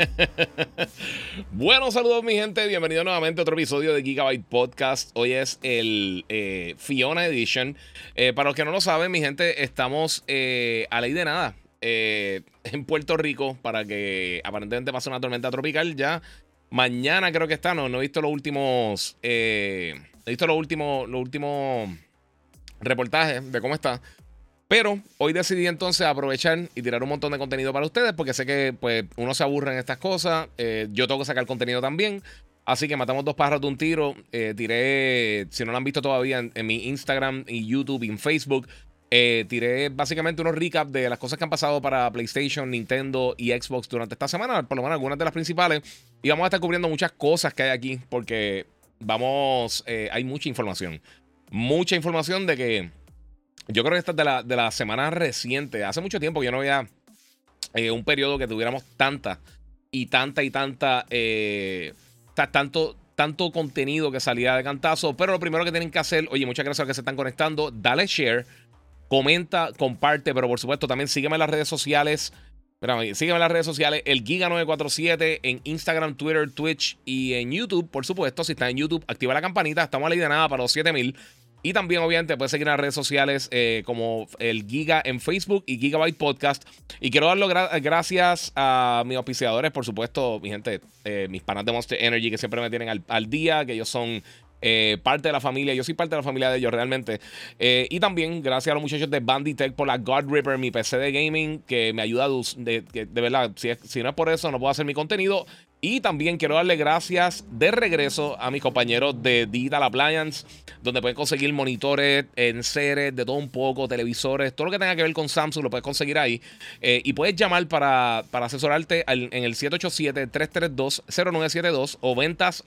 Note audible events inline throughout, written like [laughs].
[laughs] bueno, saludos mi gente, bienvenido nuevamente a otro episodio de Gigabyte Podcast. Hoy es el eh, Fiona Edition. Eh, para los que no lo saben, mi gente, estamos eh, a ley de nada en Puerto Rico para que aparentemente pase una tormenta tropical. Ya mañana creo que está, no, no he visto los últimos, he visto los últimos, los últimos reportajes de cómo está. Pero hoy decidí entonces aprovechar y tirar un montón de contenido para ustedes porque sé que pues, uno se aburre en estas cosas. Eh, yo tengo que sacar contenido también. Así que matamos dos pájaros de un tiro. Eh, tiré, si no lo han visto todavía, en, mi Instagram y YouTube y en Facebook. Eh, tiré básicamente unos recaps de las cosas que han pasado para PlayStation, Nintendo y Xbox durante esta semana, por lo menos algunas de las principales. Y vamos a estar cubriendo muchas cosas que hay aquí porque vamos, hay mucha información. Mucha información de que yo creo que esta es de la, de la semana reciente. Hace mucho tiempo que yo no había eh, un periodo que tuviéramos tanta y tanta y tanta. Eh, tanto, contenido que salía de cantazo. Pero lo primero que tienen que hacer, oye, muchas gracias a los que se están conectando. Dale share, comenta, comparte, pero por supuesto también sígueme en las redes sociales. sígueme en las redes sociales, el Giga947 en Instagram, Twitter, Twitch y en YouTube, por supuesto. Si estás en YouTube, activa la campanita. Estamos a la de nada para los 7000. Y también, obviamente, puedes seguir en las redes sociales eh, como el Giga en Facebook y Gigabyte Podcast. Y quiero darlo gracias a mis auspiciadores, por supuesto, mi gente, eh, mis panas de Monster Energy que siempre me tienen al, día, que ellos son eh, parte de la familia. Yo soy parte de la familia de ellos realmente. y también gracias a los muchachos de Banditech por la God Ripper, mi PC de gaming, que me ayuda de, de, de verdad. Si, no es por eso, no puedo hacer mi contenido. Y también quiero darle gracias de regreso a mis compañeros de Digital Appliance, donde pueden conseguir monitores, enseres, de todo un poco, televisores, todo lo que tenga que ver con Samsung lo puedes conseguir ahí. Eh, y puedes llamar para, para asesorarte en el 787-332-0972 o ventas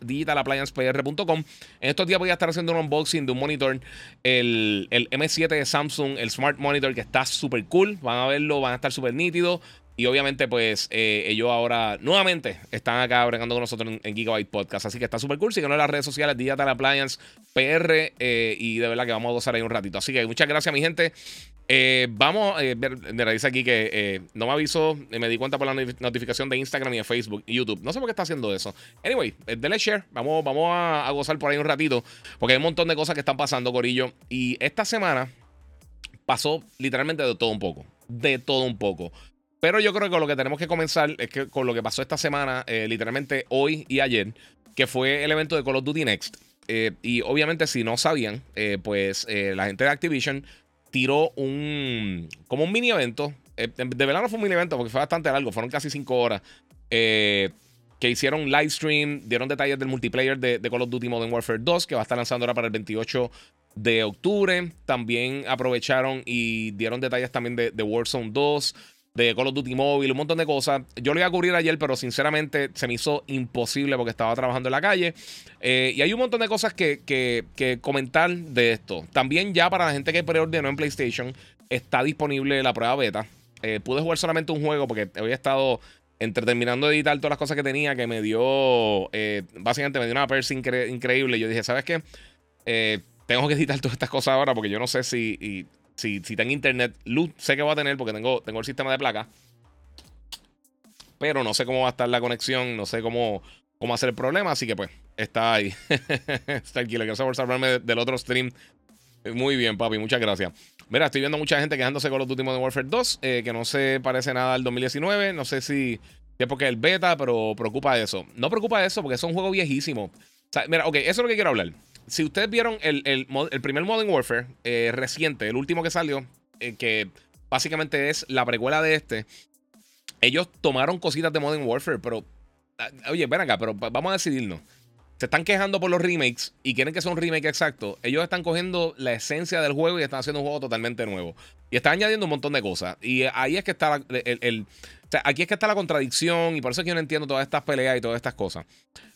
digitalappliancepr.com. En estos días voy a estar haciendo un unboxing de un monitor, el, el M7 de Samsung, el Smart Monitor, que está súper cool. Van a verlo, van a estar súper nítidos. Y obviamente, pues eh, ellos ahora nuevamente están acá bregando con nosotros en, Gigabyte Podcast. Así que está súper cool. Síguenos en las redes sociales, Digital Appliance PR. Eh, y de verdad que vamos a gozar ahí un ratito. Así que muchas gracias, mi gente. Eh, vamos, mira, dice aquí que no me avisó, me di cuenta por la notificación de Instagram y de Facebook y YouTube. No sé por qué está haciendo eso. Anyway, denle share. Vamos, vamos a, a gozar por ahí un ratito. Porque hay un montón de cosas que están pasando, Corillo. Y esta semana pasó literalmente de todo un poco. De todo un poco. Pero yo creo que lo que tenemos que comenzar es que con lo que pasó esta semana, eh, literalmente hoy y ayer, que fue el evento de Call of Duty Next. Eh, y obviamente, si no sabían, eh, pues la gente de Activision tiró un. como un mini evento. de verdad no fue un mini evento porque fue bastante largo, fueron casi cinco horas. que hicieron live stream, dieron detalles del multiplayer de, Call of Duty Modern Warfare 2, que va a estar lanzando ahora para el 28 de octubre. También aprovecharon y dieron detalles también de, de Warzone 2 de Call of Duty Mobile, un montón de cosas. Yo lo iba a cubrir ayer, pero sinceramente se me hizo imposible porque estaba trabajando en la calle. Eh, y hay un montón de cosas que, que, comentar de esto. También ya para la gente que preordenó en PlayStation, está disponible la prueba beta. Eh, pude jugar solamente un juego porque había estado entre terminando de editar todas las cosas que tenía, que me dio, eh, básicamente me dio una persa increíble. Yo dije, ¿sabes qué? tengo que [laughs] editar todas estas cosas ahora porque yo no sé si si, si tengo internet, luz sé que voy a tener porque tengo, tengo el sistema de placa. Pero no sé cómo va a estar la conexión, no sé cómo, cómo hacer el problema, así que pues está ahí. [laughs] está tranquilo, quiero por salvarme del otro stream. Muy bien, papi, muchas gracias. Mira, estoy viendo mucha gente quejándose con los últimos de Warfare 2, eh, que no se parece nada al 2019. No sé si es porque el beta, pero preocupa eso. No preocupa eso porque es un juego viejísimo. mira, ok, eso es lo que quiero hablar si ustedes vieron el, primer Modern Warfare eh, reciente, el último que salió, eh, que básicamente es la precuela de este, ellos tomaron cositas de Modern Warfare, pero, ah, oye, ven acá, pero vamos a decidirnos. se están quejando por los remakes y quieren que sea un remake exacto, ellos están cogiendo la esencia del juego y están haciendo un juego totalmente nuevo. Y están añadiendo un montón de cosas. Y ahí es que está el, aquí es que está la contradicción y por eso es que yo no entiendo todas estas peleas y todas estas cosas.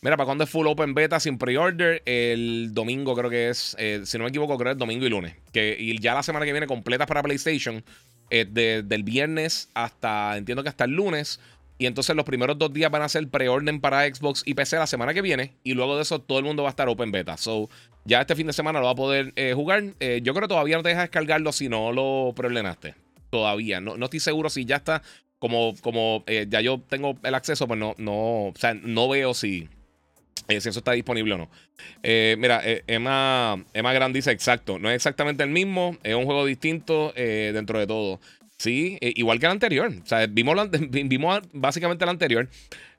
Mira, para cuando es full open beta sin pre-order, el domingo creo que es, eh, si no me equivoco, creo que es domingo y lunes. Que, y ya la semana que viene completa para PlayStation, eh, del viernes hasta, entiendo que hasta el lunes. Y entonces los primeros dos días van a ser preorden para Xbox y PC la semana que viene. Y luego de eso todo el mundo va a estar open beta. So, ya este fin de semana lo va a poder eh, jugar. Eh, yo creo que todavía no te dejas descargarlo si no lo preordenaste. Todavía. No, no estoy seguro si ya está. Como, como eh, ya yo tengo el acceso, pues no, no, o sea, no veo si, si eso está disponible o no. mira, Emma, Emma Grand dice exacto. No es exactamente el mismo. Es un juego distinto dentro de todo. Sí, igual que el anterior. O sea, vimos, [laughs] vimos básicamente el anterior.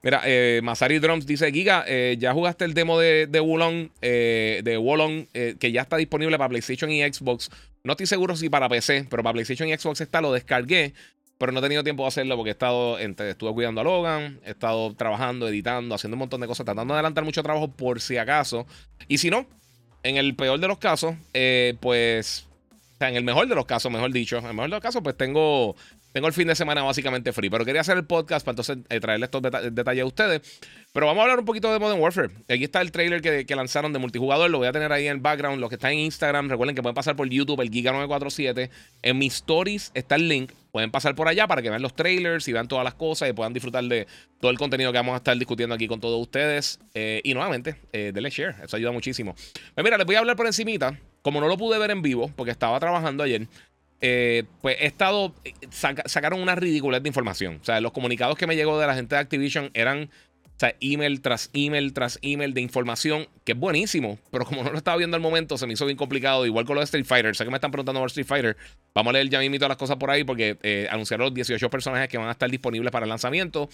Mira, eh, Masari Drums dice: Giga, eh, ya jugaste el demo de, de Wulong, eh, de Wulong, que ya está disponible para PlayStation y Xbox. No estoy seguro si para PC, pero para PlayStation y Xbox está, lo descargué. Pero no he tenido tiempo de hacerlo porque he estado, estuve cuidando a Logan, he estado trabajando, editando, haciendo un montón de cosas, tratando de adelantar mucho trabajo por si acaso. Y si no, en el peor de los casos, pues sea, en el mejor de los casos, mejor dicho, en el mejor de los casos, pues tengo, tengo el fin de semana básicamente free. Pero quería hacer el podcast para entonces eh, traerle estos detalles a ustedes. Pero vamos a hablar un poquito de Modern Warfare. Aquí está el trailer que, lanzaron de multijugador. Lo voy a tener ahí en el background. Los que están en Instagram, recuerden que pueden pasar por YouTube, el Giga947. En mis stories está el link. Pueden pasar por allá para que vean los trailers y vean todas las cosas y puedan disfrutar de todo el contenido que vamos a estar discutiendo aquí con todos ustedes. Eh, y nuevamente, eh, denle share. Eso ayuda muchísimo. Pues mira, les voy a hablar por encimita como no lo pude ver en vivo, porque estaba trabajando ayer, eh, pues he estado. sacaron una ridiculez de información. O sea, los comunicados que me llegó de la gente de Activision eran. Sea, email tras email tras email de información, que es buenísimo, pero como no lo estaba viendo al momento, se me hizo bien complicado. Igual con lo de Street Fighter. Sé que me están preguntando por Street Fighter. Vamos a leer ya mismo todas las cosas por ahí, porque eh, anunciaron los 18 personajes que van a estar disponibles para el lanzamiento.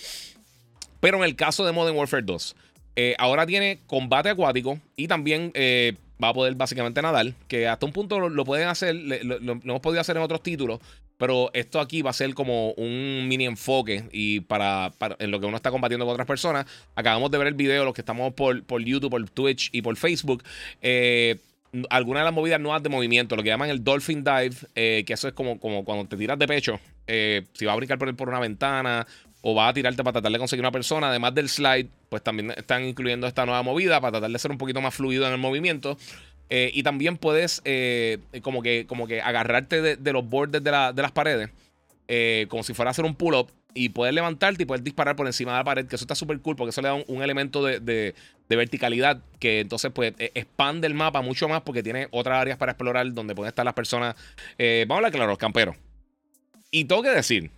Pero en el caso de Modern Warfare 2, eh, ahora tiene combate acuático y también eh, va a poder básicamente nadar, que hasta un punto lo, pueden hacer, lo, hemos podido hacer en otros títulos, pero esto aquí va a ser como un mini enfoque y para, en lo que uno está combatiendo con otras personas. Acabamos de ver el video, los que estamos por, por YouTube, por Twitch y por Facebook. Eh, algunas de las movidas nuevas de movimiento, lo que llaman el Dolphin Dive, eh, que eso es como, como cuando te tiras de pecho, eh, si va a brincar por, por una ventana o va a tirarte para tratar de conseguir una persona, además del slide, pues también están incluyendo esta nueva movida para tratar de ser un poquito más fluido en el movimiento. Eh, y también puedes eh, como, que, como que agarrarte de, los bordes de, las paredes, eh, como si fuera a hacer un pull-up, y puedes levantarte y poder disparar por encima de la pared, que eso está súper cool porque eso le da un, elemento de, verticalidad que entonces pues e, expande el mapa mucho más porque tiene otras áreas para explorar donde pueden estar las personas. vamos a hablar claro, los camperos. Y tengo que decir,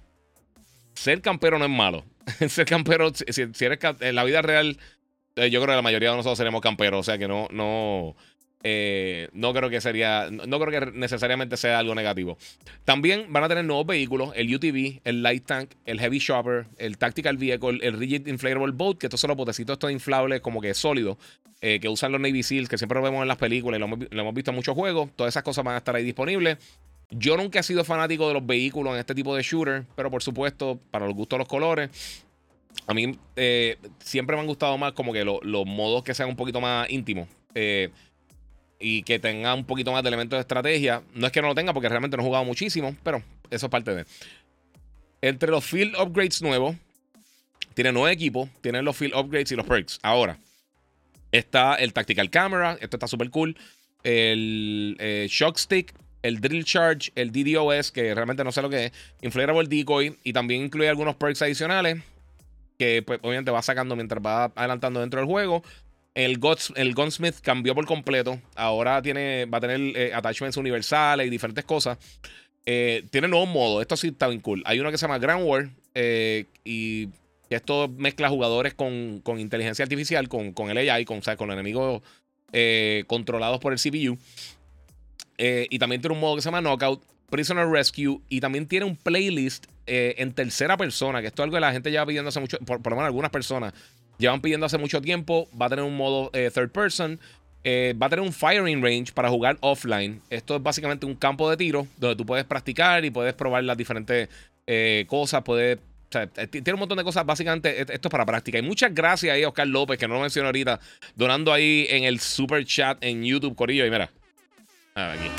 ser campero no es malo. [laughs] ser campero, si, eres en la vida real, yo creo que la mayoría de nosotros seremos camperos. O sea que no, eh, no creo que sería, no, creo que necesariamente sea algo negativo. También van a tener nuevos vehículos: el UTV, el Light Tank, el Heavy Shopper, el Tactical Vehicle, el Rigid Inflatable Boat, que estos son los botecitos estos inflables, como que sólidos, eh, que usan los Navy SEALs, que siempre lo vemos en las películas y lo hemos, visto en muchos juegos. Todas esas cosas van a estar ahí disponibles. Yo nunca he sido fanático de los vehículos en este tipo de shooter, pero por supuesto, para los gustos de los colores. A mí eh, siempre me han gustado más como que los modos que sean un poquito más íntimos. Y que tengan un poquito más de elementos de estrategia. No es que no lo tenga porque realmente no he jugado muchísimo, pero eso es parte de. Entre los field upgrades nuevos, tiene nueve equipos, tienen los field upgrades y los perks. Ahora, está el Tactical Camera, esto está súper cool. El eh, Shock Stick, el Drill Charge, el DDoS, que realmente no sé lo que es, Inflatable Decoy, y también incluye algunos perks adicionales que pues, obviamente va sacando mientras va adelantando dentro del juego. El, el Gunsmith cambió por completo. Ahora tiene, va a tener eh, attachments universales y diferentes cosas. Eh, tiene nuevos modos. Esto sí está bien cool. Hay uno que se llama Grand War. Eh, y esto mezcla jugadores con, inteligencia artificial, con, con el AI, con, o con enemigos controlados por el CPU. Y también tiene un modo que se llama Knockout, Prisoner Rescue. Y también tiene un playlist en tercera persona, que esto es algo que la gente lleva pidiendo hace mucho, por, lo menos algunas personas llevan pidiendo hace mucho tiempo. Va a tener un modo eh, third person. va a tener un firing range para jugar offline. Esto es básicamente un campo de tiro donde tú puedes practicar y puedes probar las diferentes cosas. Puedes sea, tiene un montón de cosas. Básicamente, esto es para práctica. Y muchas gracias ahí a Oscar López, que no lo mencioné ahorita, donando ahí en el super chat en YouTube, Corillo. Y mira, aquí.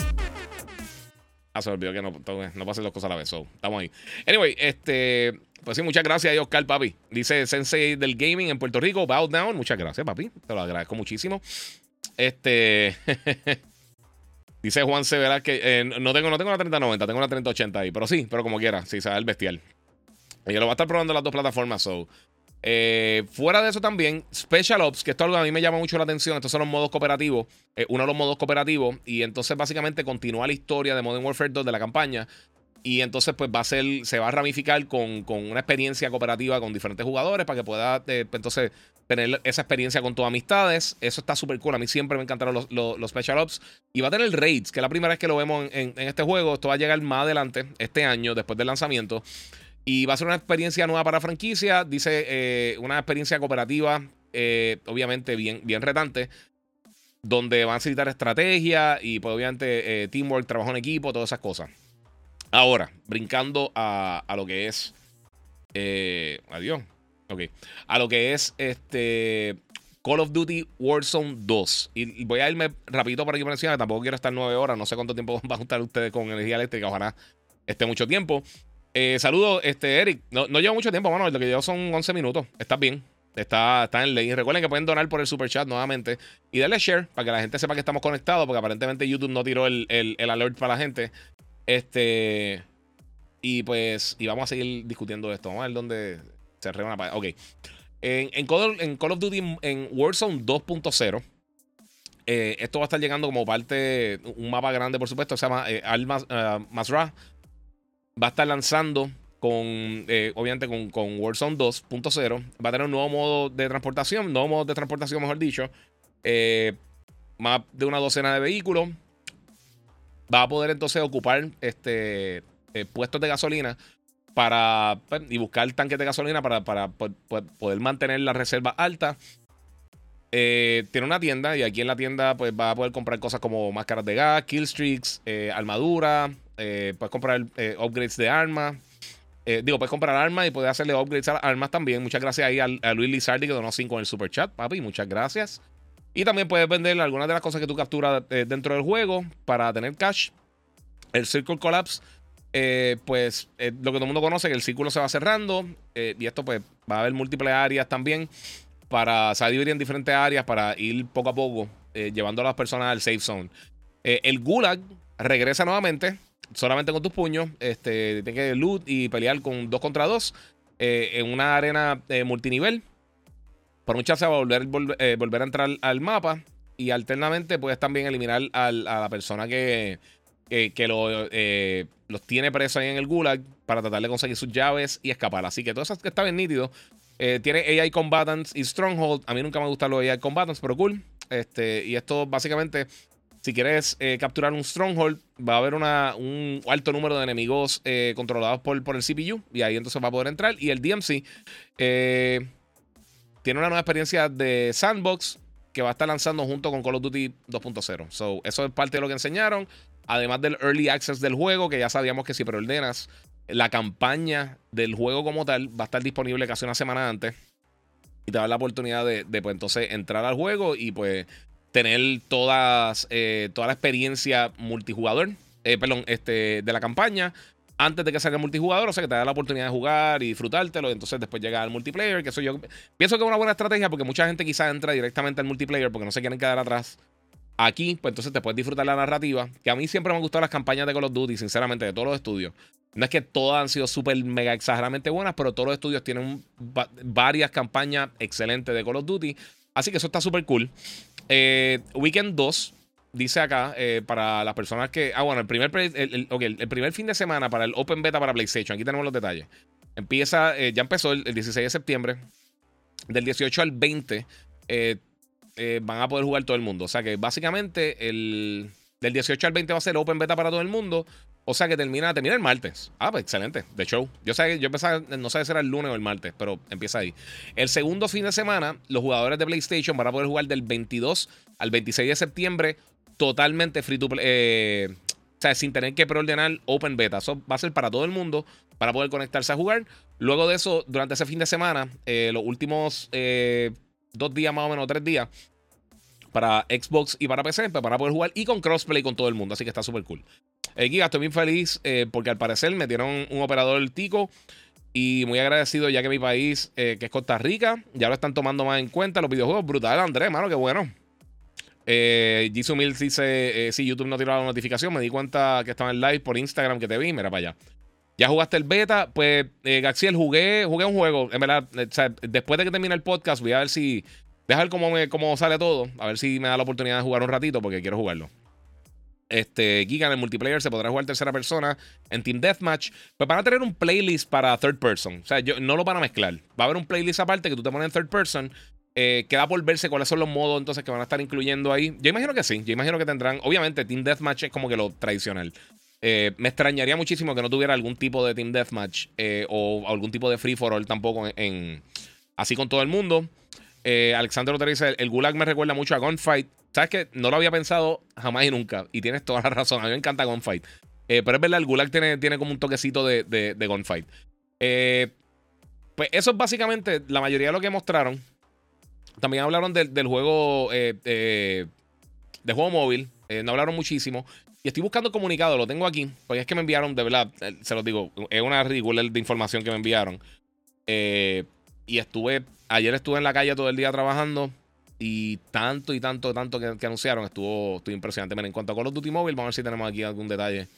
Ah, se olvidó que no, no pasen las cosas a la vez. So, estamos ahí. Anyway, este. Pues sí, muchas gracias Oscar, papi. Dice Sensei del Gaming en Puerto Rico, Bow Down. Muchas gracias, papi. Te lo agradezco muchísimo. Este. [laughs] Dice Juan Severa que eh, no, tengo, no tengo la 3090, tengo la 3080 ahí. Pero sí, pero como quiera, sí, se el bestial. Y lo va a estar probando las dos plataformas. So. Eh, fuera de eso también, Special Ops, que esto es algo a mí me llama mucho la atención. Estos son los modos cooperativos. Eh, uno de los modos cooperativos. Y entonces básicamente continúa la historia de Modern Warfare 2 de la campaña. Y entonces, pues va a ser, se va a ramificar con, una experiencia cooperativa con diferentes jugadores para que pueda pues, entonces tener esa experiencia con tus amistades. Eso está súper cool. A mí siempre me encantaron los, los, Special Ops. Y va a tener raids, que es la primera vez que lo vemos en, este juego. Esto va a llegar más adelante, este año, después del lanzamiento. Y va a ser una experiencia nueva para franquicia. Dice eh, una experiencia cooperativa, eh, obviamente bien, bien retante. Donde van a necesitar estrategia y, pues, obviamente, eh, teamwork, trabajo en equipo, todas esas cosas. Ahora, brincando a, a lo que es. adiós. Ok. A lo que es este. Call of Duty Warzone 2. Y, voy a irme rapidito por aquí por encima. Tampoco quiero estar nueve horas. No sé cuánto tiempo [laughs] van a estar ustedes con energía eléctrica. Ojalá esté mucho tiempo. Eh, saludos, este, Eric. No, no mucho tiempo, mano. Lo que llevo son 11 minutos. Estás bien. Está, está en ley. Recuerden que pueden donar por el super chat nuevamente. Y darle share para que la gente sepa que estamos conectados. Porque aparentemente YouTube no tiró el, el, el alert para la gente. Este. Y pues. Y vamos a seguir discutiendo esto. Vamos a ver dónde. Se una página. Ok. En, Call, of Duty en Warzone 2.0. Eh, esto va a estar llegando como parte. Un mapa grande, por supuesto. Se llama eh, Al uh, Masra. Va a estar lanzando con. Eh, obviamente con, con Warzone 2.0. Va a tener un nuevo modo de transportación. Nuevo modo de transportación, mejor dicho. más de una docena de vehículos. Va a poder entonces ocupar este, puestos de gasolina para pues, y buscar tanques de gasolina para, para, poder mantener la reserva alta. Eh, tiene una tienda y aquí en la tienda pues va a poder comprar cosas como máscaras de gas, killstreaks, eh, armadura, eh, puedes comprar upgrades de armas. digo, puedes comprar armas y puedes hacerle upgrades a armas también. Muchas gracias ahí a, Luis Lizardi que donó 5 en el super chat, papi. Muchas gracias. Y también puedes vender algunas de las cosas que tú capturas dentro del juego para tener cash. El Circle Collapse eh, pues eh, lo que todo el mundo conoce, que el círculo se va cerrando eh, y esto pues va a haber múltiples áreas también para, dividir en diferentes áreas para ir poco a poco llevando a las personas al safe zone. el Gulag regresa nuevamente, solamente con tus puños, este, tienes que loot y pelear con dos contra dos en una arena multinivel. Por muchas se va a volver, volver a entrar al mapa y alternamente puedes también eliminar a la persona que que lo, eh, los tiene presos ahí en el Gulag para tratar de conseguir sus llaves y escapar. Así que todo eso está bien nítido. Eh, tiene AI Combatants y Stronghold. A mí nunca me gustan los AI Combatants, pero cool. Este, y esto básicamente, si quieres eh, capturar un Stronghold, va a haber un alto número de enemigos controlados por, por el CPU. Y ahí entonces va a poder entrar. Y el DMC tiene una nueva experiencia de sandbox que va a estar lanzando junto con Call of Duty 2.0. So, eso es parte de lo que enseñaron. Además del early access del juego, que ya sabíamos que si preordenas la campaña del juego como tal va a estar disponible casi una semana antes. Y te da la oportunidad de, pues, entonces entrar al juego y pues tener todas, eh, toda la experiencia multijugador, eh, perdón, este, de la campaña antes de que salga el multijugador, o sea que te da la oportunidad de jugar y disfrutártelo, y entonces después llega al multiplayer, que eso yo pienso que es una buena estrategia porque mucha gente quizás entra directamente al multiplayer porque no se quieren quedar atrás Aquí, pues entonces te puedes disfrutar la narrativa. Que a mí siempre me han gustado las campañas de Call of Duty, sinceramente, de todos los estudios. No es que todas han sido súper mega exageradamente buenas, pero todos los estudios tienen varias campañas excelentes de Call of Duty. Así que eso está súper cool. Eh, Weekend 2, dice acá, eh, para las personas que. Ah, bueno, el primer, el, el, primer fin de semana para el Open Beta para PlayStation. Aquí tenemos los detalles. Empieza, eh, ya empezó el, 16 de septiembre. Del 18 al 20. Eh, eh, van a poder jugar todo el mundo. O sea que básicamente el, del 18 al 20 va a ser open beta para todo el mundo. O sea que termina, termina el martes. Ah, pues excelente. De show. Yo sé, yo pensaba, no sé si era el lunes o el martes, pero empieza ahí. El segundo fin de semana, los jugadores de PlayStation van a poder jugar del 22 al 26 de septiembre totalmente free to play. Eh, sea, sin tener que preordenar Open Beta. Eso va a ser para todo el mundo para poder conectarse a jugar. Luego de eso, durante ese fin de semana, eh, los últimos eh, dos días más o menos, tres días, para Xbox y para PC, pues, para poder jugar y con crossplay con todo el mundo. Así que está súper cool. Eh, Giga, estoy muy feliz porque al parecer me dieron un operador tico. Y muy agradecido ya que mi país, que es Costa Rica, ya lo están tomando más en cuenta los videojuegos. Brutal, Andrés, mano, qué bueno. Eh, Jisoo Mills dice: eh, Si YouTube no tiró la notificación, me di cuenta que estaba en live por Instagram que te vi. Mira para allá. ¿Ya jugaste el beta? Pues, eh, Gaxiel, jugué, jugué un juego. En verdad, eh, después de que termine el podcast, voy a ver si. Deja ver cómo, me, cómo sale todo. A ver si me da la oportunidad de jugar un ratito porque quiero jugarlo. Este, Giga en el multiplayer se podrá jugar tercera persona en Team Deathmatch. Pues van a tener un playlist para third person. O sea, yo, no lo van a mezclar. Va a haber un playlist aparte que tú te pones en third person eh, queda por verse cuáles son los modos entonces que van a estar incluyendo ahí. Yo imagino que sí. Yo imagino que tendrán. Obviamente, Team Deathmatch es como que lo tradicional. Eh, me extrañaría muchísimo que no tuviera algún tipo de Team Deathmatch eh, o algún tipo de Free for All tampoco en, así con todo el mundo. Alexander Otero dice: El Gulag me recuerda mucho a Gunfight. ¿Sabes que No lo había pensado jamás y nunca. Y tienes toda la [laughs] razón. A mí me encanta Gunfight. pero es verdad, el Gulag tiene, tiene como un toquecito de, de, de Gunfight. pues eso es básicamente la mayoría de lo que mostraron. También hablaron del, juego eh, eh, juego móvil. Eh, no hablaron muchísimo. Y estoy buscando comunicado, lo tengo aquí. Porque es que me enviaron, de verdad, se los digo, es una ridícula de información que me enviaron. y estuve, ayer estuve en la calle todo el día trabajando. Y tanto y tanto, tanto que, anunciaron, estuvo, estuvo impresionante. en cuanto a Call of Duty Mobile, vamos a ver si tenemos aquí algún detalle.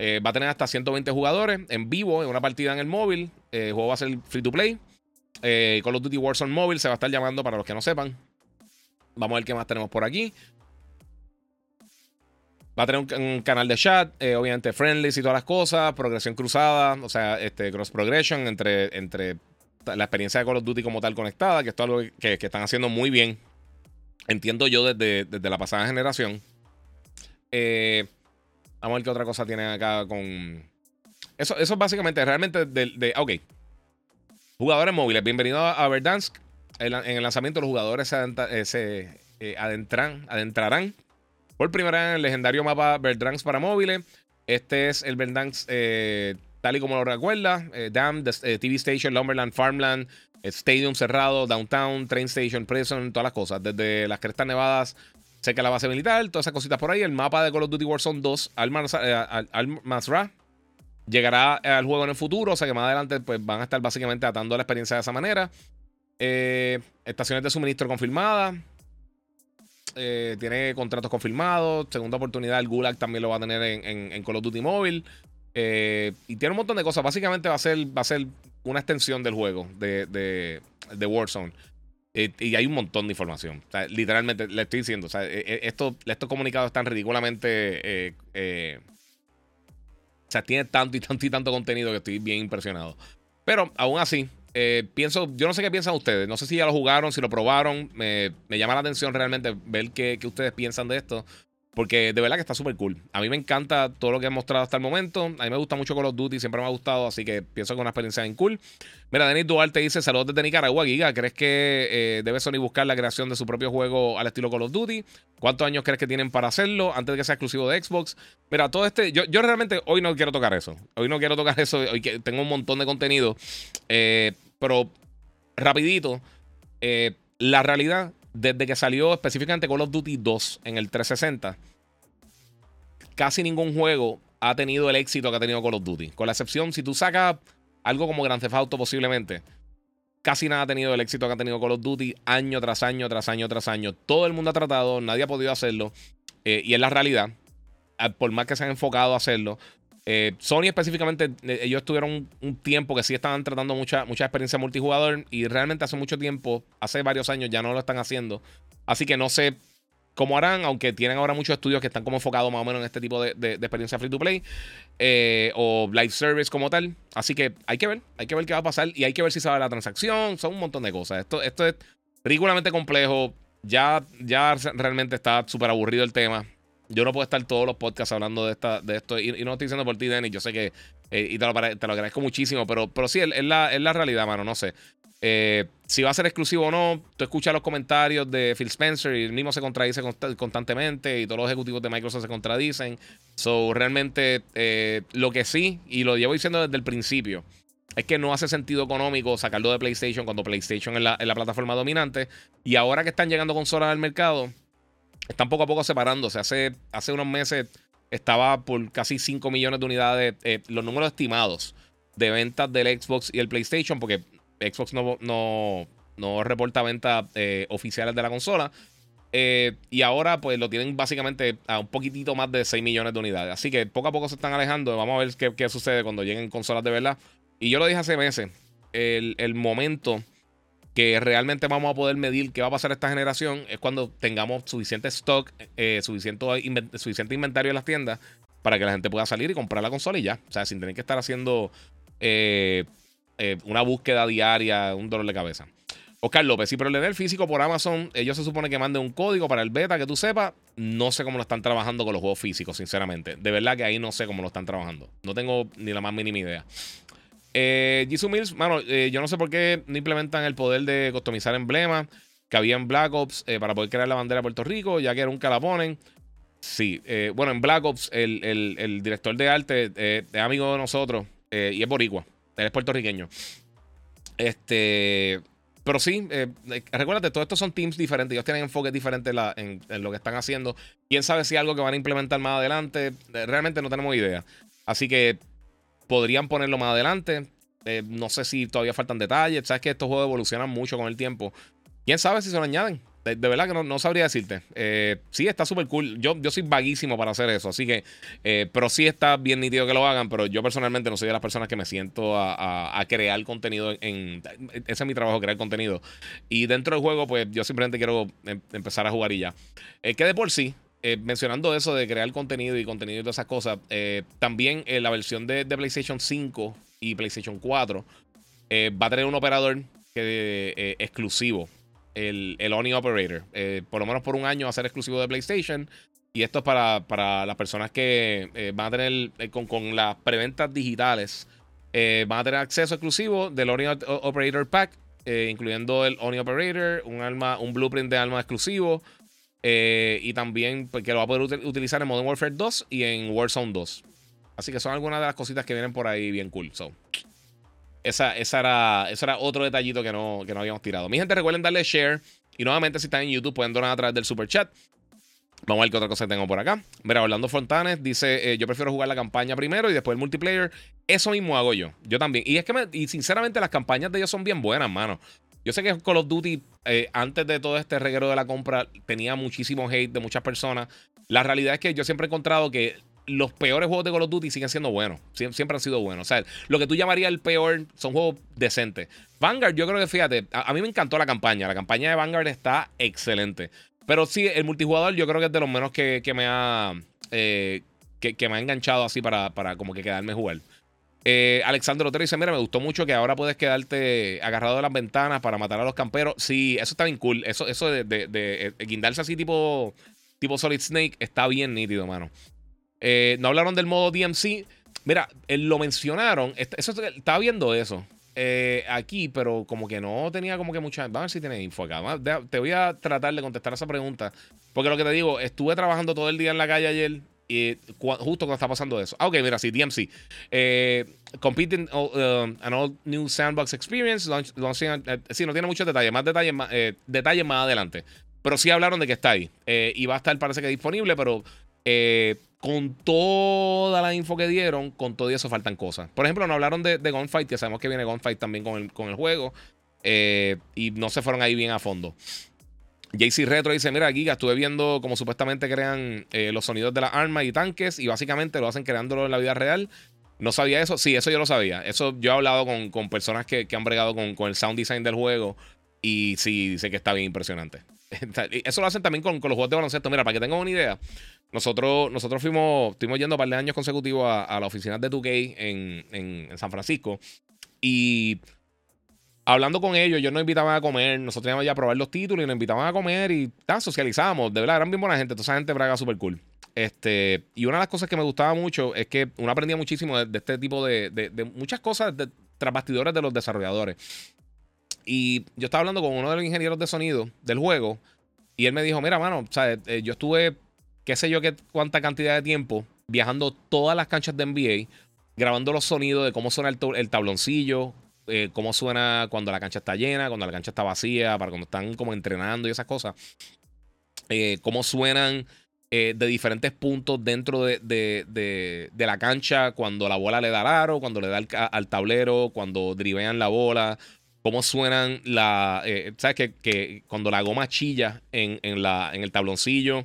va a tener hasta 120 jugadores en vivo en una partida en el móvil. el juego va a ser free to play. Eh, Call of Duty Warzone Mobile se va a estar llamando para los que no sepan. Vamos a ver qué más tenemos por aquí. Va a tener un, canal de chat, eh, obviamente friendly y todas las cosas, progresión cruzada, o sea, este cross progression entre, entre la experiencia de Call of Duty como tal conectada, que esto es algo que, están haciendo muy bien. Entiendo yo desde, desde la pasada generación. Eh, vamos a ver qué otra cosa tienen acá con. Eso, eso es básicamente, realmente, de, de, ok, Jugadores móviles, bienvenido a Verdansk. En el lanzamiento los jugadores se, eh, eh, adentrarán por primera vez en el legendario mapa Verdansk para móviles. Este es el Verdansk eh, tal y como lo recuerda. Dam, TV Station, Lumberland, Farmland, Stadium cerrado, Downtown, Train Station, Prison, todas las cosas. Desde las crestas nevadas cerca de la base militar, todas esas cositas por ahí. El mapa de Call of Duty Warzone 2, Al-Masra llegará al juego en el futuro, o sea que más adelante pues, van a estar básicamente atando la experiencia de esa manera. Eh, estaciones de suministro confirmadas. Eh, tiene contratos confirmados. Segunda oportunidad, el Gulag también lo va a tener en, Call of Duty Mobile. Eh, y tiene un montón de cosas. Básicamente va a ser, va a ser una extensión del juego de, de, Warzone. y hay un montón de información. literalmente, le estoy diciendo, estos, estos comunicados están ridículamente sea, tiene tanto y tanto y tanto contenido que estoy bien impresionado. Pero aún así, eh, pienso, yo no sé qué piensan ustedes. No sé si ya lo jugaron, si lo probaron. Me, llama la atención realmente ver qué, qué, ustedes piensan de esto. Porque de verdad que está súper cool. A mí me encanta todo lo que han mostrado hasta el momento. A mí me gusta mucho Call of Duty, siempre me ha gustado, así que pienso que es una experiencia bien cool. Mira, Denis Duarte dice: Saludos desde Nicaragua, Giga. ¿Crees que eh, debe Sony buscar la creación de su propio juego al estilo Call of Duty? ¿Cuántos años crees que tienen para hacerlo antes de que sea exclusivo de Xbox? Mira, todo este. Yo, realmente hoy no quiero tocar eso. Hoy no quiero tocar [laughs] eso. Hoy tengo un montón de contenido. Eh, pero, rapidito. Eh, la realidad desde que salió específicamente Call of Duty 2 en el 360, casi ningún juego ha tenido el éxito que ha tenido Call of Duty. Con la excepción, si tú sacas algo como Grand Theft Auto posiblemente, casi nada ha tenido el éxito que ha tenido Call of Duty año tras año, tras año, tras año. Todo el mundo ha tratado, nadie ha podido hacerlo. Eh, y es la realidad. Ah, por más que se han enfocado a hacerlo. Eh, Sony específicamente, eh, ellos tuvieron un, tiempo que sí estaban tratando mucha, mucha experiencia multijugador y realmente hace mucho tiempo, hace varios años ya no lo están haciendo. Así que no sé cómo harán, aunque tienen ahora muchos estudios que están como enfocados más o menos en este tipo de, experiencia free to play eh, o live service como tal. Así que hay que ver, hay que ver qué va a pasar y hay que ver si sabe la transacción, son un montón de cosas. Esto, esto es ridículamente complejo. Ya, ya realmente está súper aburrido el tema. Yo no puedo estar todos los podcasts hablando de, esta, de esto. Y, no estoy diciendo por ti, Denny. Yo sé que. Eh, y te lo, agradezco muchísimo. Pero, pero sí, es la, es la realidad, mano. No sé. Eh, si va a ser exclusivo o no, tú escuchas los comentarios de Phil Spencer y el mismo se contradice constantemente y todos los ejecutivos de Microsoft se contradicen. So, realmente, eh, lo que sí, y lo llevo diciendo desde el principio, es que no hace sentido económico sacarlo de PlayStation cuando PlayStation es la, plataforma dominante. Y ahora que están llegando consolas al mercado, están poco a poco separándose. Hace, hace unos meses estaba por casi 5 millones de unidades, eh, los números estimados de ventas del Xbox y el PlayStation, porque Xbox no, no, no reporta ventas eh, oficiales de la consola. Eh, y ahora pues lo tienen básicamente a un poquitito más de 6 millones de unidades. Así que poco a poco se están alejando. Vamos a ver qué, qué sucede cuando lleguen consolas de verdad. Y yo lo dije hace meses. El, el, momento que realmente vamos a poder medir qué va a pasar esta generación es cuando tengamos suficiente stock, eh, suficiente, suficiente inventario en las tiendas para que la gente pueda salir y comprar la consola y ya. O sea, sin tener que estar haciendo eh, una búsqueda diaria, un dolor de cabeza. Oscar López, si el físico por Amazon, ellos se supone que manden un código para el beta que tú sepas. No sé cómo lo están trabajando con los juegos físicos, sinceramente. De verdad que ahí no sé cómo lo están trabajando. No tengo ni la más mínima idea. Eh, Jisoo Mills, mano, eh, yo no sé por qué no implementan el poder de customizar emblemas que había en Black Ops eh, para poder crear la bandera de Puerto Rico, ya que nunca la ponen. Sí, bueno, en Black Ops el, director de arte es amigo de nosotros y es boricua. Él es puertorriqueño. Este. Pero sí, eh, eh, recuérdate, todos estos son teams diferentes. Ellos tienen enfoques diferentes en, lo que están haciendo. Quién sabe si algo que van a implementar más adelante. Eh, realmente no tenemos idea. Así que podrían ponerlo más adelante. no sé si todavía faltan detalles. Sabes que estos juegos evolucionan mucho con el tiempo. Quién sabe si se lo añaden. De, verdad que no, sabría decirte. Eh, sí, está súper cool. Yo, yo soy vaguísimo para hacer eso. Así que, eh, pero sí está bien nítido que lo hagan. Pero yo personalmente no soy de las personas que me siento a, crear contenido. En, ese es mi trabajo, crear contenido. Y dentro del juego, pues yo simplemente quiero em, empezar a jugar y ya. Eh, que de por sí, mencionando eso de crear contenido y contenido y todas esas cosas, también la versión de, PlayStation 5 y PlayStation 4 va a tener un operador exclusivo el, el Oni Operator. Eh, por lo menos por un año va a ser exclusivo de PlayStation. Y esto es para, para las personas que eh, van a tener eh, con, las preventas digitales. van a tener acceso exclusivo del Oni Operator Pack, incluyendo el Oni Operator, un, alma, un blueprint de alma exclusivo. Y también pues, lo va a poder utilizar en Modern Warfare 2 y en Warzone 2. Así que son algunas de las cositas que vienen por ahí bien cool. So. Esa, esa era, eso era otro detallito que no, que no habíamos tirado. Mi gente, recuerden darle share. Y nuevamente, si están en YouTube, pueden donar a través del super chat. Vamos a ver qué otra cosa tengo por acá. Mira, Orlando Fontanes dice: eh, Yo prefiero jugar la campaña primero y después el multiplayer. Eso mismo hago yo. Yo también. Y es que, y sinceramente, las campañas de ellos son bien buenas, mano. Yo sé que Call of Duty, eh, antes de todo este reguero de la compra, tenía muchísimo hate de muchas personas. La realidad es que yo siempre he encontrado que los peores juegos de Call of Duty siguen siendo buenos. siempre han sido buenos. O sea, lo que tú llamarías el peor son juegos decentes. Vanguard, yo creo que fíjate, a, mí me encantó la campaña. La campaña de Vanguard está excelente. Pero sí, el multijugador yo creo que es de los menos que, me ha. Eh, que, me ha enganchado así para, para como que quedarme a jugar. Eh, Alexandro Otero dice: Mira, me gustó mucho que ahora puedes quedarte agarrado de las ventanas para matar a los camperos. Sí, eso está bien cool. Eso, eso de, de, de guindarse así tipo, tipo Solid Snake está bien nítido, mano. Eh, no hablaron del modo DMC. Mira, eh, lo mencionaron. Eso, estaba viendo eso. Eh, aquí, pero como que no tenía como que mucha. Vamos a ver si tiene info acá. Te voy a tratar de contestar esa pregunta. Porque lo que te digo, estuve trabajando todo el día en la calle ayer. Justo cuando está pasando eso. Ah, ok, mira, sí, DMC. competing uh, an all new sandbox experience. sí, no tiene muchos detalles. Más detalles más, detalles más adelante. Pero sí hablaron de que está ahí. y va a estar, parece que disponible, pero con toda la info que dieron, con todo eso faltan cosas. Por ejemplo, no hablaron de, Gunfight, ya sabemos que viene Gunfight también con el, con el juego. Eh, y no se fueron ahí bien a fondo. JC Retro dice: Mira, Giga, estuve viendo cómo supuestamente crean eh, los sonidos de las armas y tanques. Y básicamente lo hacen creándolo en la vida real. No sabía eso. Sí, eso yo lo sabía. Eso yo he hablado con, personas que, han bregado con, con, el sound design del juego. Y sí, dice que está bien impresionante. [laughs] Eso lo hacen también con, con los juegos de baloncesto. Mira, para que tengan una idea, nosotros, nosotros fuimos, yendo un par de años consecutivos a, a la oficina de 2K en, en, San Francisco. Y hablando con ellos, ellos nos invitaban a comer. Nosotros íbamos ya a probar los títulos y nos invitaban a comer y ta, socializábamos. De verdad, eran bien buena gente. Toda esa gente braga súper cool. Este, y una de las cosas que me gustaba mucho es que uno aprendía muchísimo de, este tipo de, de, muchas cosas de, tras bastidores de los desarrolladores. y yo estaba hablando con uno de los ingenieros de sonido del juego. Y él me dijo: Mira, mano, eh, yo estuve, qué sé yo, qué, cuánta cantidad de tiempo viajando todas las canchas de NBA, grabando los sonidos de cómo suena el, tabloncillo, eh, cómo suena cuando la cancha está llena, cuando la cancha está vacía, para cuando están como entrenando y esas cosas. Eh, cómo suenan de diferentes puntos dentro de, la cancha, cuando la bola le da al aro, cuando le da al, tablero, cuando drivean la bola, cómo suenan la. Eh, ¿Sabes? Que, que, cuando la goma chilla en, en, la, en el tabloncillo,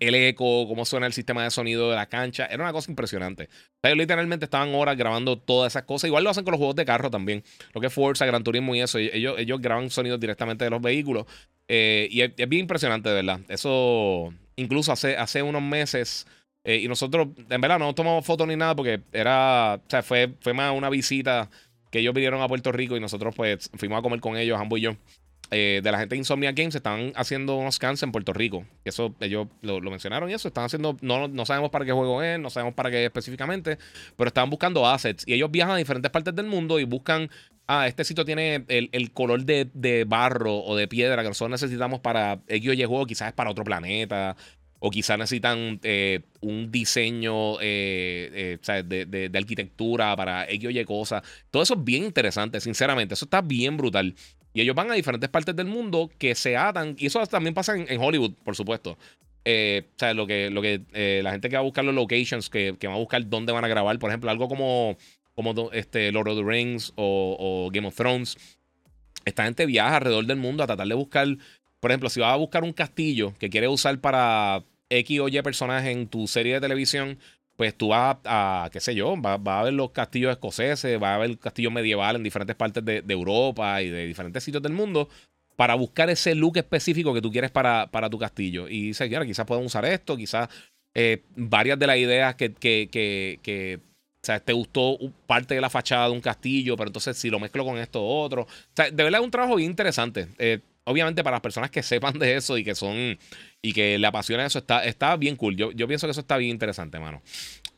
el eco, cómo suena el sistema de sonido de la cancha. Era una cosa impresionante. ellos literalmente estaban horas grabando todas esas cosas. Igual lo hacen con los juegos de carro también. Lo que es Forza, Gran Turismo y eso. Ellos, ellos graban sonidos directamente de los vehículos. Eh, y es, bien impresionante, de verdad. Eso, incluso hace, hace unos meses. Eh, y nosotros, en verdad, no tomamos fotos ni nada porque era. O sea, fue, fue más una visita que ellos vinieron a Puerto Rico y nosotros pues fuimos a comer con ellos, ambos y yo. Eh, de la gente de Insomnia Games estaban haciendo unos scans en Puerto Rico. Eso ellos lo, mencionaron y eso. Están haciendo, no, no sabemos para qué juego es, no sabemos para qué específicamente, pero estaban buscando assets. Y ellos viajan a diferentes partes del mundo y buscan, ah, este sitio tiene el, color de, barro o de piedra que nosotros necesitamos para X o Y juego, quizás es para otro planeta. O quizás necesitan eh, un diseño eh, eh, de, arquitectura para X o Y cosas. Todo eso es bien interesante, sinceramente. Eso está bien brutal. Y ellos van a diferentes partes del mundo que se atan. Y eso también pasa en, Hollywood, por supuesto. o sea, lo que, lo que la gente que va a buscar los locations, que, que, va a buscar dónde van a grabar, por ejemplo, algo como, como este, Lord of the Rings o, o Game of Thrones. Esta gente viaja alrededor del mundo a tratar de buscar por ejemplo, si vas a buscar un castillo que quieres usar para X o Y personaje en tu serie de televisión, pues tú vas a, qué sé yo, vas, a ver los castillos escoceses, vas a ver castillos medievales en diferentes partes de, Europa y de diferentes sitios del mundo para buscar ese look específico que tú quieres para, para tu castillo. Y dices, quizás puedan usar esto, quizás eh, varias de las ideas que, que, que, o sea, te gustó parte de la fachada de un castillo, pero entonces si lo mezclo con esto otro. O sea, de verdad es un trabajo bien interesante. Eh, obviamente para las personas que sepan de eso y que son y que le apasiona eso, está, está bien cool. Yo, yo pienso que eso está bien interesante, mano.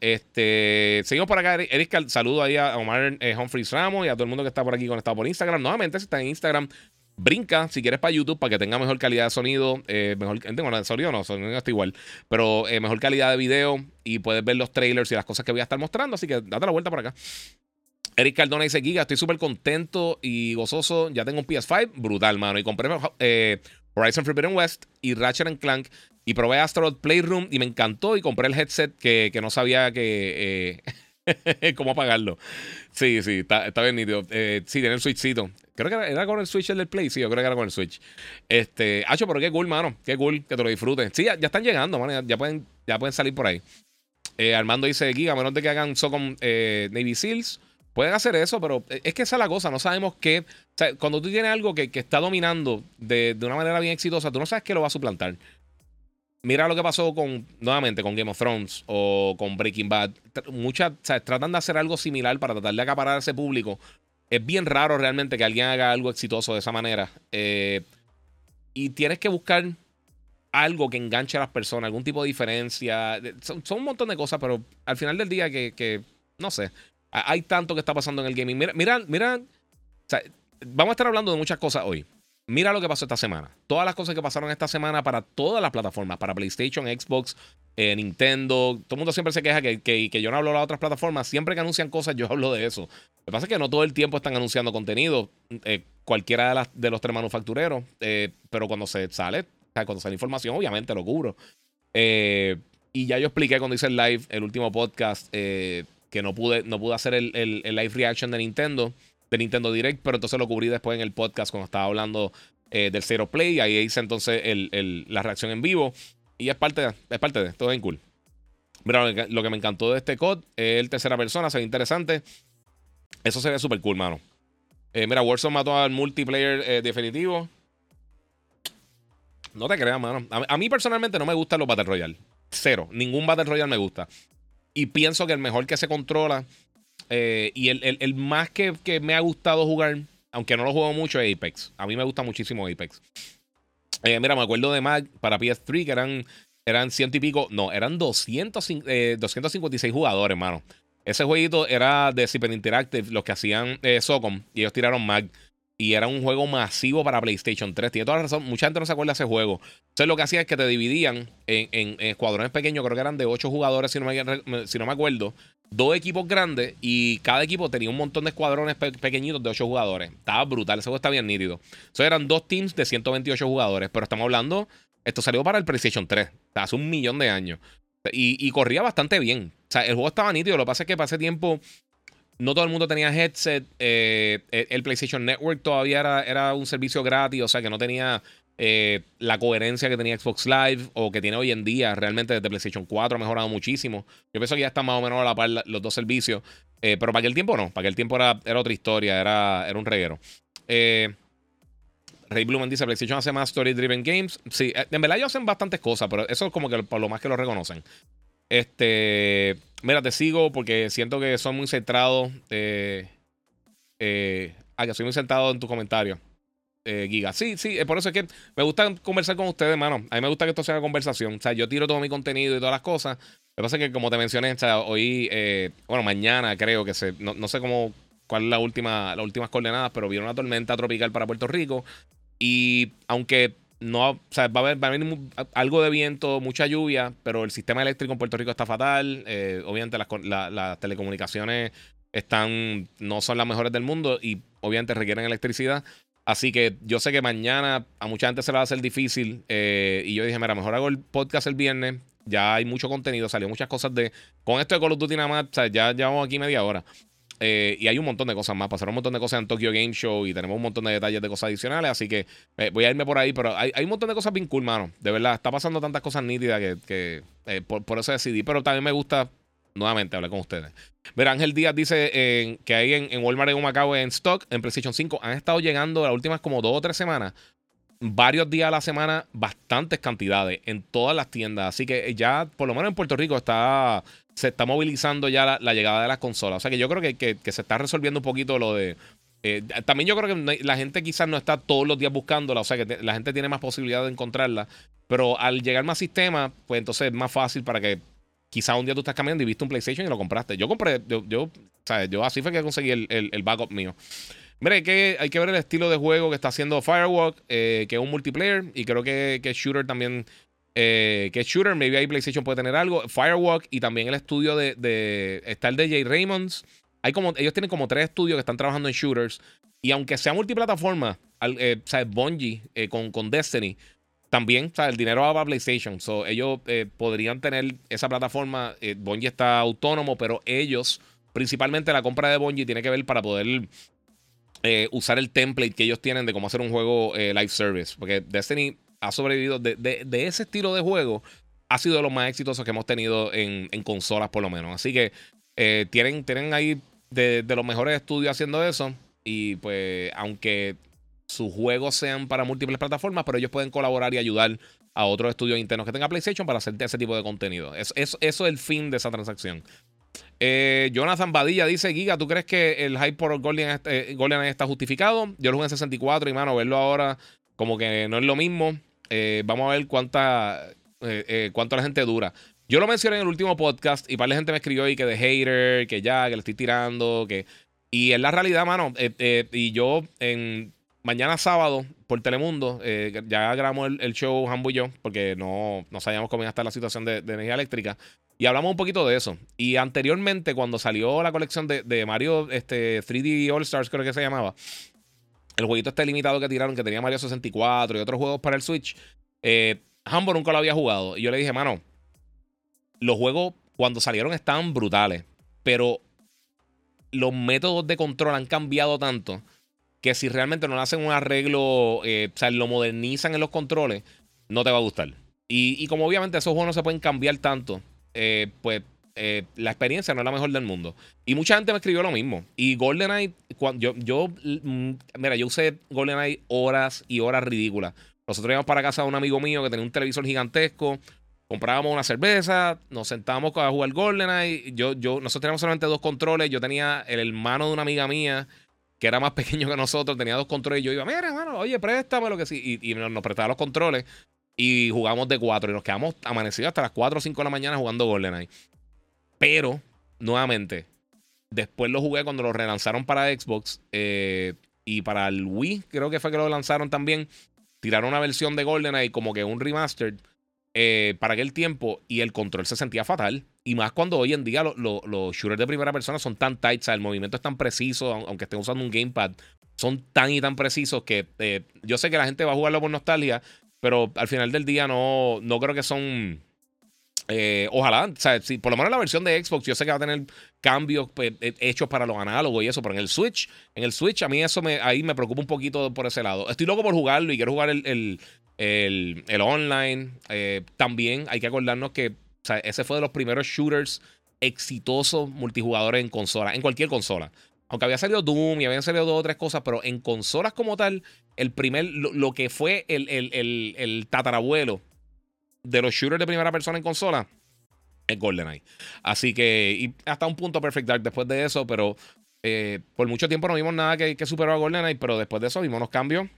Este, seguimos por acá, Eric, saludo ahí a Omar eh, Humphreys Ramos y a todo el mundo que está por aquí conectado por Instagram. Nuevamente, si está en Instagram, brinca si quieres para YouTube para que tenga mejor calidad de sonido. Eh, mejor, bueno, de sonido no, sonido está igual, pero eh, mejor calidad de video y puedes ver los trailers y las cosas que voy a estar mostrando. Así que date la vuelta por acá. Eric Cardona dice: Giga, estoy súper contento y gozoso. Ya tengo un PS5, brutal, mano. Y compré eh, Horizon Forbidden West y Ratchet Clank. Y probé Asteroid Playroom y me encantó. Y compré el headset que, que no sabía que. Eh, [laughs] cómo apagarlo. Sí, sí, está, está bien nítido. Eh, sí, tiene el switchcito. Creo que era, con el switch el del Play. Sí, yo creo que era con el switch. Este, Hacho, pero qué cool, mano. Qué cool que te lo disfrutes. Sí, ya, están llegando, mano. Ya, pueden, ya pueden salir por ahí. Armando dice: Giga, a menos de que hagan Socom Navy Seals. Pueden hacer eso, pero es que esa es la cosa. No sabemos qué. O sea, cuando tú tienes algo que, está dominando de, una manera bien exitosa, tú no sabes qué lo va a suplantar. Mira lo que pasó con, nuevamente, con Game of Thrones o con Breaking Bad. Muchas, o tratan de hacer algo similar para tratar de acaparar a ese público. Es bien raro realmente que alguien haga algo exitoso de esa manera. Eh, y tienes que buscar algo que enganche a las personas, algún tipo de diferencia. Son, un montón de cosas, pero al final del día que, que no sé. Hay tanto que está pasando en el gaming. Mira, mira, mira. vamos a estar hablando de muchas cosas hoy. Mira lo que pasó esta semana. Todas las cosas que pasaron esta semana para todas las plataformas, para PlayStation, Xbox, eh, Nintendo. Todo el mundo siempre se queja que, que, yo no hablo de las otras plataformas. Siempre que anuncian cosas, yo [laughs] hablo de eso. Lo que pasa es que no todo el tiempo están anunciando contenido. Eh, cualquiera de, las, de, los tres manufactureros. Eh, pero cuando se sale, cuando sale información, obviamente lo cubro. y ya yo expliqué cuando hice el live, el último podcast que no pude, no pude hacer el, live reaction de Nintendo, de Nintendo Direct, pero entonces lo cubrí después en el podcast cuando estaba hablando eh, del Zero Play. Ahí hice entonces la reacción en vivo. Y es parte de, es parte de, todo bien cool. Mira, lo que me encantó de este COD es el tercera persona, se ve interesante. Eso se ve súper cool, mano. Eh, mira, Warzone mató al multiplayer eh, definitivo. No te creas, mano. A, a, mí personalmente no me gustan los Battle Royale. Cero. Ningún Battle Royale me gusta. Y pienso que el mejor que se controla eh, y el, más que, me ha gustado jugar, aunque no lo juego mucho, es Apex. A mí me gusta muchísimo Apex. Eh, mira, me acuerdo de Mag para PS3 que eran, eran ciento y pico, no, eran 200, 256 eh, jugadores, hermano. Ese jueguito era de Super Interactive, los que hacían Socom, y ellos tiraron Mag. Y era un juego masivo para PlayStation 3. Tiene toda la razón. Mucha gente no se acuerda de ese juego. Entonces lo que hacía es que te dividían en, escuadrones pequeños, creo que eran de 8 jugadores, si no, me, si no me acuerdo. Dos equipos grandes y cada equipo tenía un montón de escuadrones pequeñitos de 8 jugadores. Estaba brutal, ese juego está bien nítido. Entonces eran dos teams de 128 jugadores, pero estamos hablando, esto salió para el PlayStation 3, hace un millón de años. Y, corría bastante bien. O sea, el juego estaba nítido, lo que pasa es que ese tiempo no todo el mundo tenía headset. Eh, el PlayStation Network todavía era, era, un servicio gratis, o sea que no tenía eh, la coherencia que tenía Xbox Live o que tiene hoy en día. Realmente desde PlayStation 4 ha mejorado muchísimo. Yo pienso que ya están más o menos a la par los dos servicios. Eh, pero para aquel tiempo no, para aquel tiempo era, otra historia, era, era un reguero. Ray Blumen dice: PlayStation hace más story driven games. Sí, en verdad ellos hacen bastantes cosas, pero eso es como que por lo más que lo reconocen. Este. Mira, te sigo porque siento que soy muy centrado. Eh, eh, ah, que soy muy centrado en tu comentario. Eh, Giga. Sí, sí, por eso es que me gusta conversar con ustedes, hermano. A mí me gusta que esto sea conversación. O sea, yo tiro todo mi contenido y todas las cosas. Lo que pasa es que, como te mencioné, o sea, hoy, bueno, mañana creo que se. No, sé cómo. cuál es la última, las últimas coordenadas, pero vieron una tormenta tropical para Puerto Rico. Y aunque no, o sea, va a haber, va a haber algo de viento, mucha lluvia, pero el sistema eléctrico en Puerto Rico está fatal. Eh, obviamente las, telecomunicaciones están, no son las mejores del mundo y obviamente requieren electricidad. Así que yo sé que mañana a mucha gente se le va a hacer difícil. Eh, y yo dije, mira, mejor hago el podcast el viernes. Ya hay mucho contenido, salió muchas cosas de. Con esto de Call of Duty nada más, o sea, ya llevamos aquí media hora. Eh, y hay un montón de cosas más. Pasaron un montón de cosas en Tokyo Game Show y tenemos un montón de detalles de cosas adicionales. Así que eh, voy a irme por ahí. Pero hay, un montón de cosas bien cool, mano. De verdad, está pasando tantas cosas nítidas que, eh, por, eso decidí. Pero también me gusta nuevamente hablar con ustedes. Ver, Ángel Díaz dice que hay en, en Walmart en Macao en stock, en PlayStation 5, han estado llegando las últimas como dos o tres semanas. Varios días a la semana, bastantes cantidades en todas las tiendas. Así que ya, por lo menos en Puerto Rico, está se está movilizando ya la, llegada de las consolas. O sea que yo creo que, se está resolviendo un poquito lo de. Eh, también yo creo que la gente quizás no está todos los días buscándola, o sea que la gente tiene más posibilidad de encontrarla, pero al llegar más sistemas, pues entonces es más fácil para que quizás un día tú estás cambiando y viste un PlayStation y lo compraste. Yo compré, yo, yo, yo así fue que conseguí el, backup mío. Mira, hay que, hay que ver el estilo de juego que está haciendo Firewalk, eh, que es un multiplayer, y creo que, que Shooter también eh, que Shooter, maybe ahí PlayStation puede tener algo. Firewalk y también el estudio de, de está el de Jay Raymonds. Hay como, ellos tienen como tres estudios que están trabajando en shooters. Y aunque sea multiplataforma, eh, sea, Bungie eh, con, con, Destiny, también, sea, el dinero va para PlayStation. So, ellos podrían tener esa plataforma. Bungie está autónomo, pero ellos, principalmente la compra de Bungie, tiene que ver para poder usar el template que ellos tienen de cómo hacer un juego live service. Porque Destiny ha sobrevivido de, ese estilo de juego, ha sido de los más exitosos que hemos tenido en, consolas, por lo menos. Así que eh, tienen, tienen ahí de, los mejores estudios haciendo eso. Y pues, aunque sus juegos sean para múltiples plataformas, pero ellos pueden colaborar y ayudar a otros estudios internos que tengan PlayStation para hacer ese tipo de contenido. eso es el fin de esa transacción. Eh, Jonathan Badilla dice: Giga, ¿tú crees que el hype por Golden, eh, está justificado? Yo lo jugué en 64 y, mano, verlo ahora como que no es lo mismo. Eh, vamos a ver cuánta, eh, eh, cuánto la gente dura. Yo lo mencioné en el último podcast y para la gente me escribió ahí que de hater, que ya, que le estoy tirando, que... Y es la realidad, mano. y yo en mañana sábado por Telemundo, ya grabamos el, show Hambo y yo, porque no, no sabíamos cómo iba a estar la situación de, energía eléctrica. Y hablamos un poquito de eso. Y anteriormente, cuando salió la colección de, Mario este, 3D All Stars, creo que se llamaba, el jueguito este limitado que tiraron, que tenía Mario 64 y otros juegos para el Switch, eh, Hambo nunca lo había jugado. Y yo le dije, mano, los juegos cuando salieron estaban brutales, pero los métodos de control han cambiado tanto que si realmente no le hacen un arreglo, eh, o sea, lo modernizan en los controles, no te va a gustar. Y, como obviamente esos juegos no se pueden cambiar tanto, eh, pues eh, la experiencia no es la mejor del mundo. Y mucha gente me escribió lo mismo. Y GoldenEye, cuando yo, yo, mm, mira, yo usé GoldenEye horas y horas ridículas. Nosotros íbamos para casa de un amigo mío que tenía un televisor gigantesco. Comprábamos una cerveza, nos sentábamos a jugar GoldenEye. Yo, yo, nosotros teníamos solamente dos controles. Yo tenía el hermano de una amiga mía que era más [laughs] pequeño que nosotros, tenía dos controles. Y yo iba, mira, hermano, oye, préstame lo que sí. Y, nos, prestaba los controles y jugamos de cuatro. Y nos quedamos amanecidos hasta las 4 o 5 de la mañana jugando GoldenEye. Pero, nuevamente, después lo jugué cuando lo relanzaron para Xbox. Eh, y para el Wii, creo que fue que lo lanzaron también. Tiraron una versión de GoldenEye como que un remastered eh, para aquel tiempo y el control se sentía fatal. Y más cuando hoy en día los shooters de primera persona son tan tight, o sea, el movimiento es tan preciso, aunque estén usando un gamepad, son tan y tan precisos que eh, yo sé que la gente va a jugarlo por nostalgia, pero al final del día no, no creo que son eh, ojalá, por lo menos la versión de Xbox, yo sé que va a tener cambios pues, eh, hechos para los análogos y eso, pero en el Switch, en el Switch, a mí eso me, ahí me preocupa un poquito por ese lado. Estoy loco por jugarlo y quiero jugar el, online. Eh, también hay que acordarnos que ese fue de los primeros shooters exitosos multijugadores en consola, en cualquier consola. Aunque había salido Doom y habían salido dos o tres cosas, pero en consolas como tal, el primer, lo, que fue el tatarabuelo de los shooters de primera persona en consola es GoldenEye. Así que, y hasta un punto Perfect Dark después de eso, pero eh, por mucho tiempo no vimos nada que, que superó a GoldenEye, pero después de eso vimos unos cambios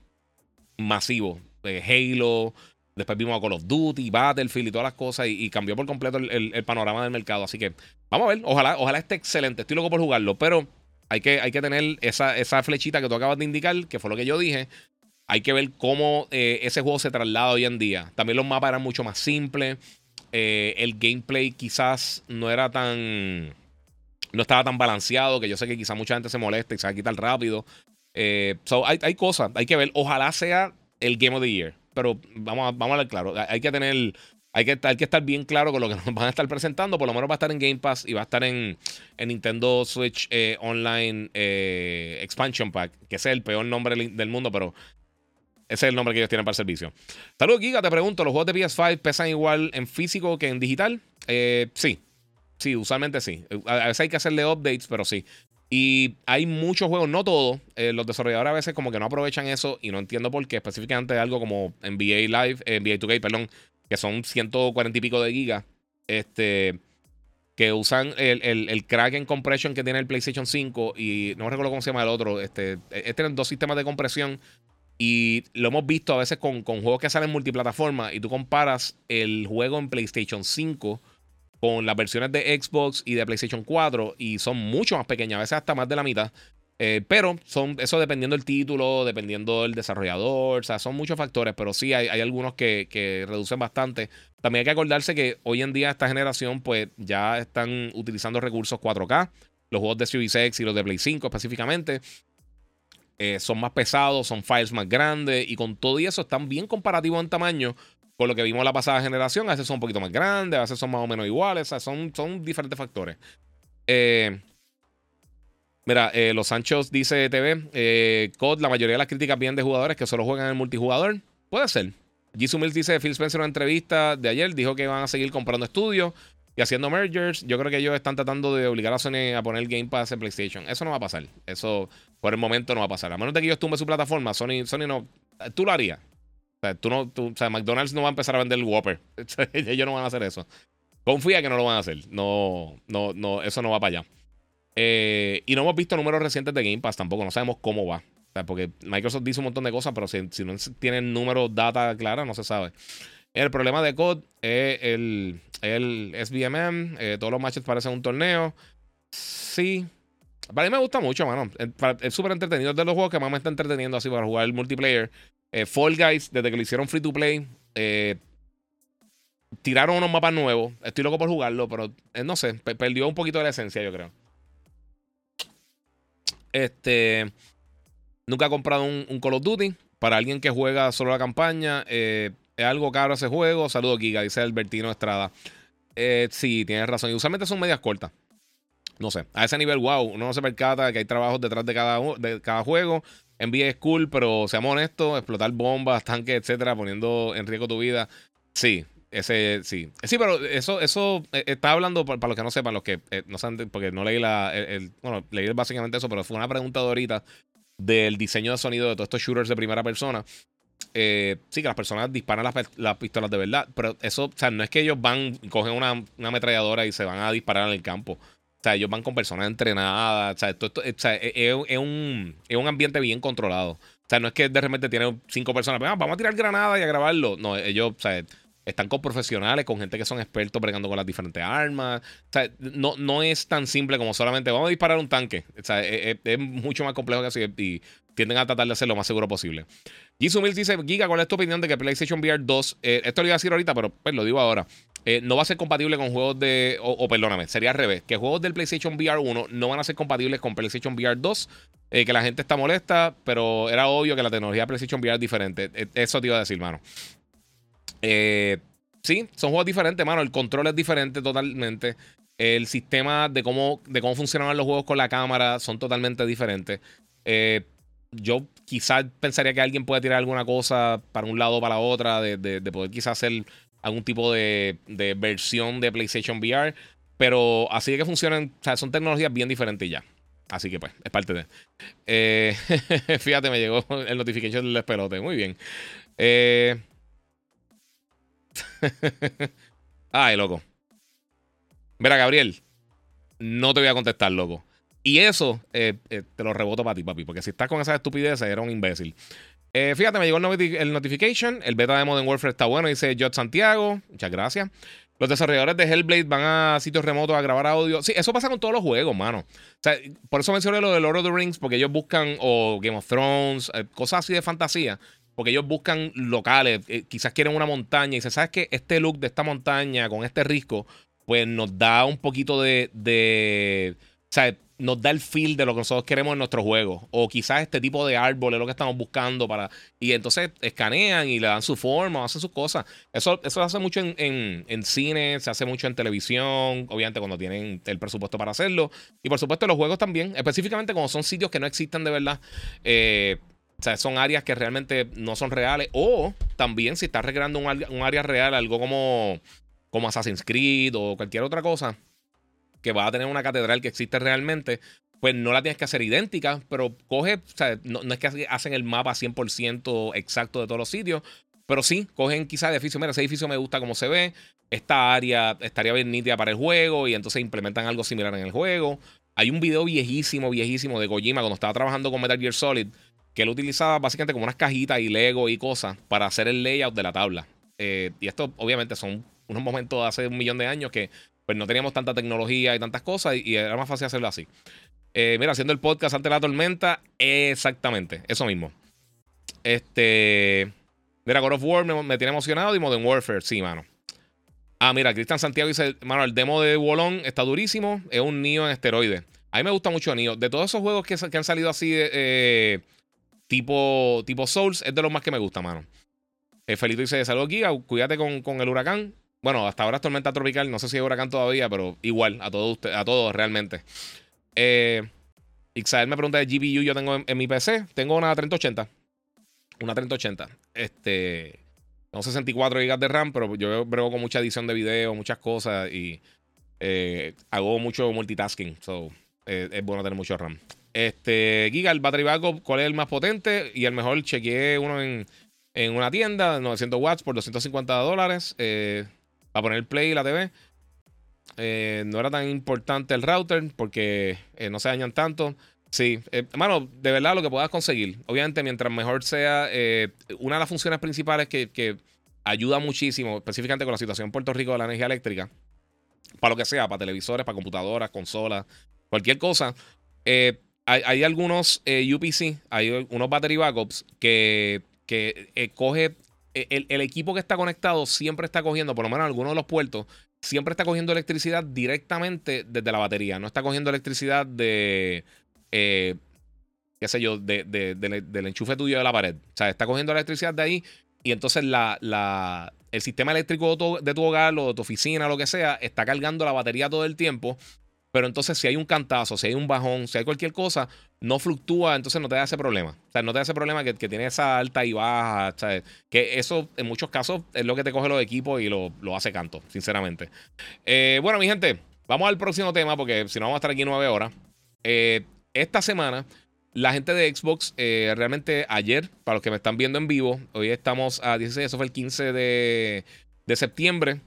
masivos. de Halo, después vimos a Call of Duty, Battlefield y todas las cosas, y, cambió por completo el, panorama del mercado. Así que vamos a ver, ojalá, ojalá esté excelente. Estoy loco por jugarlo, pero hay que, hay que tener esa, esa flechita que tú acabas de indicar, que fue lo que yo dije, hay que ver cómo eh, ese juego se traslada hoy en día. También los mapas eran mucho más simples. Eh, el gameplay quizás no era tan. No estaba tan balanceado. Que yo sé que quizás mucha gente se molesta y se va a quitar rápido. Eh, hay, cosas, hay que ver. Ojalá sea el Game of the Year. Pero vamos a, vamos a ver claro. Hay que tener. Hay que, hay que estar bien claro con lo que [laughs] nos van a estar presentando. Por lo menos va a estar en Game Pass y va a estar en, en Nintendo Switch Online Expansion Pack, que es el peor nombre del mundo, pero ese es el nombre que ellos tienen para el servicio. Saludos, Giga. Te pregunto: ¿los juegos de PS5 pesan igual en físico que en digital? Eh, sí. Sí, usualmente sí. A veces hay que hacerle updates, pero sí. Y hay muchos juegos, no todos. Eh, los desarrolladores a veces como que no aprovechan eso y no entiendo por qué. Específicamente algo como NBA Live, eh, NBA 2K, perdón, que son 140 y pico de gigas. Este que usan el, el, el, Kraken Compression que tiene el PlayStation 5 y no recuerdo cómo se llama el otro. Este, este tienen dos sistemas de compresión y lo hemos visto a veces con, juegos que salen multiplataforma y tú comparas el juego en PlayStation 5 con las versiones de Xbox y de PlayStation 4 y son mucho más pequeñas, a veces hasta más de la mitad. Eh, pero son eso dependiendo del título, dependiendo del desarrollador, o sea, son muchos factores, pero sí hay, algunos que, reducen bastante. También hay que acordarse que hoy en día esta generación pues ya están utilizando recursos 4K, los juegos de Series X y los de Play 5 específicamente. Eh, son más pesados, son files más grandes y con todo y eso están bien comparativos en tamaño con lo que vimos la pasada generación. A veces son un poquito más grandes, a veces son más o menos iguales, son, son diferentes factores. Eh, mira, eh, Los Sanchos dice TV, COD, la mayoría de las críticas vienen de jugadores que solo juegan en multijugador. Puede ser. Jisoo Mills dice, Phil Spencer en una entrevista de ayer dijo que van a seguir comprando estudios y haciendo mergers. Yo creo que ellos están tratando de obligar a Sony a poner Game Pass en PlayStation. Eso no va a pasar. Eso por el momento no va a pasar. A menos de que ellos tumben su plataforma, Sony, Sony no. Tú lo harías. O sea, tú no, o sea, McDonald's no va a empezar a vender el Whopper. [laughs] ellos no van a hacer eso. Confía que no lo van a hacer. No, no, no, eso no va para allá. Eh, y no hemos visto números recientes de Game Pass tampoco. No sabemos cómo va. O sea, porque Microsoft dice un montón de cosas, pero si, si no tienen números, data clara, no se sabe. El problema de COD es el, el SBMM. Eh, todos los matches parecen un torneo. Sí, para mí me gusta mucho, mano. Es súper entretenido. Es de los juegos que más me está entreteniendo así para jugar el multiplayer. Eh, Fall Guys, desde que lo hicieron free to play, eh, tiraron unos mapas nuevos. Estoy loco por jugarlo, pero eh, no sé, perdió un poquito de la esencia, yo creo. Este. Nunca he comprado un, Call of Duty. Para alguien que juega solo la campaña, es algo caro ese juego. Saludos, Giga, dice Albertino Estrada. sí, tienes razón. Y usualmente son medias cortas. No sé, a ese nivel, wow, uno no se percata que hay trabajos detrás de cada, de cada juego. NBA es cool, pero seamos honestos, explotar bombas, tanques, etcétera, poniendo en riesgo tu vida. Sí, ese, sí. Sí, pero eso, eso eh, está hablando, para, los que no sepan, los que eh, no saben, porque no leí la, bueno, leí básicamente eso, pero fue una pregunta de ahorita del diseño de sonido de todos estos shooters de primera persona. Eh, sí, que las personas disparan las, pistolas de verdad, pero eso, o sea, no es que ellos van, cogen una, una ametralladora y se van a disparar en el campo. O sea, ellos van con personas entrenadas. O sea, esto, es, un, es, un, ambiente bien controlado. O sea, no es que de repente tienen cinco personas, ah, vamos a tirar granada y a grabarlo. No, ellos, o sea, están con profesionales, con gente que son expertos bregando con las diferentes armas. O sea, no, no es tan simple como solamente vamos a disparar un tanque. O sea, es, mucho más complejo que así y tienden a tratar de hacer lo más seguro posible. Jisoo Mills dice, Giga, ¿cuál es tu opinión de que PlayStation VR 2, eh, esto lo iba a decir ahorita, pero pues lo digo ahora, eh, no va a ser compatible con juegos de, o, perdóname, sería al revés, que juegos del PlayStation VR 1 no van a ser compatibles con PlayStation VR 2, eh, que la gente está molesta, pero era obvio que la tecnología de PlayStation VR es diferente. Eso te iba a decir, mano. sí, son juegos diferentes, mano. El control es diferente totalmente. El sistema de cómo, de cómo funcionaban los juegos con la cámara son totalmente diferentes. Yo quizás pensaría que alguien puede tirar alguna cosa para un lado o para la otra, de, poder quizás hacer algún tipo de, versión de PlayStation VR. Pero así de que funcionan, o sea, son tecnologías bien diferentes ya. Así que pues, es parte de. Eh, [laughs] fíjate, me llegó el notification del despelote. Muy bien. Eh, [laughs] ay, loco. Mira, Gabriel. No te voy a contestar, loco. Y eso eh, eh, te lo reboto para ti, papi, porque si estás con esa estupidez, era un imbécil. Eh, fíjate, me llegó el, notification. El beta de Modern Warfare está bueno, dice Jot Santiago. Muchas gracias. Los desarrolladores de Hellblade van a sitios remotos a grabar audio. Sí, eso pasa con todos los juegos, mano. Por eso mencioné lo de Lord of the Rings, porque ellos buscan, o Game of Thrones, cosas así de fantasía, porque ellos buscan locales. quizás quieren una montaña y dicen, ¿sabes qué? Este look de esta montaña con este risco, pues nos da un poquito de. Sea, nos da el feel de lo que nosotros queremos en nuestro juego. O quizás este tipo de árbol es lo que estamos buscando para. Y entonces escanean y le dan su forma, hacen sus cosas. Eso, eso se hace mucho en, en, cine, se hace mucho en televisión, obviamente cuando tienen el presupuesto para hacerlo. Y por supuesto en los juegos también, específicamente cuando son sitios que no existen de verdad. Eh, o sea, son áreas que realmente no son reales. O también si estás recreando un, un área real, algo como, como Assassin's Creed o cualquier otra cosa que va a tener una catedral que existe realmente, pues no la tienes que hacer idéntica, pero coge, o sea, no, es que hacen el mapa 100% exacto de todos los sitios, pero sí, cogen quizás edificios, mira, ese edificio me gusta cómo se ve, esta área estaría bien nítida para el juego y entonces implementan algo similar en el juego. Hay un video viejísimo, viejísimo de Kojima cuando estaba trabajando con Metal Gear Solid, que él utilizaba básicamente como unas cajitas y Lego y cosas para hacer el layout de la tabla. Eh, y esto obviamente son unos momentos de hace un millón de años que pues no teníamos tanta tecnología y tantas cosas y, era más fácil hacerlo así. Eh, mira, haciendo el podcast ante la tormenta, exactamente, eso mismo. Este. Mira, God of War me, tiene emocionado y Modern Warfare, sí, mano. Ah, mira, Cristian Santiago dice, mano, el demo de Wolong está durísimo, es un Nio en esteroide. A mí me gusta mucho Nio. De todos esos juegos que, han salido así, eh, tipo, tipo Souls, es de los más que me gusta, mano. Eh, Felito dice, saludos aquí, cuídate con, con el huracán. Bueno, hasta ahora es tormenta tropical. No sé si es huracán todavía, pero igual, a todos a todos realmente. Eh, me pregunta de GPU yo tengo en, mi PC. Tengo una 3080. Una 3080. Este. Tengo 64 GB de RAM, pero yo brego con mucha edición de video, muchas cosas y eh, hago mucho multitasking. So, eh, es bueno tener mucho RAM. Este, Giga, el battery backup, ¿cuál es el más potente? Y el mejor, chequeé uno en, en una tienda, 900 watts por 250 dólares. Eh, para poner play y la TV. Eh, no era tan importante el router porque eh, no se dañan tanto. Sí, hermano, de verdad lo que puedas conseguir. Obviamente, mientras mejor sea, eh, una de las funciones principales que, ayuda muchísimo, específicamente con la situación en Puerto Rico de la energía eléctrica, para lo que sea, para televisores, para computadoras, consolas, cualquier cosa. hay, algunos UPC, hay unos battery backups que, que coge e, el, equipo que está conectado siempre está cogiendo, por lo menos algunos de los puertos, siempre está cogiendo electricidad directamente desde la batería. No está cogiendo electricidad de. Eh, qué sé yo, de, del enchufe tuyo de la pared. O sea, está cogiendo electricidad de ahí y entonces la, la, el sistema eléctrico de de tu hogar o de tu oficina, lo que sea, está cargando la batería todo el tiempo pero entonces, si hay un cantazo, si hay un bajón, si hay cualquier cosa, no fluctúa, entonces no te da ese problema. O sea, no te da ese problema que, tiene esa alta y baja. Que eso, en muchos casos, es lo que te coge los equipos y lo, hace canto, sinceramente. Eh, bueno, mi gente, vamos al próximo tema, porque si no, vamos a estar aquí nueve horas. Eh, esta semana, la gente de Xbox, eh, realmente ayer, para los que me están viendo en vivo, hoy estamos a 16, eso fue el 15 de, de septiembre.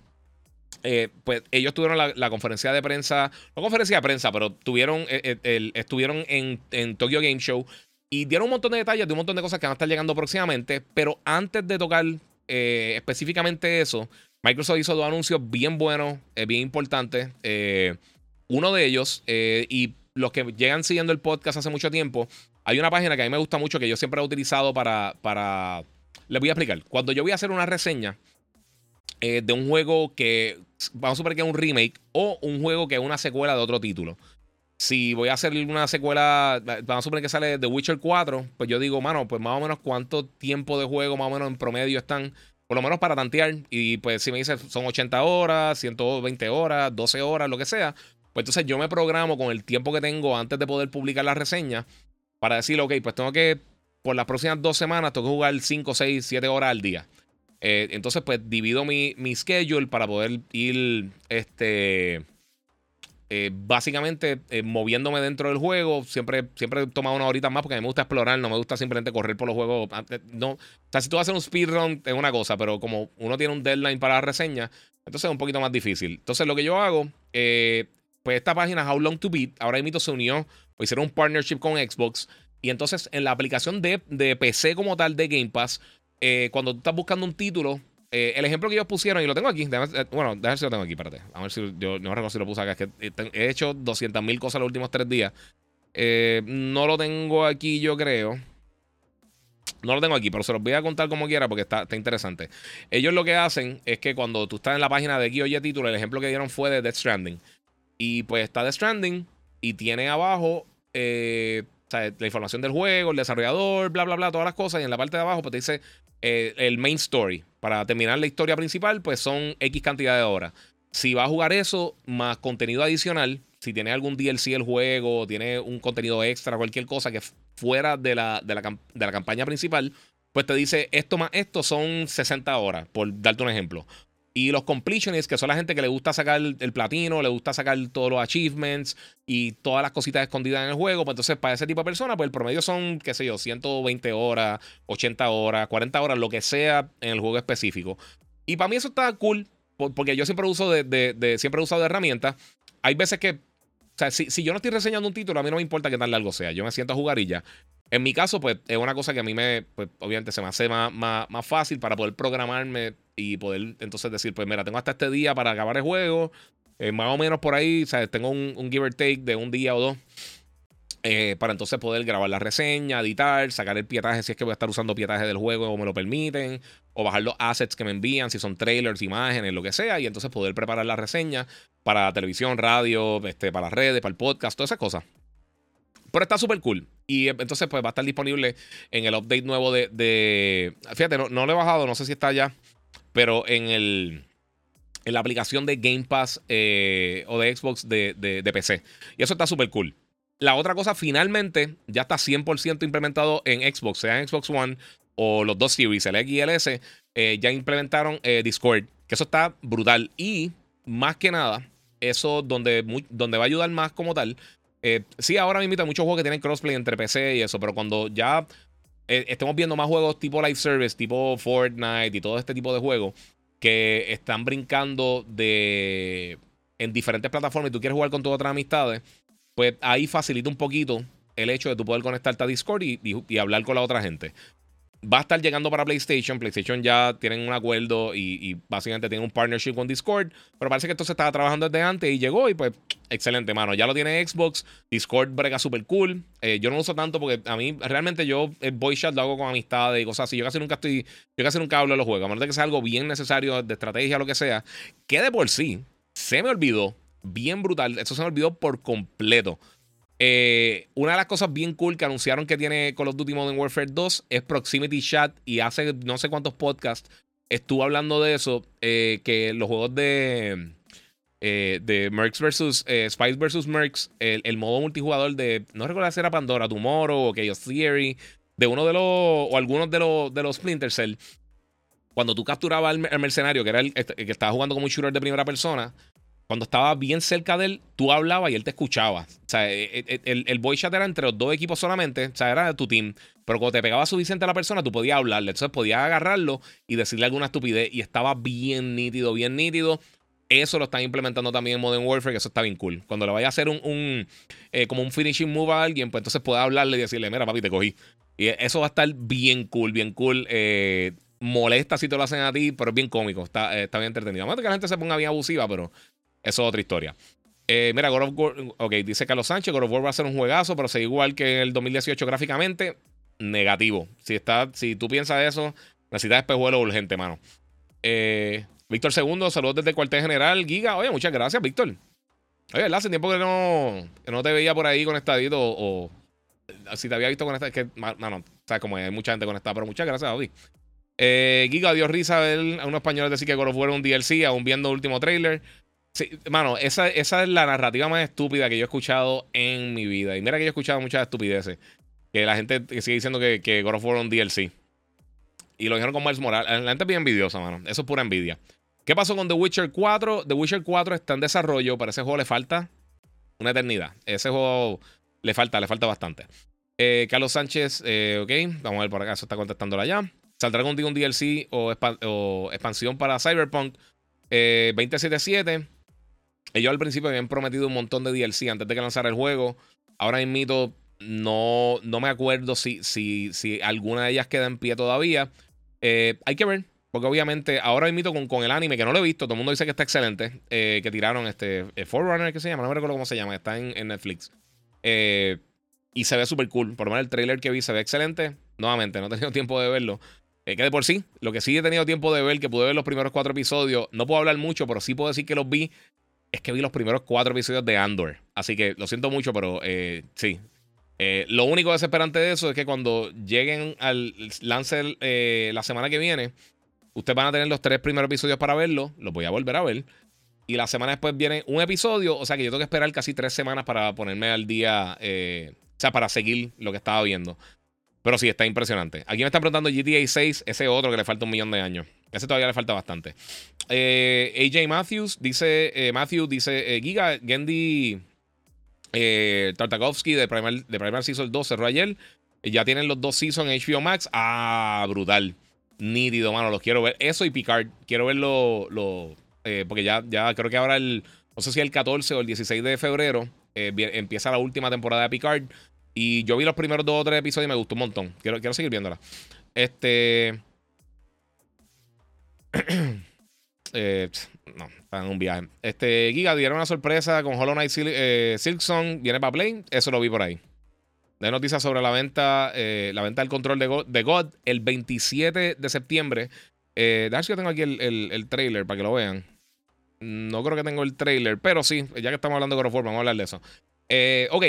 Eh, pues ellos tuvieron la, conferencia de prensa, no conferencia de prensa, pero tuvieron, eh, eh, estuvieron en, en, Tokyo Game Show y dieron un montón de detalles de un montón de cosas que van a estar llegando próximamente. Pero antes de tocar específicamente eso, Microsoft hizo dos anuncios bien buenos, bien importantes. uno de ellos, y los que llegan siguiendo el podcast hace mucho tiempo, hay una página que a mí me gusta mucho que yo siempre he utilizado para, para... Les voy a explicar. Cuando yo voy a hacer una reseña de un juego que, vamos a suponer que es un remake o un juego que es una secuela de otro título si voy a hacer una secuela, vamos a suponer que sale The Witcher 4, pues yo digo, mano, pues más o menos cuánto tiempo de juego más o menos en promedio están, por lo menos para tantear. Y pues si me dice son 80 horas, 120 horas, 12 horas, lo que sea, pues entonces yo me programo con el tiempo que tengo antes de poder publicar la reseña para decir, ok, pues tengo que, por las próximas dos semanas, tengo que jugar 5, 6, 7 horas al día. Eh, entonces, pues divido mi, mi schedule para poder ir, este eh, básicamente eh, moviéndome dentro del juego. Siempre, siempre he tomado una horita más porque me gusta explorar, no me gusta simplemente correr por los juegos. No, o sea, si tú vas a hacer un speedrun es una cosa, pero como uno tiene un deadline para la reseña, entonces es un poquito más difícil. Entonces lo que yo hago, pues esta página How Long to Beat, ahora mismo se unió, pues hicieron un partnership con Xbox. Y entonces en la aplicación de, de PC como tal de Game Pass, cuando tú estás buscando un título, eh, el ejemplo que ellos pusieron, y lo tengo aquí. Eh, bueno, déjame si lo tengo aquí, espérate. A ver si yo no recuerdo si lo puse acá. Es que eh, he hecho 200.000 cosas los últimos tres días. no lo tengo aquí, yo creo. No lo tengo aquí, pero se los voy a contar como quiera porque está, interesante. Ellos lo que hacen es que cuando tú estás en la página de Guioya Título, el ejemplo que dieron fue de Death Stranding. Y pues está Death Stranding y tiene abajo la información del juego, el desarrollador, bla, bla, bla, todas las cosas. Y en la parte de abajo pues te dice el main story para terminar la historia principal, pues son X cantidad de horas. Si va a jugar eso, más contenido adicional, si tiene algún DLC el juego, tiene un contenido extra, cualquier cosa que fuera de la, de la, campaña principal, pues te dice esto más esto son 60 horas, por darte un ejemplo. Y los completionists, que son la gente que le gusta sacar el, platino, le gusta sacar todos los achievements y todas las cositas escondidas en el juego, pues entonces para ese tipo de personas, pues el promedio son, qué sé yo, 120 horas, 80 horas, 40 horas, lo que sea en el juego específico. Y para mí eso está cool, porque yo siempre uso de, siempre he usado de herramientas. Hay veces que, o sea, si, si, yo no estoy reseñando un título, a mí no me importa qué tan largo sea. Yo me siento a jugar y ya. En mi caso, pues es una cosa que a mí me, pues obviamente se me hace más, más, fácil para poder programarme y poder entonces decir, pues mira, tengo hasta este día para acabar el juego. Eh, más o menos por ahí, sea, tengo un, un, give or take de un día o dos. Eh, para entonces poder grabar la reseña, editar, sacar el pietaje si es que voy a estar usando pietaje del juego o me lo permiten, o bajar los assets que me envían, si son trailers, imágenes, lo que sea, y entonces poder preparar la reseña para televisión, radio, este, para las redes, para el podcast, todas esas cosas. Pero está súper cool. Y entonces, pues va a estar disponible en el update nuevo de. fíjate, no, lo he bajado, no sé si está ya. Pero en el. En la aplicación de Game Pass eh, o de Xbox de, de, PC. Y eso está súper cool. La otra cosa, finalmente, ya está 100% implementado en Xbox, sea Xbox One o los dos series, el X y el S, eh, ya implementaron eh, Discord. Que eso está brutal. Y más que nada, eso donde, donde va a ayudar más como tal eh, sí, ahora mismo hay muchos juegos que tienen crossplay entre PC y eso, pero cuando ya eh, estemos viendo más juegos tipo live service, tipo Fortnite y todo este tipo de juegos que están brincando de en diferentes plataformas y tú quieres jugar con tus otras amistades, pues ahí facilita un poquito el hecho de tú poder conectarte a Discord y hablar con la otra gente va a estar llegando para PlayStation. PlayStation ya tienen un acuerdo y, básicamente tienen un partnership con Discord. Pero parece que esto se estaba trabajando desde antes y llegó y pues excelente, mano. Ya lo tiene Xbox. Discord brega súper cool. Eh, yo no lo uso tanto porque a mí realmente yo el voice chat lo hago con amistades y cosas así. Yo casi nunca estoy, yo casi nunca hablo de los juegos. A menos de que sea algo bien necesario de estrategia o lo que sea. Que de por sí se me olvidó. Bien brutal. Eso se me olvidó por completo. Eh, una de las cosas bien cool que anunciaron que tiene Call of Duty Modern Warfare 2 es Proximity Chat y hace no sé cuántos podcasts estuvo hablando de eso, eh, que los juegos de, eh, de Mercs versus Spice versus Mercs, el, modo multijugador de, no recuerdo si era Pandora, Tomorrow o Chaos Theory, de uno de los, o algunos de los, de los Splinter Cell, cuando tú capturabas al, mercenario, que era el, que estaba jugando como un shooter de primera persona, cuando estaba bien cerca de él, tú hablabas y él te escuchaba. O sea, e, e, e, el, el voice chat era entre los dos equipos solamente, o sea, era de tu team. Pero cuando te pegaba suficiente a la persona, tú podías hablarle. Entonces podías agarrarlo y decirle alguna estupidez. Y estaba bien nítido, bien nítido. Eso lo están implementando también en Modern Warfare, que eso está bien cool. Cuando le vaya a hacer un, eh, como un finishing move a alguien, pues entonces puedes hablarle y decirle, mira, papi, te cogí. Y eso va a estar bien cool, bien cool. Eh, molesta si te lo hacen a ti, pero es bien cómico, está, está bien entretenido. Vamos a que la gente se ponga bien abusiva, pero eso es otra historia. mira, God of War, ok, dice Carlos Sánchez, God of War va a ser un juegazo, pero se igual que en el 2018 gráficamente, negativo. Si, está, si tú piensas eso, necesitas espejuelo urgente, mano. Eh, Víctor Segundo, saludos desde el cuartel general. Giga, oye, muchas gracias, Víctor. Oye, ¿verdad? Hace tiempo que no, no te veía por ahí conectadito o, si te había visto conectado, es que, no, o sea, como hay mucha gente conectada, pero muchas gracias, Audi. Eh, Giga, dio risa ver a unos españoles decir que God of War un DLC, aún viendo el último trailer. Mano, esa, esa es la narrativa más estúpida que yo he escuchado en mi vida. Y mira que yo he escuchado muchas estupideces. Que la gente sigue diciendo que, que God of War un DLC. Y lo dijeron con Miles Morales. La gente es bien envidiosa, mano. Eso es pura envidia. ¿Qué pasó con The Witcher 4? The Witcher 4 está en desarrollo. Para ese juego le falta una eternidad. Ese juego le falta, le falta bastante. Eh, Carlos Sánchez, eh, ok. Vamos a ver por acá. Eso está contestándola ya. ¿Saldrá algún un DLC o, expansión para Cyberpunk 2077? Eh, Ellos al principio habían prometido un montón de DLC antes de que lanzara el juego. Ahora mismo no, no me acuerdo si, si, si alguna de ellas queda en pie todavía. hay que ver. Porque obviamente ahora invito con, con el anime, que no lo he visto, todo el mundo dice que está excelente, eh, que tiraron este eh, Forerunner, que se llama, no me recuerdo cómo se llama, está en, Netflix. Eh, y se ve súper cool. Por lo menos el trailer que vi se ve excelente. Nuevamente, no he tenido tiempo de verlo. que de por sí, lo que sí he tenido tiempo de ver, que pude ver los primeros cuatro episodios, no puedo hablar mucho, pero sí puedo decir que los vi, es que vi los primeros cuatro episodios de Andor. Así que lo siento mucho, pero sí. lo único desesperante de eso es que cuando lleguen al lance la semana que viene, Ustedes van a tener los tres primeros episodios para verlo. Los voy a volver a ver. Y la semana después viene un episodio. O sea que yo tengo que esperar casi tres semanas para ponerme al día. Eh, o sea, para seguir lo que estaba viendo. Pero sí, está impresionante. Aquí me están preguntando GTA 6, ese otro que le falta un millón de años. Ese todavía le falta bastante. Eh, AJ Matthews dice, eh, Matthew dice, Giga, Gendy Tartakovsky de Primer, de Primer Season 2 cerró ayer. Ya tienen los dos Seasons en HBO Max. Ah, brutal nítido, mano. Los quiero ver. Eso y Picard. Quiero verlo. Lo, eh, porque ya, ya creo que ahora el. No sé si el 14 o el 16 de febrero eh, empieza la última temporada de Picard. Y yo vi los primeros dos o tres episodios y me gustó un montón. Quiero, quiero seguir viéndola. Este. [clears throat] eh, no, está en un viaje. Este, Giga dieron una sorpresa con Hollow Knight eh, Silksong. Viene para Play. Eso lo vi por ahí de noticias sobre la venta, eh, la venta del control de God, de el 27 de septiembre. Eh, si yo tengo aquí el, trailer para que lo vean. No creo que tengo el trailer, pero sí, ya que estamos hablando de War, vamos a hablar de eso. Ok,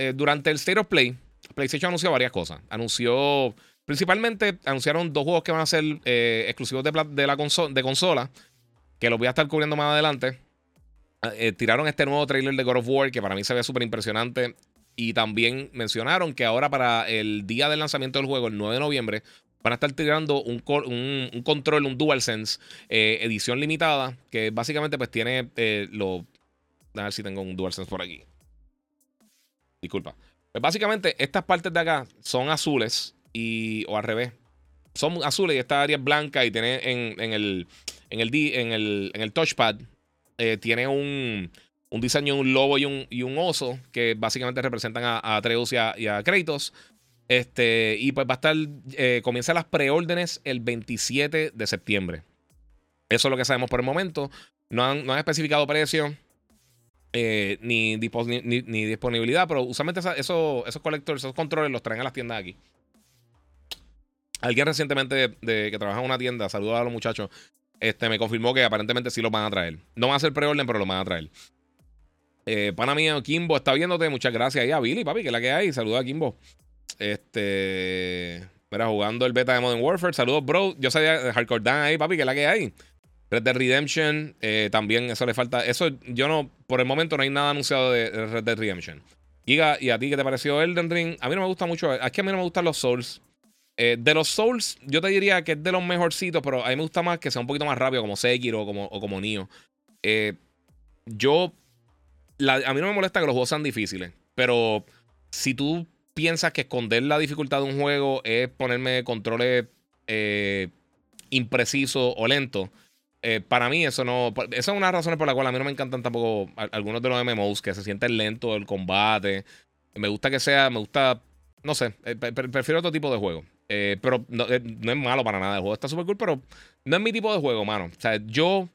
eh, durante el State of Play, PlayStation anunció varias cosas. Anunció, principalmente, anunciaron dos juegos que van a ser exclusivos de, la consola, que los voy a estar cubriendo más adelante. tiraron este nuevo trailer de God of War, que para mí se ve súper impresionante. Y también mencionaron que ahora para el día del lanzamiento del juego, el 9 de noviembre, van a estar tirando un, control, un DualSense eh, edición limitada, que básicamente pues tiene eh, lo... A ver si tengo un DualSense por aquí. Disculpa. Pues básicamente estas partes de acá son azules y... o al revés. Son azules y esta área es blanca y tiene en, el, en, el, en, el, en el touchpad eh, tiene un un diseño de un lobo y un, y un oso que básicamente representan a, a Atreus y a, Kratos. Este, y pues va a estar, eh, comienza las preórdenes el 27 de septiembre. Eso es lo que sabemos por el momento. No han, no han especificado precio eh, ni, ni, disponibilidad, pero usualmente esos, esos colectores, esos controles los traen a las tiendas aquí. Alguien recientemente que trabaja en una tienda, saludos a los muchachos, este, me confirmó que aparentemente sí los van a traer. No van a hacer preorden, pero los van a traer. Eh, pana mío, Kimbo, está viéndote. Muchas gracias ahí a Billy, papi, que es la que hay. Saludos a Kimbo. Este. Mira, jugando el beta de Modern Warfare. Saludos, bro. Yo sabía Hardcore Dan ahí, papi, que es la que hay. Red Dead Redemption, eh, también eso le falta. Eso yo no, por el momento no hay nada anunciado de Red Dead Redemption. Giga, ¿y a ti qué te pareció Elden Ring? A mí no me gusta mucho. Es que a mí no me gustan los Souls. Eh, de los Souls, yo te diría que es de los mejorcitos, pero a mí me gusta más que sea un poquito más rápido, como Sekiro o como, o Nioh. yo a mí no me molesta que los juegos sean difíciles, pero si tú piensas que esconder la dificultad de un juego es ponerme controles eh, imprecisos o lentos, eh, para mí eso no. Esa es una de las razones por la cual a mí no me encantan tampoco algunos de los MMOs que se sienten lentos el combate. Me gusta que sea, me gusta, no sé, eh, prefiero otro tipo de juego. pero no, no, es malo para nada. El juego está súper cool, pero no es mi tipo de juego, mano. O sea, yo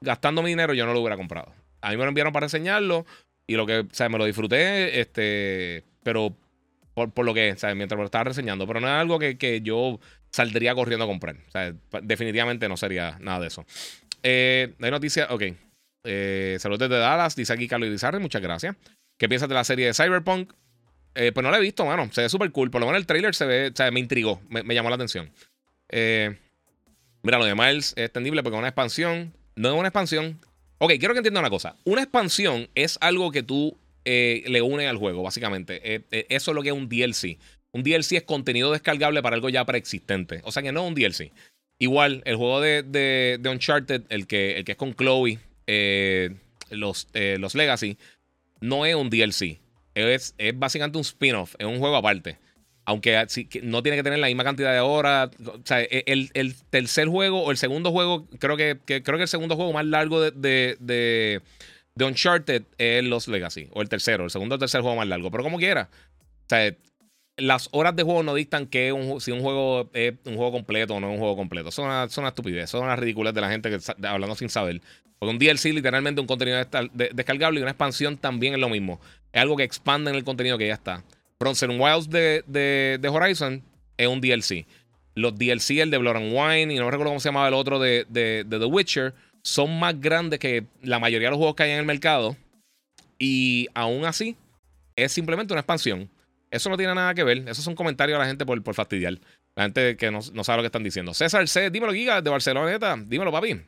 gastando mi dinero, yo no lo hubiera comprado. A mí me lo enviaron para reseñarlo y lo que, o sea, me lo disfruté, este, pero por, lo que, ¿sabes? Mientras lo estaba reseñando. Pero no es algo que, yo saldría corriendo a comprar. Definitivamente no sería nada de eso. Eh, hay noticias, ok. Eh, saludos desde Dallas, dice aquí Carlos Izarri, muchas gracias. ¿Qué piensas de la serie de Cyberpunk? Eh, pues no la he visto, mano. Se ve súper cool. Por lo menos el trailer se ve, o sea, me intrigó, me, me llamó la atención. Eh, mira, lo de Miles es extendible porque es una expansión. No es una expansión. Ok, quiero que entienda una cosa. Una expansión es algo que tú le une al juego, básicamente. Eso es lo que es un DLC. Un DLC es contenido descargable para algo ya preexistente. O sea que no es un DLC. Igual, el juego de, Uncharted, el que, el que es con Chloe, los, los Legacy, no es un DLC. Es, básicamente un spin-off, es un juego aparte. Aunque no tiene que tener la misma cantidad de horas. O sea, e, el, el tercer juego o el segundo juego, creo que, creo que el segundo juego más largo de de Uncharted es Los Legacy, o el tercero, el segundo o tercer juego más largo, pero como quiera. O sea, las horas de juego no dictan que si un juego es un juego completo o no es un juego completo. Son una, estupidez, son unas ridículas de la gente que hablando sin saber. Porque un DLC literalmente un contenido descargable y una expansión también es lo mismo. Es algo que expande en el contenido que ya está. Frontier Wilds de, de, Horizon es un DLC. Los DLC, el de Blood and Wine, y no recuerdo cómo se llamaba el otro de, de The Witcher, son más grandes que la mayoría de los juegos que hay en el mercado. Y aún así, es simplemente una expansión. Eso no tiene nada que ver. Esos son comentarios a la gente por, por fastidiar. La gente que no, sabe lo que están diciendo. César C, dímelo, Giga, de Barcelona, neta. Dímelo, papi.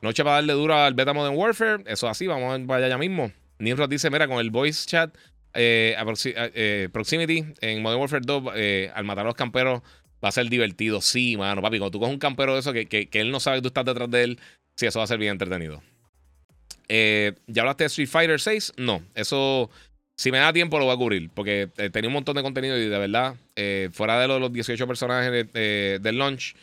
Noche para darle duro al Beta Modern Warfare. Eso así, vamos para allá mismo. Nimrod dice: Mira, con el voice chat eh, eh, Proximity en Modern Warfare 2, eh, al matar a los camperos va a ser divertido. Sí, mano, papi. Cuando tú coges un campero de eso que, que, él no sabe que tú estás detrás de él, Sí, eso va a ser bien entretenido. Eh, ¿Ya hablaste de Street Fighter 6? No, eso si me da tiempo lo voy a cubrir, porque eh, tenía un montón de contenido y de verdad, eh, fuera de los, 18 personajes del launch,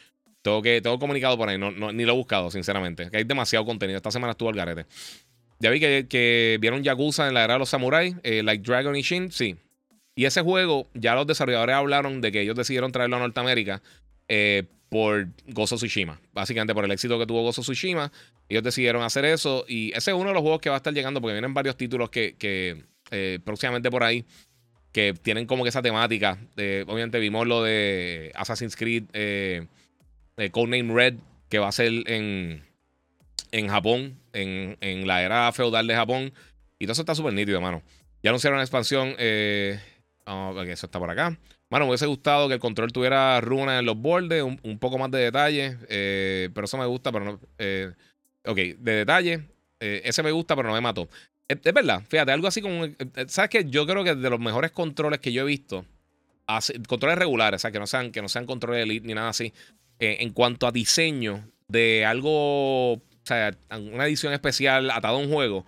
tengo, que, tengo comunicado por ahí, no, ni lo he buscado, sinceramente, que hay demasiado contenido. Esta semana estuvo al garete. Ya vi que, vieron Yakuza en la era de los samuráis, like Dragon y Shin, sí. Y ese juego, ya los desarrolladores hablaron de que ellos decidieron traerlo a Norteamérica por Gozo Tsushima. Básicamente por el éxito que tuvo Gozo Tsushima. Ellos decidieron hacer eso. Y ese es uno de los juegos que va a estar llegando porque vienen varios títulos que, eh, próximamente por ahí que tienen como que esa temática. obviamente vimos lo de Assassin's Creed eh, Codename Red que va a ser en, en Japón, en, en, la era feudal de Japón. Y todo eso está súper nítido, hermano. Ya anunciaron la expansión. Eh, eso está por acá. Bueno, me hubiese gustado que el control tuviera runas en los bordes, un, poco más de detalle, eh, pero eso me gusta, pero no. Eh, ok, de detalle, eh, ese me gusta, pero no me mató. Es, verdad, fíjate, algo así como. ¿Sabes qué? Yo creo que de los mejores controles que yo he visto, controles regulares, o sea, que no sean, que no sean controles elite ni nada así, en cuanto a diseño de algo, o sea, una edición especial atado a un juego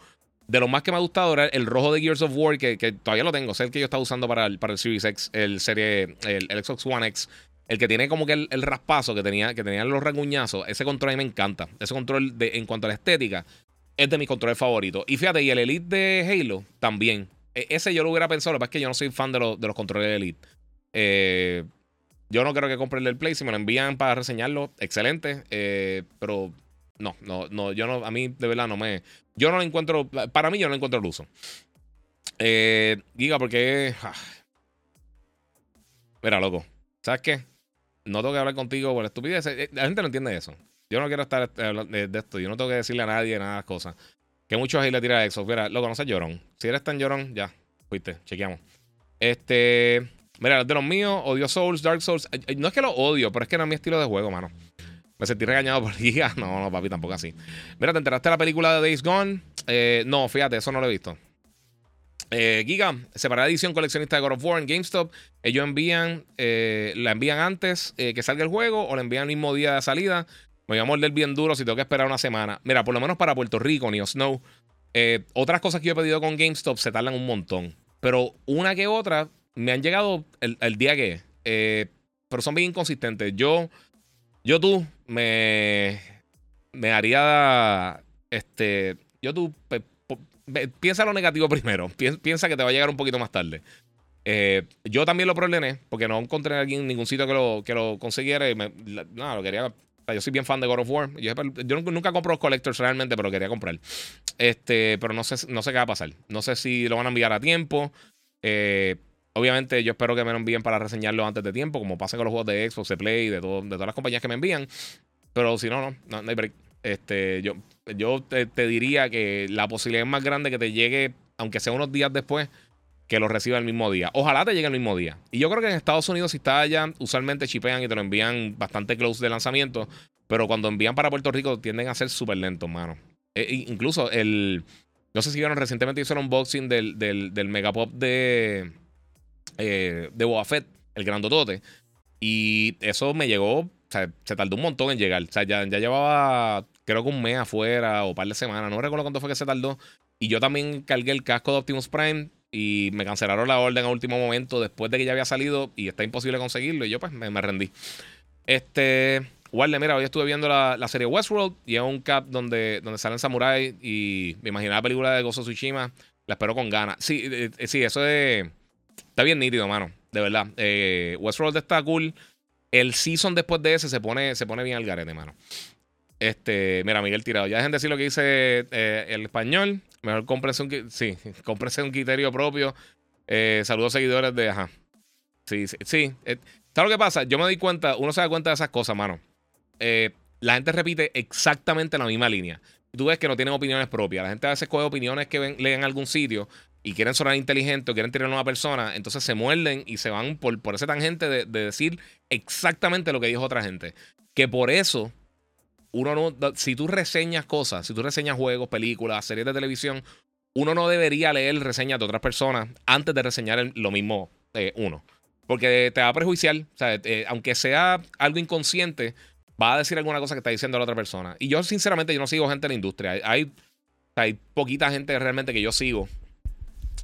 de lo más que me ha gustado era el rojo de Gears of War, que, todavía lo tengo. Es el que yo estaba usando para el, para el Series X, el serie, el, Xbox One X. El que tiene como que el, raspazo que tenía, que tenían los raguñazos. Ese control a mí me encanta. Ese control de, en cuanto a la estética es de mis controles favoritos. Y fíjate, y el Elite de Halo también. E, ese yo lo hubiera pensado, lo es que yo no soy fan de, de los controles Elite. Eh, yo no creo que compre el Play. Si me lo envían para reseñarlo, excelente. Eh, pero no, no, no, yo no, a mí de verdad no me, yo no lo encuentro, para mí yo no encuentro el uso. Eh, Giga, porque... Ah. Mira, loco, ¿sabes qué? No tengo que hablar contigo por estupidez. Eh, la gente no entiende eso. Yo no quiero estar este, hablando de, esto. Yo no tengo que decirle a nadie nada de las cosas. Que muchos ahí le tiran a Xbox. Mira, loco, no seas llorón. Si eres tan llorón, ya, fuiste, chequeamos. Este, mira, de los míos, odio Souls, Dark Souls. Eh, no es que lo odio, pero es que no es mi estilo de juego, mano. Me sentí regañado por [laughs] Giga. No, no, papi, tampoco así. Mira, ¿te enteraste de la película de Days Gone? Eh, no, fíjate, eso no lo he visto. Eh, Giga, separada edición coleccionista de God of War en GameStop. Ellos envían, eh, la envían antes que salga el juego o la envían el mismo día de salida. Me voy a morder bien duro si tengo que esperar una semana. Mira, por lo menos para Puerto Rico, ni Snow. otras cosas que yo he pedido con GameStop se tardan un montón. Pero una que otra me han llegado el, el día que pero son bien inconsistentes. Yo yo tú me, me haría, este, yo tú, piensa lo negativo [laughs] primero, piensa que te va a llegar un poquito más tarde. Eh, yo también lo problemé porque no encontré en ningún sitio que lo, que lo consiguiera me, no, lo quería. Yo soy bien fan de God of War. Yo, nunca compro los collectors realmente, pero quería comprar. Este, pero no sé, no sé qué va a pasar. No sé si lo van a enviar a tiempo. Eh, obviamente, yo espero que me lo envíen para reseñarlo antes de tiempo, como pasa con los juegos de Xbox, de Play, de, todo, de todas las compañías que me envían. Pero si no, no, no, hay break. Este, yo, yo te, te diría que la posibilidad más grande que te llegue, aunque sea unos días después que lo reciba el mismo día. Ojalá te llegue el mismo día. Y yo creo que en Estados Unidos, si está allá, usualmente chipean y te lo envían bastante close de lanzamiento. Pero cuando envían para Puerto Rico, tienden a ser súper lentos, mano. E, incluso el. No sé si vieron recientemente hizo un unboxing del, del, del Megapop de. Eh, de Boba Fett, el grandotote. Y eso me llegó. O sea, se tardó un montón en llegar. O sea, ya, ya llevaba, creo que un mes afuera o un par de semanas. No recuerdo cuánto fue que se tardó. Y yo también cargué el casco de Optimus Prime y me cancelaron la orden a último momento después de que ya había salido y está imposible conseguirlo. Y yo, pues, me, rendí. Este. Warle, mira, hoy estuve viendo la, serie Westworld y es un cap donde, donde salen samuráis y me imaginaba la película de Gozo Tsushima. La espero con ganas. Sí, eh, eh, sí, eso es. Está bien nítido, mano. De verdad. Eh, Westworld está cool. El season después de ese se pone, se pone bien al garete, mano. Este, mira, Miguel Tirado. Ya dejen de decir lo que dice el español. Mejor cómprense un, sí, [laughs] un criterio propio. Eh, saludos seguidores de. Ajá. Sí, sí. sí. Eh, ¿Sabes lo que pasa? Yo me doy cuenta, uno se da cuenta de esas cosas, mano. Eh, la gente repite exactamente la misma línea. Tú ves que no tienen opiniones propias. La gente a veces coge opiniones que leen en algún sitio y quieren sonar inteligentes o quieren tener a una persona, entonces se muerden y se van por, por ese tangente de decir exactamente lo que dijo otra gente. Que por eso uno no, si tú reseñas cosas, si tú reseñas juegos, películas, series de televisión, uno no debería leer reseñas de otras personas antes de reseñar lo mismo eh, uno. Porque te va a prejuiciar, o sea, eh, aunque sea algo inconsciente, va a decir alguna cosa que está diciendo la otra persona. Y yo, sinceramente, yo no sigo gente en la industria. Hay, hay, poquita gente realmente que yo sigo.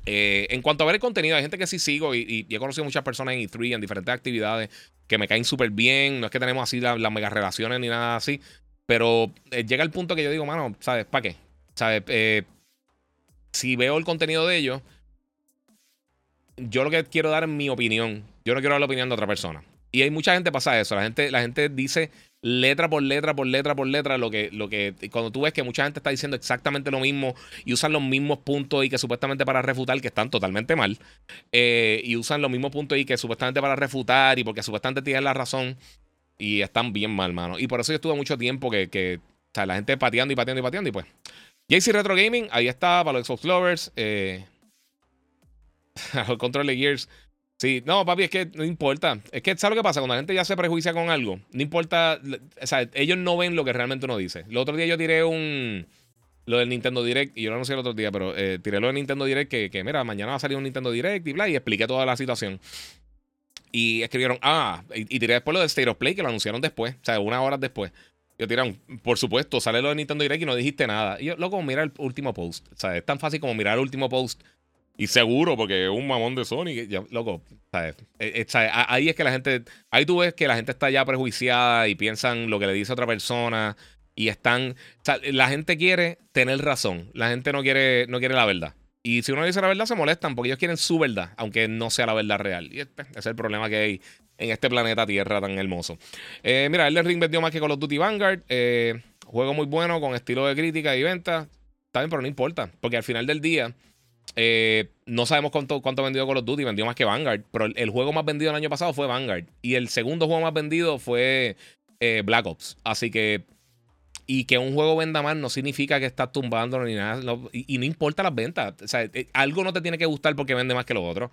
Eh, en cuanto a ver el contenido, hay gente que sí sigo y, he conocido muchas personas en E3, en diferentes actividades, que me caen súper bien. No es que tenemos así las mega relaciones ni nada así. Pero eh, llega el punto que yo digo, mano, ¿sabes? ¿Para qué? ¿Sabes? Eh, si veo el contenido de ellos, yo lo que quiero dar es mi opinión. Yo no quiero dar la opinión de otra persona. Y hay mucha gente pasa eso. La gente, la gente dice letra por letra, por letra, por letra, lo que, lo que, cuando tú ves que mucha gente está diciendo exactamente lo mismo y usan los mismos puntos y que supuestamente para refutar, que están totalmente mal, eh, y usan los mismos puntos y que supuestamente para refutar y porque supuestamente tienen la razón, y están bien mal, mano. Y por eso yo estuve mucho tiempo que, que o sea, la gente pateando y pateando y pateando. Y pues. JC Retro Gaming, ahí está, para los Xbox Lovers. Eh, [laughs] el control Gears. Sí, no, papi, es que no importa. Es que, ¿sabes lo que pasa? Cuando la gente ya se prejuicia con algo, no importa. O sea, ellos no ven lo que realmente uno dice. El otro día yo tiré un. Lo del Nintendo Direct, y yo no sé el otro día, pero eh, tiré lo del Nintendo Direct, que, que, mira, mañana va a salir un Nintendo Direct y bla, y expliqué toda la situación. Y escribieron, ah, y, tiré después lo de State of Play, que lo anunciaron después, o sea, unas horas después. Yo tiraron, por supuesto, sale lo de Nintendo Direct y no dijiste nada. Y yo, loco, mira el último post. O sea, es tan fácil como mirar el último post. Y seguro, porque es un mamón de Sony. loco, ¿sabes? Eh, ahí es que la gente. Ahí tú ves que la gente está ya prejuiciada y piensan lo que le dice otra persona. Y están. O sea, la gente quiere tener razón. La gente no quiere, no quiere la verdad. Y si uno dice la verdad, se molestan porque ellos quieren su verdad, aunque no sea la verdad real. Y este es el problema que hay en este planeta Tierra tan hermoso. Eh, mira, el Ring vendió más que Call of Duty Vanguard. Eh, juego muy bueno, con estilo de crítica y venta. Está bien, pero no importa. Porque al final del día, eh, no sabemos cuánto, cuánto vendió Call of Duty. Vendió más que Vanguard. Pero el, juego más vendido el año pasado fue Vanguard. Y el segundo juego más vendido fue Black Ops. Así que y que un juego venda más no significa que estás tumbándolo ni nada. y, no importa las ventas. O sea, eh, algo no te tiene que gustar porque vende más que lo otro.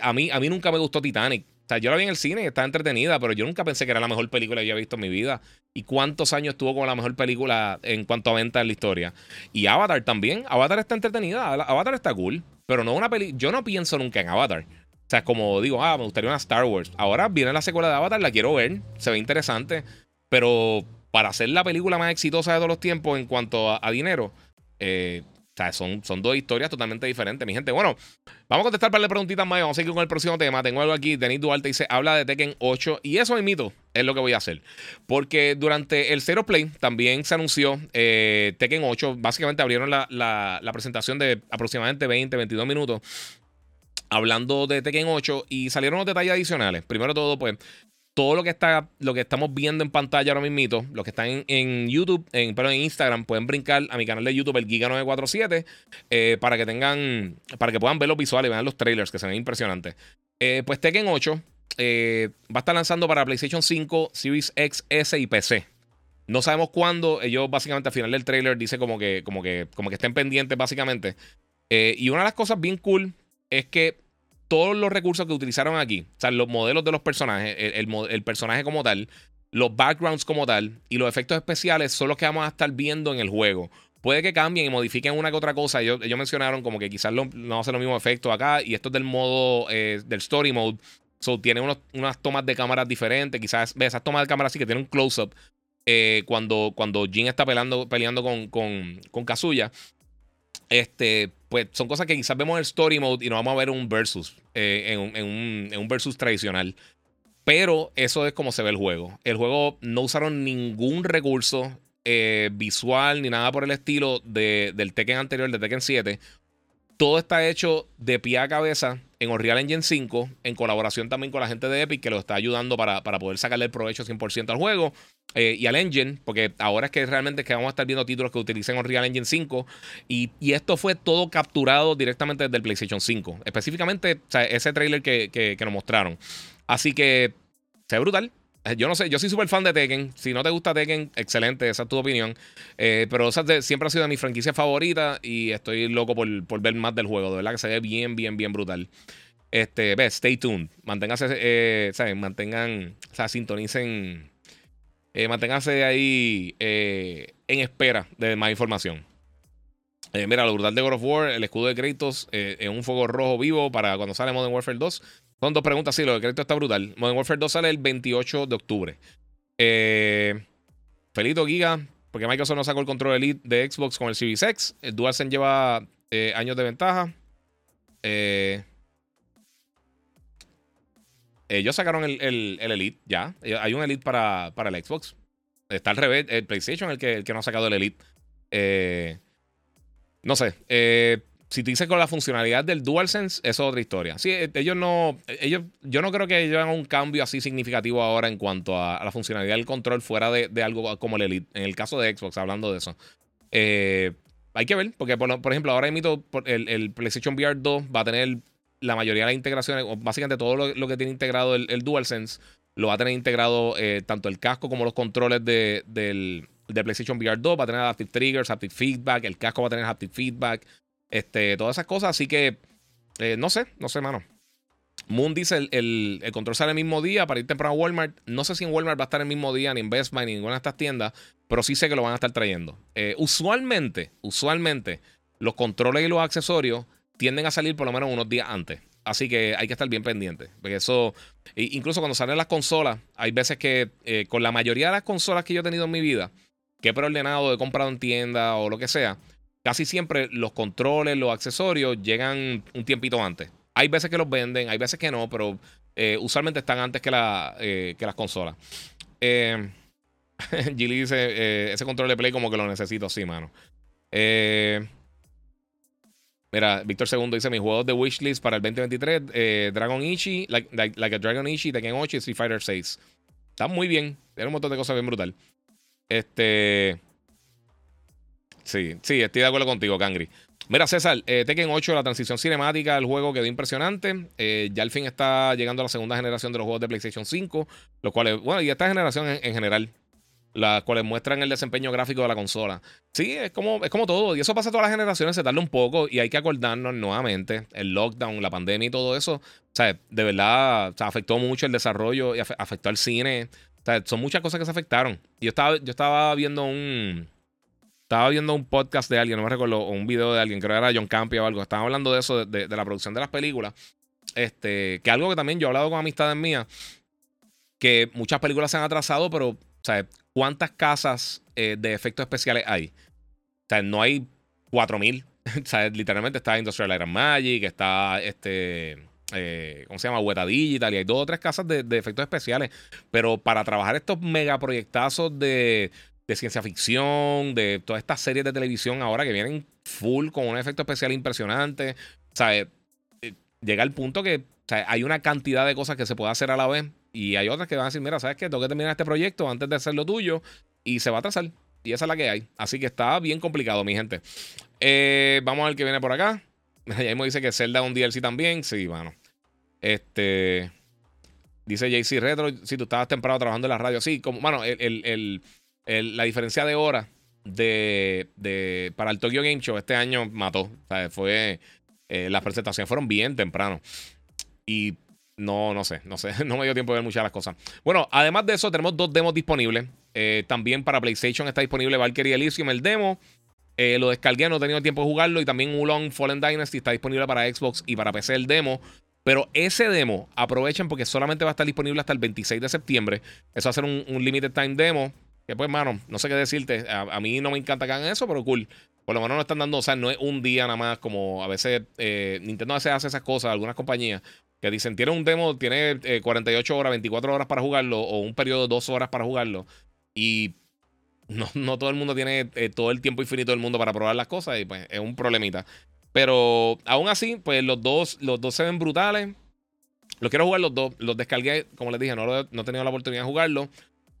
a, mí, a mí nunca me gustó Titanic. O sea, yo la vi en el cine estaba entretenida, pero yo nunca pensé que era la mejor película que había visto en mi vida. ¿Y cuántos años estuvo como la mejor película en cuanto a ventas en la historia? Y Avatar también. Avatar está entretenida. Avatar está cool. Pero no una película. Yo no pienso nunca en Avatar. O sea, como digo, ah, me gustaría una Star Wars. Ahora viene la secuela de Avatar, la quiero ver. Se ve interesante. Pero para hacer la película más exitosa de todos los tiempos en cuanto a, dinero, eh, o sea, son, son dos historias totalmente diferentes, mi gente. Bueno, vamos a contestar para las preguntitas más. Vamos a seguir con el próximo tema. Tengo algo aquí. Denis Duarte dice: habla de Tekken 8. Y eso mito es lo que voy a hacer. Porque durante el Zero Play también se anunció eh, Tekken 8. Básicamente abrieron la, la presentación de aproximadamente 20, 22 minutos hablando de Tekken 8 y salieron los detalles adicionales. Primero todo, pues, todo lo que está, lo que estamos viendo en pantalla ahora mismo, los que están en, YouTube, en, pero en Instagram, pueden brincar a mi canal de YouTube, el Giga947, eh, para que tengan, para que puedan ver los visuales, vean los trailers, que se ven impresionantes. Eh, pues Tekken 8 eh, va a estar lanzando para PlayStation 5, Series X, S y PC. No sabemos cuándo. Ellos básicamente al final del trailer dice como que, como que, como que estén pendientes básicamente. y una de las cosas bien cool es que todos los recursos que utilizaron aquí, o sea, los modelos de los personajes, el, personaje como tal, los backgrounds como tal y los efectos especiales son los que vamos a estar viendo en el juego. Puede que cambien y modifiquen una que otra cosa. Ellos, mencionaron como que quizás no ser los mismos efectos acá. Y esto es del modo, eh, del story mode. So, tiene unas tomas de cámaras diferentes. Quizás, ve, esas tomas de cámara sí que tienen un close-up. Eh, cuando, Jin está peleando, peleando con, con, con Kazuya. Este, pues son cosas que quizás vemos en el story mode y no vamos a ver un versus, eh, en, un, versus tradicional. Pero eso es como se ve el juego. El juego no usaron ningún recurso eh, visual ni nada por el estilo del Tekken anterior, de Tekken 7. Todo está hecho de pie a cabeza en Unreal Engine 5, en colaboración también con la gente de Epic, que lo está ayudando para, para poder sacarle el provecho 100% al juego eh, y al engine, porque ahora es que realmente que vamos a estar viendo títulos que utilicen Unreal Engine 5. Y, esto fue todo capturado directamente desde el PlayStation 5. Específicamente, ese trailer que, que, nos mostraron. Así que se ve brutal. Eh, yo no sé, yo soy súper fan de Tekken. Si no te gusta Tekken, excelente, esa es tu opinión. Eh, pero esa siempre ha sido de mi franquicia favorita y estoy loco por, ver más del juego. De verdad que se ve bien, bien, bien brutal. Este, ve, stay tuned. Manténganse, eh, Mantengan, o sea, sintonicen. Eh, manténganse ahí en espera de más información. mira, lo brutal de God of War, el escudo de Kratos en un fuego rojo vivo para cuando sale Modern Warfare 2. Son dos preguntas, sí, lo de crédito está brutal. Modern Warfare 2 sale el 28 de octubre. Eh, Felito Giga, porque Microsoft no sacó el control Elite de Xbox con el Series X. El DualSense lleva eh, años de ventaja. Eh, ellos sacaron el, Elite ya. Hay un Elite para, para el Xbox. Está al revés, el PlayStation el que, el que no ha sacado el Elite. Eh, no sé. Eh, si te dices con la funcionalidad del DualSense, eso es otra historia. Sí, eh, ellos no. Ellos, yo no creo que hagan un cambio así significativo ahora en cuanto a, la funcionalidad del control fuera de, algo como el Elite. En el caso de Xbox, hablando de eso. Eh, hay que ver, porque por, ejemplo, ahora mismo el, el, PlayStation VR 2 va a tener la mayoría de las integraciones, básicamente todo lo, que tiene integrado el, DualSense, lo va a tener integrado eh, tanto el casco como los controles de, del, PlayStation VR 2. Va a tener Adaptive Triggers, Haptic Feedback, el casco va a tener Haptic Feedback. Este, todas esas cosas. Así que, eh, no sé, no sé, mano. Moon dice el, el, control sale el mismo día para ir temprano a Walmart. No sé si en Walmart va a estar el mismo día, ni en Best Buy, ni en ninguna de estas tiendas, pero sí sé que lo van a estar trayendo. Eh, usualmente, usualmente, los controles y los accesorios tienden a salir por lo menos unos días antes. Así que hay que estar bien pendiente. Porque eso, incluso cuando salen las consolas, hay veces que eh, con la mayoría de las consolas que yo he tenido en mi vida, que he preordenado, he comprado en tienda o lo que sea, casi siempre los controles, los accesorios llegan un tiempito antes. Hay veces que los venden, hay veces que no, pero eh, usualmente están antes que, la, eh, que las consolas. Eh, [laughs] Gilly dice, eh, ese control de play como que lo necesito, sí, mano. mira, Víctor Segundo dice, mis juegos de wishlist para el 2023, Dragon Ichi, like, like, a Dragon Ichi, Tekken 8 y Street Fighter 6. Está muy bien, tiene un montón de cosas bien brutal. Este... Sí, sí, estoy de acuerdo contigo, Kangri. Mira, César, eh, Tekken 8, la transición cinemática del juego quedó impresionante. Eh, ya al fin está llegando a la segunda generación de los juegos de PlayStation 5, los cuales, bueno, y esta generación en, general, las cuales muestran el desempeño gráfico de la consola. Sí, es como, es como todo, y eso pasa a todas las generaciones, se tarda un poco, y hay que acordarnos nuevamente, el lockdown, la pandemia y todo eso, o sea, de verdad, afectó mucho el desarrollo y afectó al cine. O sea, son muchas cosas que se afectaron. Yo estaba, yo estaba viendo un estaba viendo un podcast de alguien, no me recuerdo, o un video de alguien, creo que era John Campi o algo. Estaban hablando de eso, de, la producción de las películas. Este, que algo que también yo he hablado con amistades mías, que muchas películas se han atrasado, pero, ¿sabes? ¿Cuántas casas eh, de efectos especiales hay? O sea, no hay 4000. [laughs] ¿Sabes? Literalmente está Industrial Iron Magic, está este. Eh, ¿Cómo se llama? Weta Digital y hay dos o tres casas de efectos especiales. Pero para trabajar estos megaproyectazos de de ciencia ficción, de todas estas series de televisión ahora que vienen full con un efecto especial impresionante. O eh, llega el punto que hay una cantidad de cosas que se puede hacer a la vez y hay otras que van a decir, mira, ¿sabes qué? Tengo que terminar este proyecto antes de hacer lo tuyo y se va a atrasar. Y esa es la que hay. Así que está bien complicado, mi gente. Eh, vamos a ver qué viene por acá. [laughs] Ya me dice que Zelda un DLC también. Sí, bueno. Este. Dice JC Retro, si tú estabas temprano trabajando en la radio. Sí, como, la diferencia de hora de, de, para el Tokyo Game Show este año mató. O sea, fue. Eh, las presentaciones fueron bien temprano. Y no, no sé, no sé. [laughs] No me dio tiempo de ver muchas de las cosas. Bueno, además de eso, tenemos dos demos disponibles. Eh, también para PlayStation está disponible Valkyrie Elysium, el demo. Eh, lo descargué, no he tenido tiempo de jugarlo. Y también Ulon Fallen Dynasty está disponible para Xbox y para PC el demo. Pero ese demo, aprovechen porque solamente va a estar disponible hasta el 26 de septiembre. Eso va a ser un, limited time demo. Que pues, mano, no sé qué decirte. A, mí no me encanta que hagan eso, pero cool. Por lo menos no están dando, o sea, no es un día nada más como a veces eh, Nintendo veces hace esas cosas, algunas compañías que dicen, tiene un demo, tiene 48 horas, 24 horas para jugarlo o un periodo de 2 horas para jugarlo. Y no, no todo el mundo tiene eh, todo el tiempo infinito del mundo para probar las cosas y pues es un problemita. Pero aún así, pues los dos, los dos se ven brutales. Los quiero jugar los dos. Los descargué, como les dije, no, no he tenido la oportunidad de jugarlo.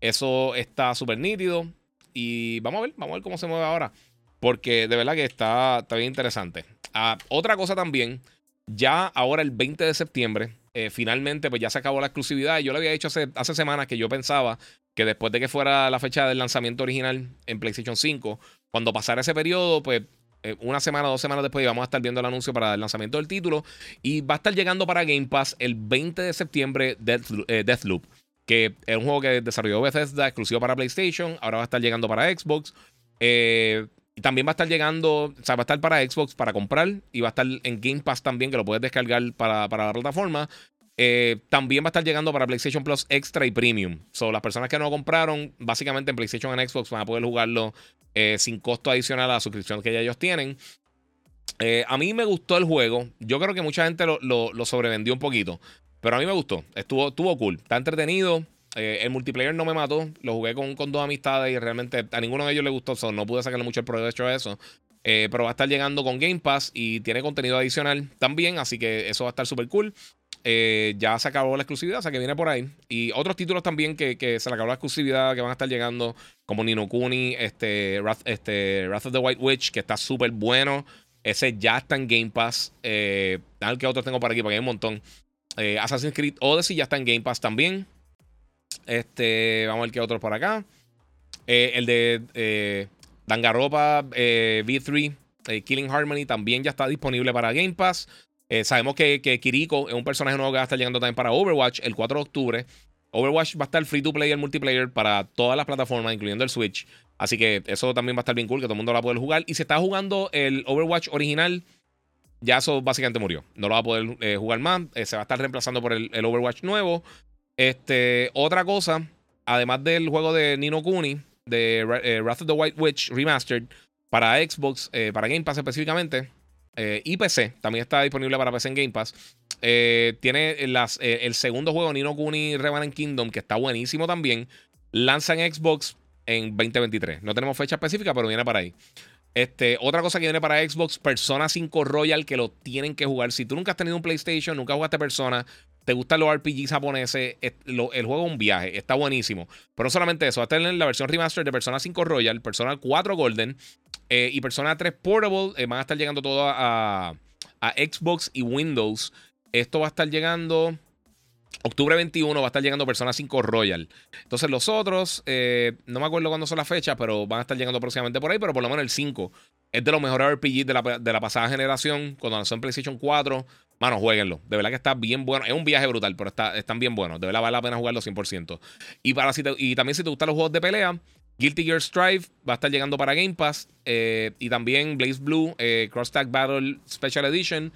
Eso está súper nítido. Y vamos a ver, vamos a ver cómo se mueve ahora. Porque de verdad que está, está bien interesante. Ah, otra cosa también, ya ahora el 20 de septiembre, eh, finalmente pues ya se acabó la exclusividad. Yo lo había dicho hace, hace semanas que yo pensaba que después de que fuera la fecha del lanzamiento original en PlayStation 5, cuando pasara ese periodo, pues eh, una semana, dos semanas después vamos a estar viendo el anuncio para el lanzamiento del título y va a estar llegando para Game Pass el 20 de septiembre eh, Deathloop, que es un juego que desarrolló Bethesda exclusivo para PlayStation, ahora va a estar llegando para Xbox. Eh, también va a estar llegando, o sea, va a estar para Xbox para comprar y va a estar en Game Pass también, que lo puedes descargar para, para la plataforma. Eh, también va a estar llegando para PlayStation Plus Extra y Premium. So, las personas que no lo compraron, básicamente en PlayStation y en Xbox van a poder jugarlo eh, sin costo adicional a la suscripción que ya ellos tienen. Eh, a mí me gustó el juego. Yo creo que mucha gente lo, sobrevendió un poquito. Pero a mí me gustó. Estuvo, estuvo cool. Está entretenido. el multiplayer no me mató. Lo jugué con, con, dos amistades y realmente a ninguno de ellos le gustó. No pude sacarle mucho el provecho a eso. pero va a estar llegando con Game Pass y tiene contenido adicional también. Así que eso va a estar súper cool. Eh, ya se acabó la exclusividad, o sea que viene por ahí. Y otros títulos también que, se le acabó la exclusividad, que van a estar llegando, como Nino Kuni, este, Wrath, este, Wrath of the White Witch, que está súper bueno. Ese ya está en Game Pass. Eh, que otros tengo por aquí, porque hay un montón. Eh, Assassin's Creed Odyssey ya está en Game Pass también. Este, vamos a ver qué otros por acá. Eh, el de Dangaropa V3, Killing Harmony, también ya está disponible para Game Pass. Eh, sabemos que, Kiriko es un personaje nuevo que va a estar llegando también para Overwatch el 4 de octubre. Overwatch va a estar free to play el multiplayer para todas las plataformas, incluyendo el Switch. Así que eso también va a estar bien cool, que todo el mundo lo va a poder jugar. Y si está jugando el Overwatch original, ya eso básicamente murió. No lo va a poder eh, jugar más. Eh, se va a estar reemplazando por el, Overwatch nuevo. Este, otra cosa, además del juego de Nino Kuni, de Wrath of the White Witch Remastered, para Xbox, para Game Pass específicamente, eh, y PC, también está disponible para PC en Game Pass. Eh, tiene las, eh, el segundo juego, Nino Kuni Revenant Kingdom, que está buenísimo también. Lanza en Xbox en 2023. No tenemos fecha específica, pero viene para ahí. Este, otra cosa que viene para Xbox, Persona 5 Royal, que lo tienen que jugar. Si tú nunca has tenido un PlayStation, nunca jugaste Persona, te gustan los RPGs japoneses, el juego es un viaje, está buenísimo. Pero no solamente eso, va a tener la versión remaster de Persona 5 Royal, Persona 4 Golden eh, y Persona 3 Portable. Eh, van a estar llegando todo a, Xbox y Windows. Esto va a estar llegando. Octubre 21 va a estar llegando Persona 5 Royal. Entonces los otros, eh, no me acuerdo cuándo son las fechas, pero van a estar llegando próximamente por ahí, pero por lo menos el 5 es de los mejores RPGs de la, de la pasada generación, cuando lanzó en PlayStation 4. Mano, jueguenlo. De verdad que está bien bueno. Es un viaje brutal, pero está, están bien buenos. De verdad vale la pena jugarlo 100%. Y, para, si y también si te gustan los juegos de pelea, Guilty Gear Strive va a estar llegando para Game Pass. Eh, y también Blaze Blue, eh, Cross Tag Battle Special Edition.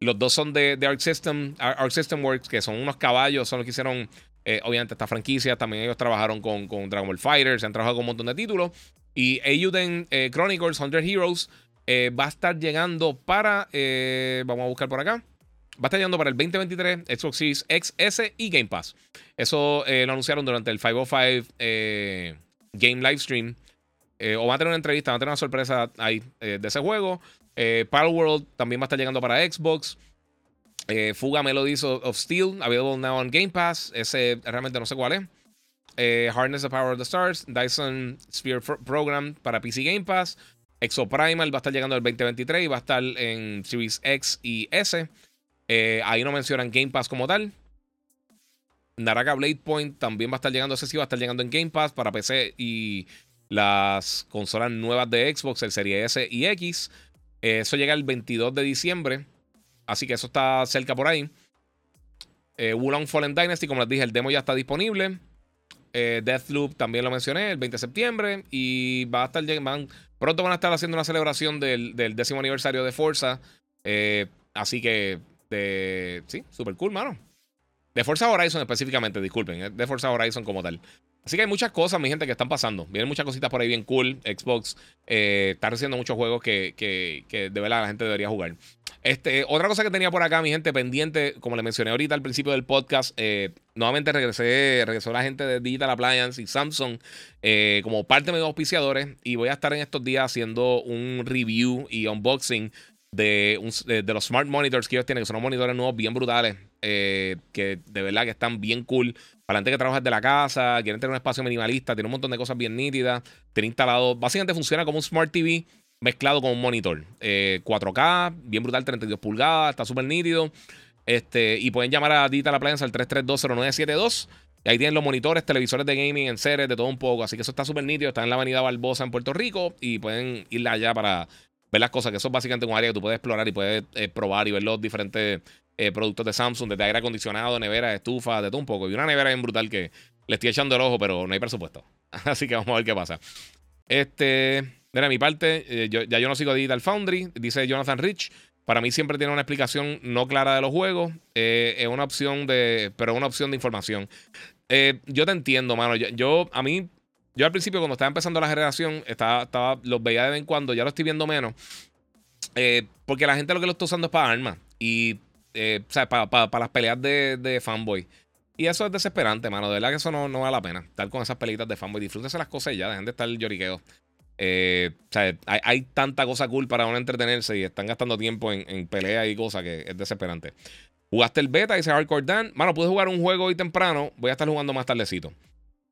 Los dos son de, de Arc, System, Arc System Works, que son unos caballos, son los que hicieron, eh, obviamente, esta franquicia. También ellos trabajaron con, Dragon Ball Fighters, han trabajado con un montón de títulos. Y Eiyuden Chronicles 100 Heroes va a estar llegando para, vamos a buscar por acá, va a estar llegando para el 2023 Xbox Series XS y Game Pass. Eso eh, lo anunciaron durante el 505 eh, Game Livestream. Eh, o va a tener una entrevista, va a tener una sorpresa ahí de ese juego. World también va a estar llegando para Xbox. Eh, Fuga Melodies of, Steel, available now on Game Pass. Ese realmente no sé cuál es. Eh, Harness the Power of the Stars, Dyson Sphere Program para PC Game Pass. Exo Primal va a estar llegando el 2023 y va a estar en Series X y S. Eh, ahí no mencionan Game Pass como tal. Naraka Blade Point también va a estar llegando, ese sí va a estar llegando en Game Pass para PC y las consolas nuevas de Xbox, el Serie S y X. Eso llega el 22 de diciembre, así que eso está cerca por ahí. Eh, Wulong Fallen Dynasty, como les dije, el demo ya está disponible. Eh, Deathloop también lo mencioné, el 20 de septiembre. Y va a estar van, pronto van a estar haciendo una celebración del, décimo aniversario de Forza. Eh, así que, sí, super cool, mano. De Forza Horizon específicamente, disculpen, eh, de Forza Horizon como tal. Así que hay muchas cosas, mi gente, que están pasando. Vienen muchas cositas por ahí bien cool. Xbox eh, está recibiendo muchos juegos que, que, que, de verdad la gente debería jugar. Este, otra cosa que tenía por acá, mi gente, pendiente, como le mencioné ahorita al principio del podcast, eh, nuevamente regresé, regresó la gente de Digital Appliance y Samsung como parte de mis auspiciadores. Y voy a estar en estos días haciendo un review y unboxing de, de, los smart monitors que ellos tienen, que son unos monitores nuevos bien brutales, eh, que de verdad que están bien cool. Para la gente que trabaja desde la casa, quieren tener un espacio minimalista, tiene un montón de cosas bien nítidas, tiene instalado, básicamente funciona como un smart TV mezclado con un monitor. 4K, eh, bien brutal, 32 pulgadas, está súper nítido. Este, y pueden llamar a Digital Appliance al 3320972. Y ahí tienen los monitores, televisores de gaming en series, de todo un poco. Así que eso está súper nítido. Está en la avenida Barbosa en Puerto Rico. Y pueden ir allá para ver las cosas, que eso es básicamente un área que tú puedes explorar y puedes eh, probar y ver los diferentes eh, productos de Samsung, desde aire acondicionado, nevera, estufa, de todo un poco. Y una nevera bien brutal que le estoy echando el ojo, pero no hay presupuesto. [laughs] Así que vamos a ver qué pasa. Este, mira, mi parte, eh, ya yo no sigo Digital Foundry, dice Jonathan Rich. Para mí siempre tiene una explicación no clara de los juegos. es una opción de. Pero una opción de información. yo te entiendo, mano. yo, a mí yo al principio, cuando estaba empezando la generación, estaba, estaba, los veía de vez en cuando, ya lo estoy viendo menos. Eh, porque la gente lo que lo está usando es para armas. Y, eh, para, las peleas de, fanboy. Y eso es desesperante, mano. De verdad que eso no, vale la pena. Estar con esas pelitas de fanboy. Disfrútese las cosas ya. Dejen de estar lloriqueo. Eh, o sea, hay, tanta cosa cool para uno entretenerse y están gastando tiempo en, en peleas y cosas que es desesperante. Jugaste el beta, dice Hardcore Dan. Mano, pude jugar un juego hoy temprano. Voy a estar jugando más tardecito.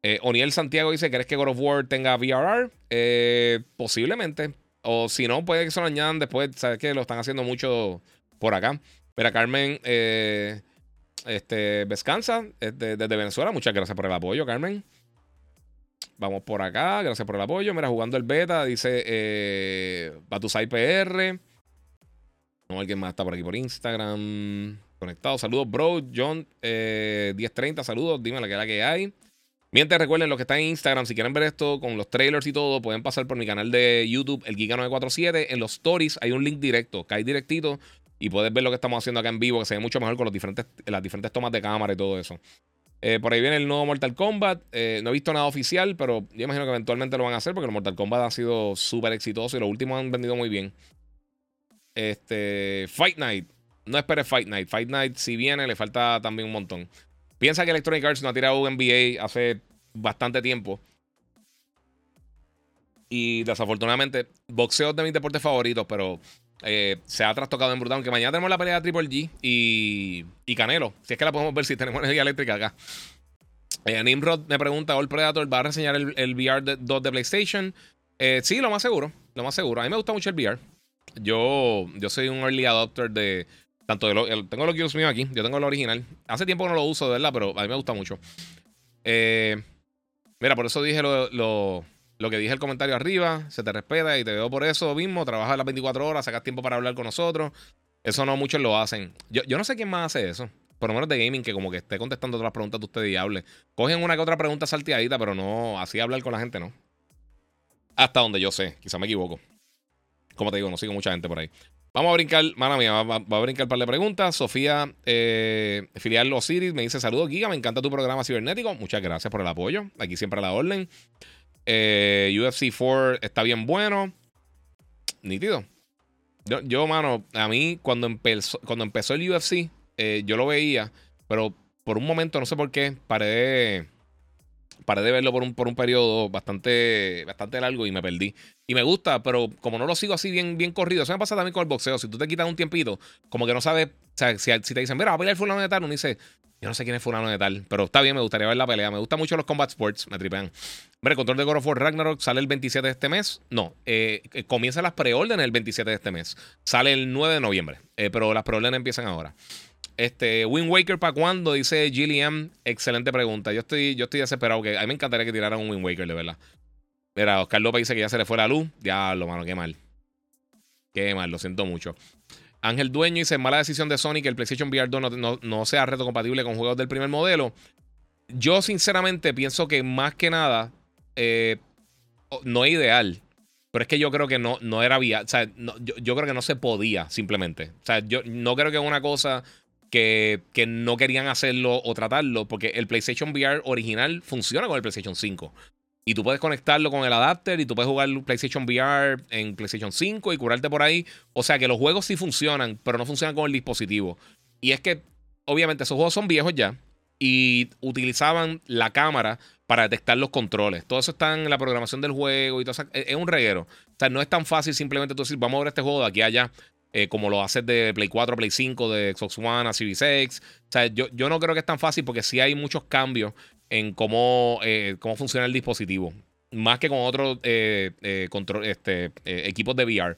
Eh, Oniel Santiago dice: ¿Crees que God of War tenga VRR? Eh, posiblemente. O si no, puede que se lo añadan después. Sabes que lo están haciendo mucho por acá. Mira, Carmen eh, este, Vescanza, desde, Venezuela. Muchas gracias por el apoyo, Carmen. Vamos por acá. Gracias por el apoyo. Mira, jugando el beta, dice eh, Batusai PR. No, alguien más está por aquí por Instagram. Conectado. Saludos, bro. John 1030. Saludos. Dime la que era que hay. Mientras recuerden los que están en Instagram, si quieren ver esto con los trailers y todo, pueden pasar por mi canal de YouTube, el Giga947. En los stories hay un link directo, cae directito y puedes ver lo que estamos haciendo acá en vivo, que se ve mucho mejor con los diferentes, las diferentes tomas de cámara y todo eso. Eh, por ahí viene el nuevo Mortal Kombat. Eh, no he visto nada oficial, pero yo imagino que eventualmente lo van a hacer porque el Mortal Kombat ha sido súper exitoso y los últimos han vendido muy bien. Este, Fight Night. No esperes Fight Night. Fight Night, si viene, le falta también un montón. Piensa que Electronic Arts no ha tirado un NBA hace bastante tiempo. Y desafortunadamente, boxeo es de mis deportes favoritos, pero eh, se ha trastocado en brutal. Aunque mañana tenemos la pelea de Triple G y, y Canelo. Si es que la podemos ver si tenemos [laughs] energía eléctrica acá. Eh, Nimrod me pregunta: ¿All Predator va a reseñar el, VR 2 de PlayStation? Eh, sí, lo más seguro. Lo más seguro. A mí me gusta mucho el VR. Yo, yo soy un early adopter de. Tanto de lo, tengo los Gears míos aquí. Yo tengo el original. Hace tiempo que no lo uso, de verdad, pero a mí me gusta mucho. Mira, por eso dije lo, que dije el comentario arriba. Se te respeta y te veo por eso mismo. Trabajas las 24 horas, sacas tiempo para hablar con nosotros. Eso no muchos lo hacen. Yo, yo no sé quién más hace eso. Por lo menos de gaming, que como que esté contestando todas las preguntas de ustedes y hable. Cogen una que otra pregunta salteadita, pero no así hablar con la gente, ¿no? Hasta donde yo sé. Quizá me equivoco. Como te digo, no sigo mucha gente por ahí. Vamos a brincar, mala mía, va, a brincar un par de preguntas. Sofía, eh, filial Osiris, me dice: Saludos, Giga, me encanta tu programa cibernético. Muchas gracias por el apoyo. Aquí siempre a la orden. Eh, UFC 4 está bien bueno. Nítido. Yo, mano, a mí cuando empezó, cuando empezó el UFC, eh, yo lo veía, pero por un momento, no sé por qué, paré paré de verlo por un, por un periodo bastante, bastante largo y me perdí. Y me gusta, pero como no lo sigo así bien, bien corrido, eso me pasa también con el boxeo. Si tú te quitas un tiempito, como que no sabes, o sea, si, te dicen, mira, va a pelear fulano de tal, uno dice, yo no sé quién es fulano de tal, pero está bien, me gustaría ver la pelea. Me gustan mucho los combat sports, me tripean. Hombre, el control de God of War Ragnarok sale el 27 de este mes. No, eh, eh, comienza las preórdenes el 27 de este mes. Sale el 9 de noviembre, eh, pero las preórdenes empiezan ahora. Este, Wind Waker para cuándo? Dice Gilliam. Excelente pregunta. Yo estoy, yo estoy desesperado. Que a mí me encantaría que tiraran un Wind Waker, de verdad. Mira, Oscar López dice que ya se le fue la luz. Ya, lo mano, qué mal. Qué mal, lo siento mucho. Ángel Dueño dice: mala decisión de Sony que el PlayStation VR 2 no, no, sea reto compatible con juegos del primer modelo. Yo, sinceramente, pienso que más que nada, eh, no es ideal. Pero es que yo creo que no, no era viable. O sea, yo, yo, creo que no se podía, simplemente. O sea, yo no creo que una cosa que, no querían hacerlo o tratarlo, porque el PlayStation VR original funciona con el PlayStation 5. Y tú puedes conectarlo con el adapter y tú puedes jugar PlayStation VR en PlayStation 5 y curarte por ahí. O sea que los juegos sí funcionan, pero no funcionan con el dispositivo. Y es que, obviamente, esos juegos son viejos ya y utilizaban la cámara para detectar los controles. Todo eso está en la programación del juego y todo eso. Es un reguero. O sea, no es tan fácil simplemente tú decir, vamos a ver este juego de aquí a allá. Eh, como lo haces de Play 4 Play 5, de Xbox One a Series X. O sea, yo, yo no creo que es tan fácil porque sí hay muchos cambios en cómo, eh, cómo funciona el dispositivo. Más que con otros eh, este, equipos de VR.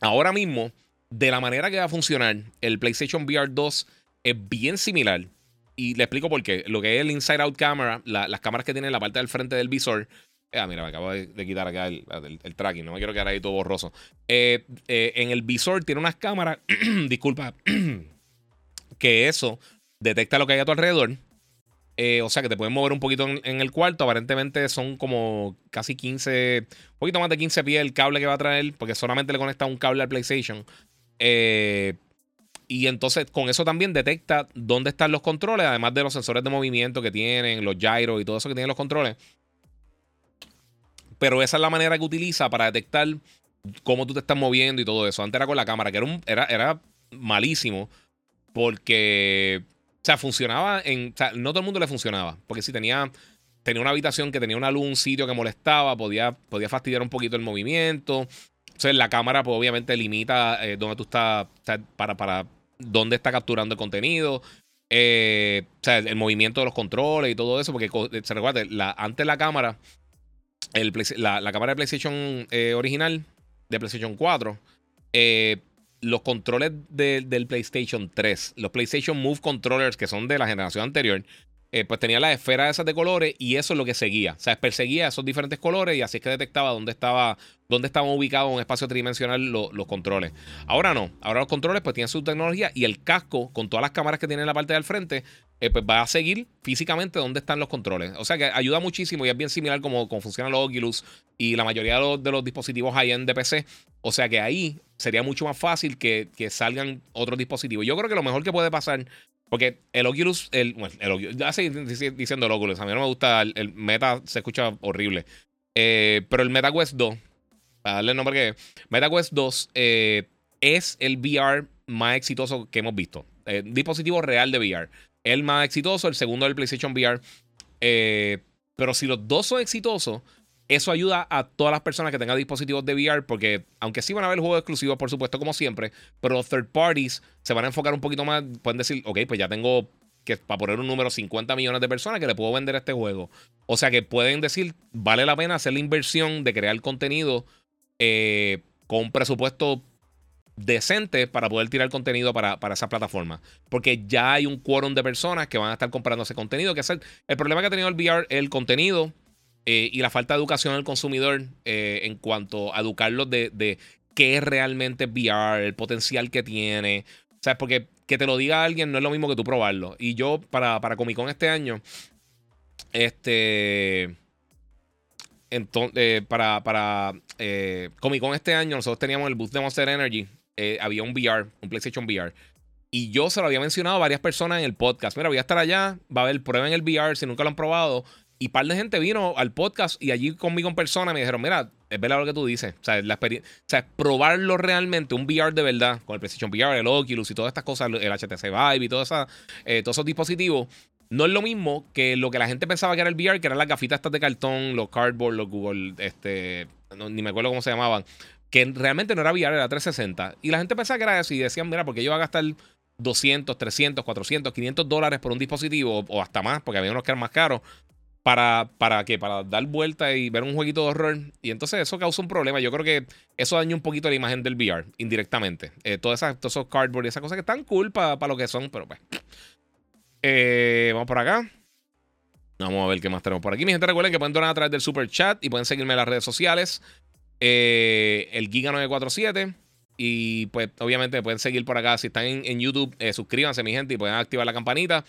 Ahora mismo, de la manera que va a funcionar, el PlayStation VR 2 es bien similar. Y le explico por qué. Lo que es el Inside Out Camera, las cámaras que tiene en la parte del frente del visor, Ah, mira, me acabo de, quitar acá el, tracking. No me quiero quedar ahí todo borroso. Eh, eh, en el visor tiene unas cámaras. [clears throat] disculpa. [clears throat] que eso detecta lo que hay a tu alrededor. Eh, o sea que te pueden mover un poquito en, el cuarto. Aparentemente son como casi 15, un poquito más de 15 pies el cable que va a traer, porque solamente le conecta un cable al PlayStation. y entonces con eso también detecta dónde están los controles, además de los sensores de movimiento que tienen, los gyros y todo eso que tienen los controles. Pero esa es la manera que utiliza para detectar cómo tú te estás moviendo y todo eso. Antes era con la cámara, que era, un, era, era malísimo porque, o sea, funcionaba en, o sea, no todo el mundo le funcionaba, porque si tenía, tenía una habitación que tenía una luz, un sitio que molestaba, podía, podía fastidiar un poquito el movimiento. Entonces la cámara, pues obviamente limita eh, dónde tú estás, para, para dónde está capturando el contenido. Eh, o sea, el, movimiento de los controles y todo eso, porque se recuerda, la, antes la cámara la, cámara de PlayStation eh, original, de PlayStation 4, eh, los controles del PlayStation 3, los PlayStation Move Controllers que son de la generación anterior, eh, pues tenía las esferas esas de colores y eso es lo que seguía. O sea, perseguía esos diferentes colores y así es que detectaba dónde estaba dónde estaban ubicados en un espacio tridimensional los controles. Ahora no, ahora los controles pues tienen su tecnología y el casco con todas las cámaras que tiene en la parte del frente eh, pues va a seguir físicamente dónde están los controles. O sea que ayuda muchísimo y es bien similar como, como funcionan los Oculus y la mayoría de los, dispositivos high-end de PC. O sea que ahí sería mucho más fácil que, que salgan otros dispositivos. Yo creo que lo mejor que puede pasar porque el Oculus, el, bueno, el ya diciendo el Oculus, a mí no me gusta, el, Meta se escucha horrible. Eh, pero el MetaQuest 2, para darle el nombre que es, MetaQuest 2 eh, es el VR más exitoso que hemos visto. Dispositivo real de VR. El más exitoso, el segundo del PlayStation VR. pero si los dos son exitosos, eso ayuda a todas las personas que tengan dispositivos de VR, porque aunque sí van a haber juegos exclusivos, por supuesto, como siempre, pero los third parties se van a enfocar un poquito más. Pueden decir, ok, pues ya tengo que, para poner un número, 50 millones de personas que le puedo vender este juego. O sea que pueden decir, vale la pena hacer la inversión de crear contenido eh, con un presupuesto decente para poder tirar contenido para, para, esa plataforma. Porque ya hay un quórum de personas que van a estar comprando ese contenido. Que es el, problema que ha tenido el VR, el contenido eh, y la falta de educación al consumidor eh, en cuanto a educarlos de, qué es realmente VR, el potencial que tiene. O porque que te lo diga alguien no es lo mismo que tú probarlo. Y yo, para, para Comic Con este año, este. Entonces, eh, para, para Comic Con este año, nosotros teníamos el booth de Monster Energy. Había un VR, un PlayStation VR. Y yo se lo había mencionado a varias personas en el podcast. Mira, voy a estar allá, va a haber prueba en el VR si nunca lo han probado. Y par de gente vino al podcast y allí conmigo en persona me dijeron, mira, es verdad lo que tú dices. O sea, la experiencia, o sea, probarlo realmente, un VR de verdad, con el PlayStation VR, el Oculus y todas estas cosas, el HTC Vive y toda esa, eh, todos esos dispositivos, no es lo mismo que lo que la gente pensaba que era el VR, que eran las gafitas estas de cartón, los cardboard, los Google, este, ni me acuerdo cómo se llamaban, que realmente no era VR, era 360. Y la gente pensaba que era eso y decían, mira, porque yo iba a gastar 200, 300, 400, 500 dólares por un dispositivo o hasta más, porque había unos que eran más caros. ¿Para, para qué? Para dar vuelta y ver un jueguito de horror. Y entonces eso causa un problema. Yo creo que eso daña un poquito la imagen del VR, indirectamente. Eh, todas esas, todos esos cardboard y esas cosas que están cool para lo que son, pero pues. Eh, vamos por acá. Vamos a ver qué más tenemos por aquí. Mi gente, recuerden que pueden donar a través del super chat y pueden seguirme en las redes sociales. Eh, el Giga947. Y pues, obviamente, pueden seguir por acá. Si están en, YouTube, eh, suscríbanse, mi gente, y pueden activar la campanita.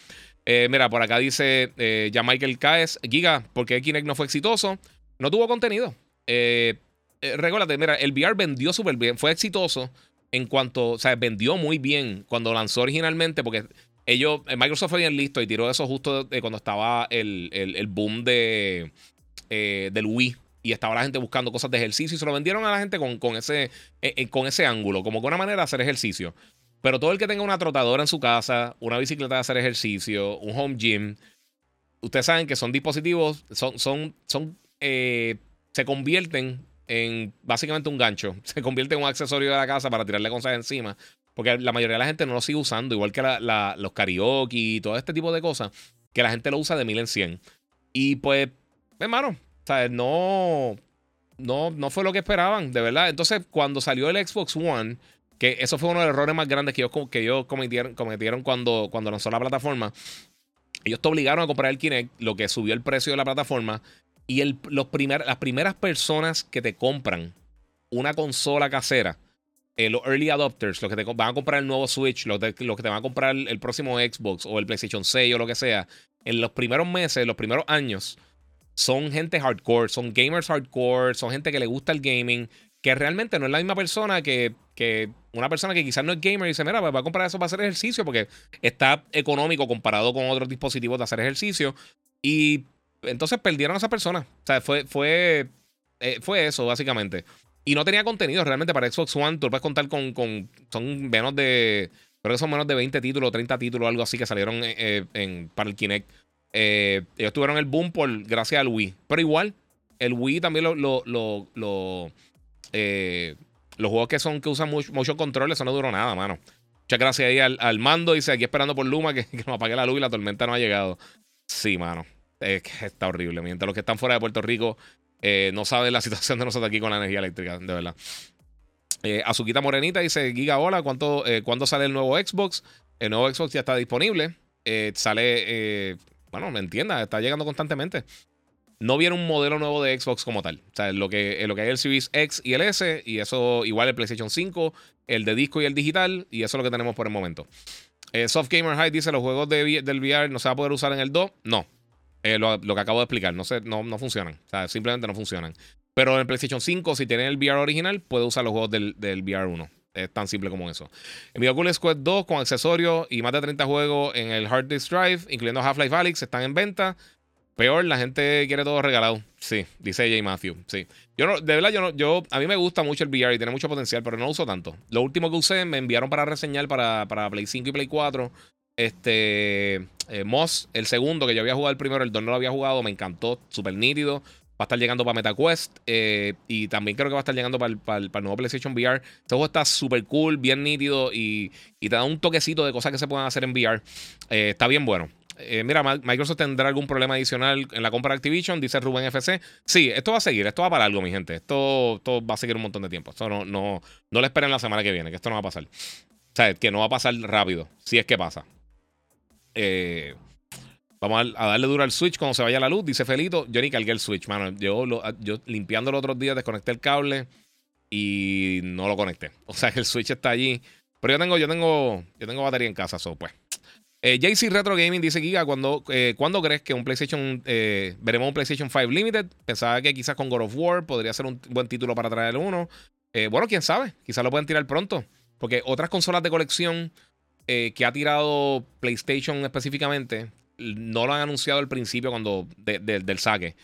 mira, por acá dice ya Michael Caes, Giga, ¿por qué Kinect no fue exitoso? No tuvo contenido. recuérdate, mira, el VR vendió súper bien, fue exitoso en cuanto, o sea, vendió muy bien cuando lanzó originalmente, porque ellos, eh, Microsoft fue bien listo y tiró eso justo cuando estaba el, boom de, eh, del Wii. Y estaba la gente buscando cosas de ejercicio y se lo vendieron a la gente con, con ese, eh, con ese ángulo, como con una manera de hacer ejercicio. Pero todo el que tenga una trotadora en su casa, una bicicleta de hacer ejercicio, un home gym, ustedes saben que son dispositivos, son, son, son, se convierten en básicamente un gancho, [laughs] se convierte en un accesorio de la casa para tirarle cosas encima. Porque la mayoría de la gente no lo sigue usando, igual que los karaoke y todo este tipo de cosas, que la gente lo usa de mil en cien. Y pues, hermano, ¿sabes? No, no, no fue lo que esperaban, de verdad. Entonces, cuando salió el Xbox One, que eso fue uno de los errores más grandes que ellos, que ellos cometieron, cometieron cuando, cuando lanzó la plataforma. Ellos te obligaron a comprar el Kinect, lo que subió el precio de la plataforma. Y el, los las primeras personas que te compran una consola casera eh, los early adopters, los que te van a comprar el nuevo Switch, los, que te van a comprar el, próximo Xbox o el PlayStation 6 o lo que sea, en los primeros meses, los primeros años, son gente hardcore, son gamers hardcore, son gente que le gusta el gaming, que realmente no es la misma persona que, que una persona que quizás no es gamer y dice, mira, pues va a comprar eso para hacer ejercicio porque está económico comparado con otros dispositivos de hacer ejercicio. Y entonces perdieron a esa persona. O sea, fue, fue, eh, fue eso, básicamente. Y no tenía contenido realmente para Xbox One. Tú puedes contar con, con. Son menos de. Creo que son menos de 20 títulos, 30 títulos, algo así que salieron eh, eh, en, para el Kinect. Eh, ellos tuvieron el boom por gracias al Wii. Pero igual, el Wii también lo. lo, lo, los juegos que son que usan mucho, mucho control, eso no duró nada, mano. Muchas gracias ahí al, mando. Dice aquí esperando por Luma que, [laughs] que nos apague la luz y la tormenta no ha llegado. Sí, mano. está horrible. Mientras los que están fuera de Puerto Rico eh, no sabe la [laughs] situación de nosotros aquí con la energía eléctrica, de verdad. Eh, Azuquita Morenita dice: Giga, hola, ¿cuánto, eh, ¿cuándo sale el nuevo Xbox? El nuevo Xbox ya está disponible. sale, bueno, me entienda, está llegando constantemente. No viene un modelo nuevo de Xbox como tal. O sea, lo que, lo que hay el Series X y el S, y eso igual el PlayStation 5, el de disco y el digital, y eso es lo que tenemos por el momento. Soft Gamer High dice: ¿Los juegos de, del VR no se va a poder usar en el 2? No, eh, lo, que acabo de explicar. No, no, no funcionan. O sea, simplemente no funcionan. Pero en el PlayStation 5, si tienen el VR original, puede usar los juegos del, del VR 1. Es tan simple como eso. En Oculus Quest 2 con accesorios y más de 30 juegos en el Hard Disk Drive, incluyendo Half-Life Alyx, están en venta. Peor, la gente quiere todo regalado. Sí, dice J. Matthew. Sí. Yo no, de verdad, yo no, yo, a mí me gusta mucho el VR y tiene mucho potencial, pero no lo uso tanto. Lo último que usé me enviaron para reseñar para, para Play 5 y Play 4 este, eh, Moss, el segundo, que yo había jugado el primero, el 2 no lo había jugado, me encantó, súper nítido. Va a estar llegando para MetaQuest eh, y también creo que va a estar llegando para el, nuevo PlayStation VR. Este juego está súper cool, bien nítido y, te da un toquecito de cosas que se pueden hacer en VR. Eh, está bien bueno. mira, Microsoft tendrá algún problema adicional en la compra de Activision, dice Rubén FC. Sí, esto va a seguir, esto va para algo, mi gente. Esto, esto va a seguir un montón de tiempo. Esto no, no, no le esperen la semana que viene, que esto no va a pasar. O sea, que no va a pasar rápido, si es que pasa. Eh, vamos a, darle duro al Switch cuando se vaya la luz. Dice Felito, yo ni cargué el Switch, mano. Yo, lo, yo limpiando los otros días desconecté el cable y no lo conecté. [laughs] O sea que el Switch está allí. Pero yo tengo, yo tengo, yo tengo batería en casa, so pues. Eh, JC Retro Gaming dice Giga, ¿cuándo, eh, crees que un PlayStation eh, veremos un PlayStation 5 Limited? Pensaba que quizás con God of War podría ser un buen título para traer uno. bueno, quién sabe, quizás lo pueden tirar pronto. Porque otras consolas de colección eh, que ha tirado PlayStation específicamente, no lo han anunciado al principio cuando del saque.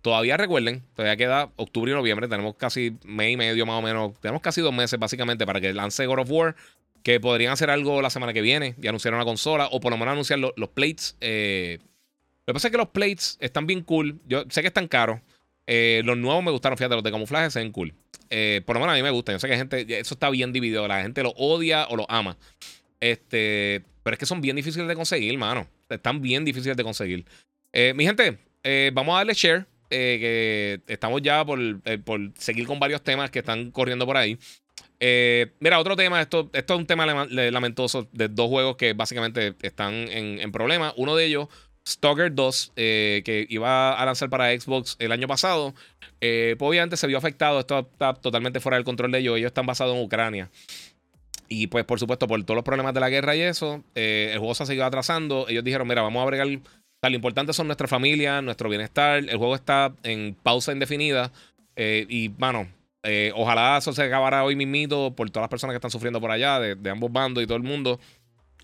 Todavía recuerden, todavía queda octubre y noviembre, tenemos casi mes y medio más o menos, tenemos casi dos meses básicamente para que lance God of War, que podrían hacer algo la semana que viene y anunciar una consola o por lo menos anunciar los plates. Eh, lo que pasa es que los plates están bien cool. Yo sé que están caros. Eh, los nuevos me gustaron, fíjate, los de camuflaje se ven cool. Eh, por lo menos a mí me gustan. Yo sé que gente, eso está bien dividido. La gente lo odia o lo ama. Este, pero es que son bien difíciles de conseguir, mano. Están bien difíciles de conseguir. mi gente, vamos a darle share. que estamos ya por, por seguir con varios temas que están corriendo por ahí. Eh, mira, otro tema, esto, esto es un tema lamentoso de dos juegos que básicamente están en, problemas. Uno de ellos, Stalker 2, eh, que iba a lanzar para Xbox el año pasado, eh, pues obviamente se vio afectado. Esto está totalmente fuera del control de ellos. Ellos están basados en Ucrania. Y pues, por supuesto, por todos los problemas de la guerra y eso, el juego se ha seguido atrasando. Ellos dijeron, mira, vamos a bregar. lo importante son nuestra familia, nuestro bienestar. El juego está en pausa indefinida. y, bueno, eh, ojalá eso se acabara hoy mismito por todas las personas que están sufriendo por allá, de, ambos bandos y todo el mundo.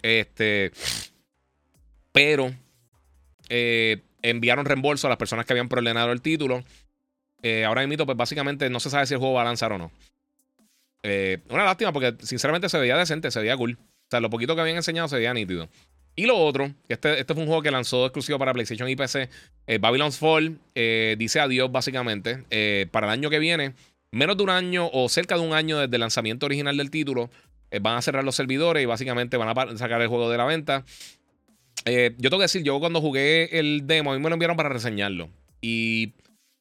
Este. Pero eh, enviaron reembolso a las personas que habían problemado el título. Eh, ahora mismo, pues básicamente no se sabe si el juego va a lanzar o no. Una lástima porque sinceramente se veía decente, se veía cool. O sea, lo poquito que habían enseñado se veía nítido. Y lo otro, este, este fue un juego que lanzó exclusivo para PlayStation y PC. Babylon's Fall dice adiós básicamente. para el año que viene menos de un año o cerca de un año desde el lanzamiento original del título, eh, van a cerrar los servidores y básicamente van a sacar el juego de la venta. Eh, yo tengo que decir, yo cuando jugué el demo, a mí me lo enviaron para reseñarlo. Y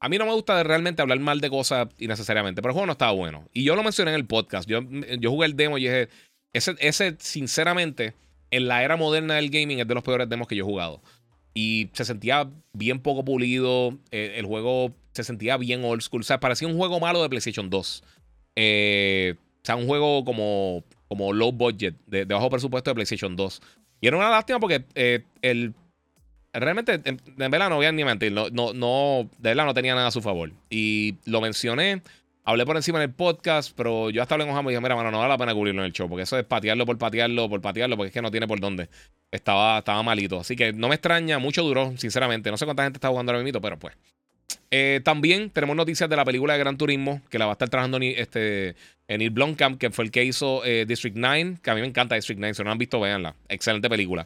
a mí no me gusta realmente hablar mal de cosas innecesariamente, pero el juego no estaba bueno. Y yo lo mencioné en el podcast. Yo, jugué el demo y dije, ese, ese sinceramente, en la era moderna del gaming es de los peores demos que yo he jugado. Y se sentía bien poco pulido. Eh, el juego se sentía bien old school. O sea, parecía un juego malo de PlayStation 2. Eh, o sea, un juego como, como low budget, de, bajo presupuesto de PlayStation 2. Y era una lástima porque eh, el. Realmente, en, verdad no voy a ni mentir. No, no, no, de verdad no tenía nada a su favor. Y lo mencioné. Hablé por encima en el podcast, pero yo hasta hablé con Jambo y dije, mira, mano, no vale la pena cubrirlo en el show, porque eso es patearlo por patearlo, por patearlo, porque es que no tiene por dónde. Estaba, estaba malito. Así que no me extraña, mucho duró, sinceramente. No sé cuánta gente está jugando ahora mismo, pero pues. Eh, también tenemos noticias de la película de Gran Turismo, que la va a estar trabajando este, en Neil Blomkamp, que fue el que hizo eh, District 9, que a mí me encanta District 9, si no han visto, véanla. Excelente película.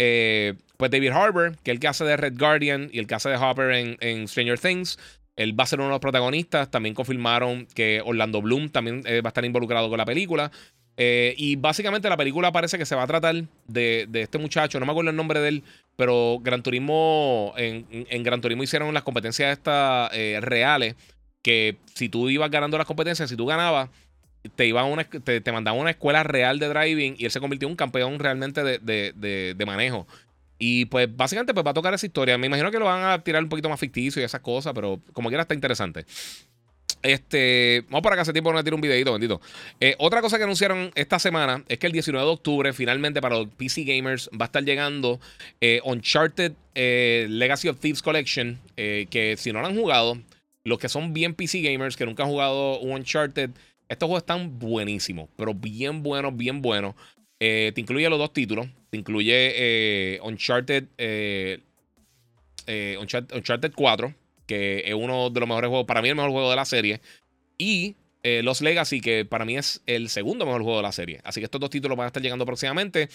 Eh, pues David Harbour, que el que hace de Red Guardian y el que hace de Hopper en, en, Stranger Things, él va a ser uno de los protagonistas. También confirmaron que Orlando Bloom también va a estar involucrado con la película. y básicamente la película parece que se va a tratar de, de, este muchacho, no me acuerdo el nombre de él, pero Gran Turismo, en, Gran Turismo hicieron las competencias estas eh, reales, que si tú ibas ganando las competencias, si tú ganabas, te, iban una, te, mandaban a una escuela real de driving y él se convirtió en un campeón realmente de, manejo. Y pues básicamente pues va a tocar esa historia. Me imagino que lo van a tirar un poquito más ficticio y esas cosas, pero como quiera está interesante. Este, vamos para acá, hace tiempo no tirar un videito, bendito. Eh, otra cosa que anunciaron esta semana es que el 19 de octubre, finalmente para los PC gamers, va a estar llegando eh, Uncharted eh, Legacy of Thieves Collection. que si no lo han jugado, los que son bien PC gamers, que nunca han jugado un Uncharted, estos juegos están buenísimos, pero bien buenos, bien buenos. te incluye los dos títulos. Te incluye Uncharted, Uncharted, Uncharted 4 que es uno de los mejores juegos, para mí el mejor juego de la serie. Y eh, Los Legacy, que para mí es el segundo mejor juego de la serie. Así que estos dos títulos van a estar llegando próximamente.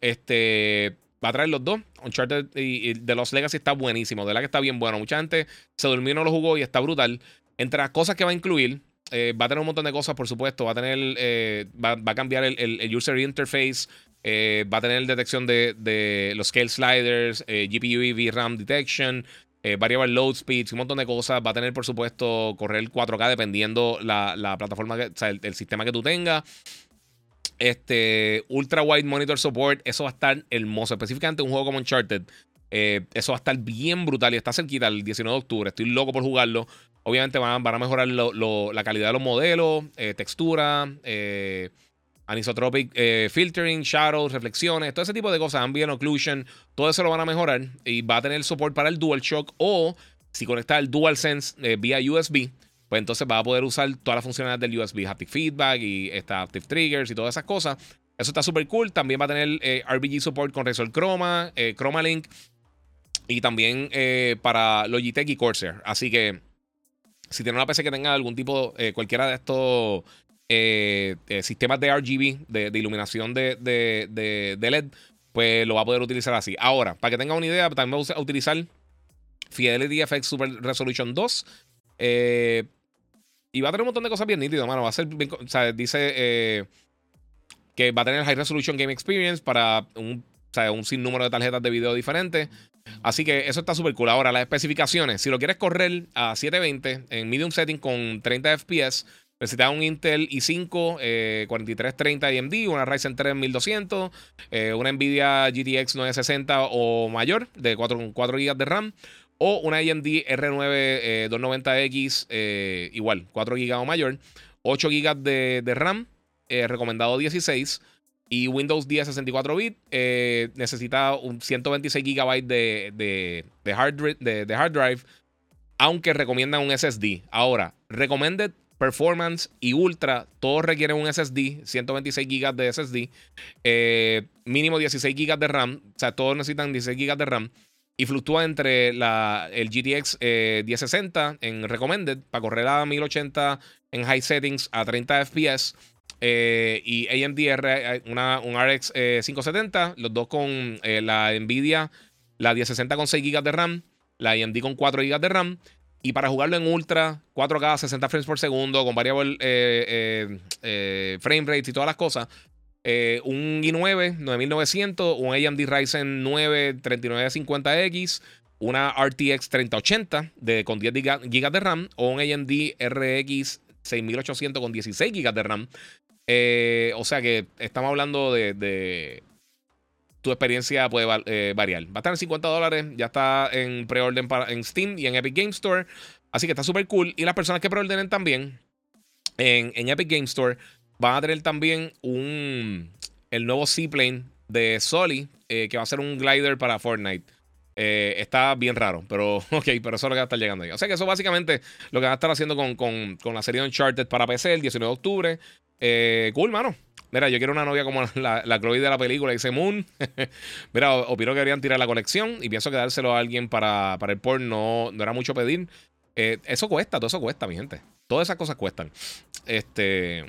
Este va a traer los dos. Uncharted y, de Los Legacy está buenísimo. De verdad que está bien bueno. Mucha gente se durmió y no lo jugó y está brutal. Entre las cosas que va a incluir, eh, va a tener un montón de cosas, por supuesto. Va a tener, eh, va, a cambiar el, user interface. va a tener detección de, los scale sliders, GPU y VRAM detection, eh, variable load speeds, un montón de cosas. Va a tener, por supuesto, correr 4K dependiendo la, plataforma, o sea, el, sistema que tú tengas. Este, Ultra Wide Monitor Support, eso va a estar hermoso. Específicamente un juego como Uncharted. Eh, eso va a estar bien brutal y está cerquita el 19 de octubre. Estoy loco por jugarlo. Obviamente van, a mejorar la calidad de los modelos, eh, textura, eh, anisotropic eh, filtering, shadows, reflexiones, todo ese tipo de cosas, ambient occlusion, todo eso lo van a mejorar y va a tener soporte para el DualShock o si conecta el DualSense eh, vía USB, pues entonces va a poder usar todas las funcionalidades del USB, haptic feedback y esta active triggers y todas esas cosas. Eso está súper cool. También va a tener eh, RBG support con Resol Chroma, Chroma Link y también para Logitech y Corsair. Así que si tiene una PC que tenga algún tipo, cualquiera de estos sistemas de RGB, de, iluminación de, de, LED, pues lo va a poder utilizar así. Ahora, para que tengan una idea, también va a utilizar Fidelity FX Super Resolution 2. y va a tener un montón de cosas bien nítidas, mano. Va a ser o sea, dice que va a tener High Resolution Game Experience para un, un sinnúmero de tarjetas de video diferentes. Así que eso está súper cool. Ahora, las especificaciones. Si lo quieres correr a 720 en medium setting con 30 FPS, necesitas un Intel i5 4330 AMD, una Ryzen 3 1200, eh, una Nvidia GTX 960 o mayor de 4, 4 GB de RAM. O una AMD R9 290X, igual, 4 GB o mayor, 8 GB de, de RAM, eh, recomendado 16. Y Windows 10 64 bit eh, necesita un 126 GB de, de, hard, de, hard drive, aunque recomiendan un SSD. Ahora, Recommended Performance y Ultra, todos requieren un SSD, 126 GB de SSD, eh, mínimo 16 GB de RAM, o sea, todos necesitan 16 GB de RAM. Y fluctúa entre la, el GTX 1060 en Recommended para correr a 1080 en high settings a 30 FPS eh, y AMD R, una, un RX 570, eh, los dos con eh, la Nvidia, la 1060 con 6 GB de RAM, la AMD con 4 GB de RAM. Y para jugarlo en Ultra, 4K, 60 frames por segundo, con variable frame rate y todas las cosas, un i9 9900, un AMD Ryzen 9 3950X, una RTX 3080 de, con 10 GB de RAM, o un AMD RX 6800 con 16 GB de RAM. Eh, o sea que estamos hablando de, tu experiencia puede eh, variar. Va a estar en 50 dólares, ya está en preorden en Steam y en Epic Game Store. Así que está súper cool. Y las personas que preordenen también en, Epic Game Store van a tener también un el nuevo Seaplane de Soli, eh, que va a ser un glider para Fortnite. Está bien raro, pero [laughs] ok, pero eso es lo que va a estar llegando ahí. O sea que eso básicamente lo que van a estar haciendo con, con, con la serie Uncharted para PC el 19 de octubre. Eh, cool, mano. Mira, yo quiero una novia como [laughs] la, la Chloe de la película, dice Moon. [laughs] Mira, opino que deberían tirar la colección y pienso que dárselo a alguien para, para el porn no, no era mucho pedir. Eh, eso cuesta, todo eso cuesta, mi gente. Todas esas cosas cuestan. Este.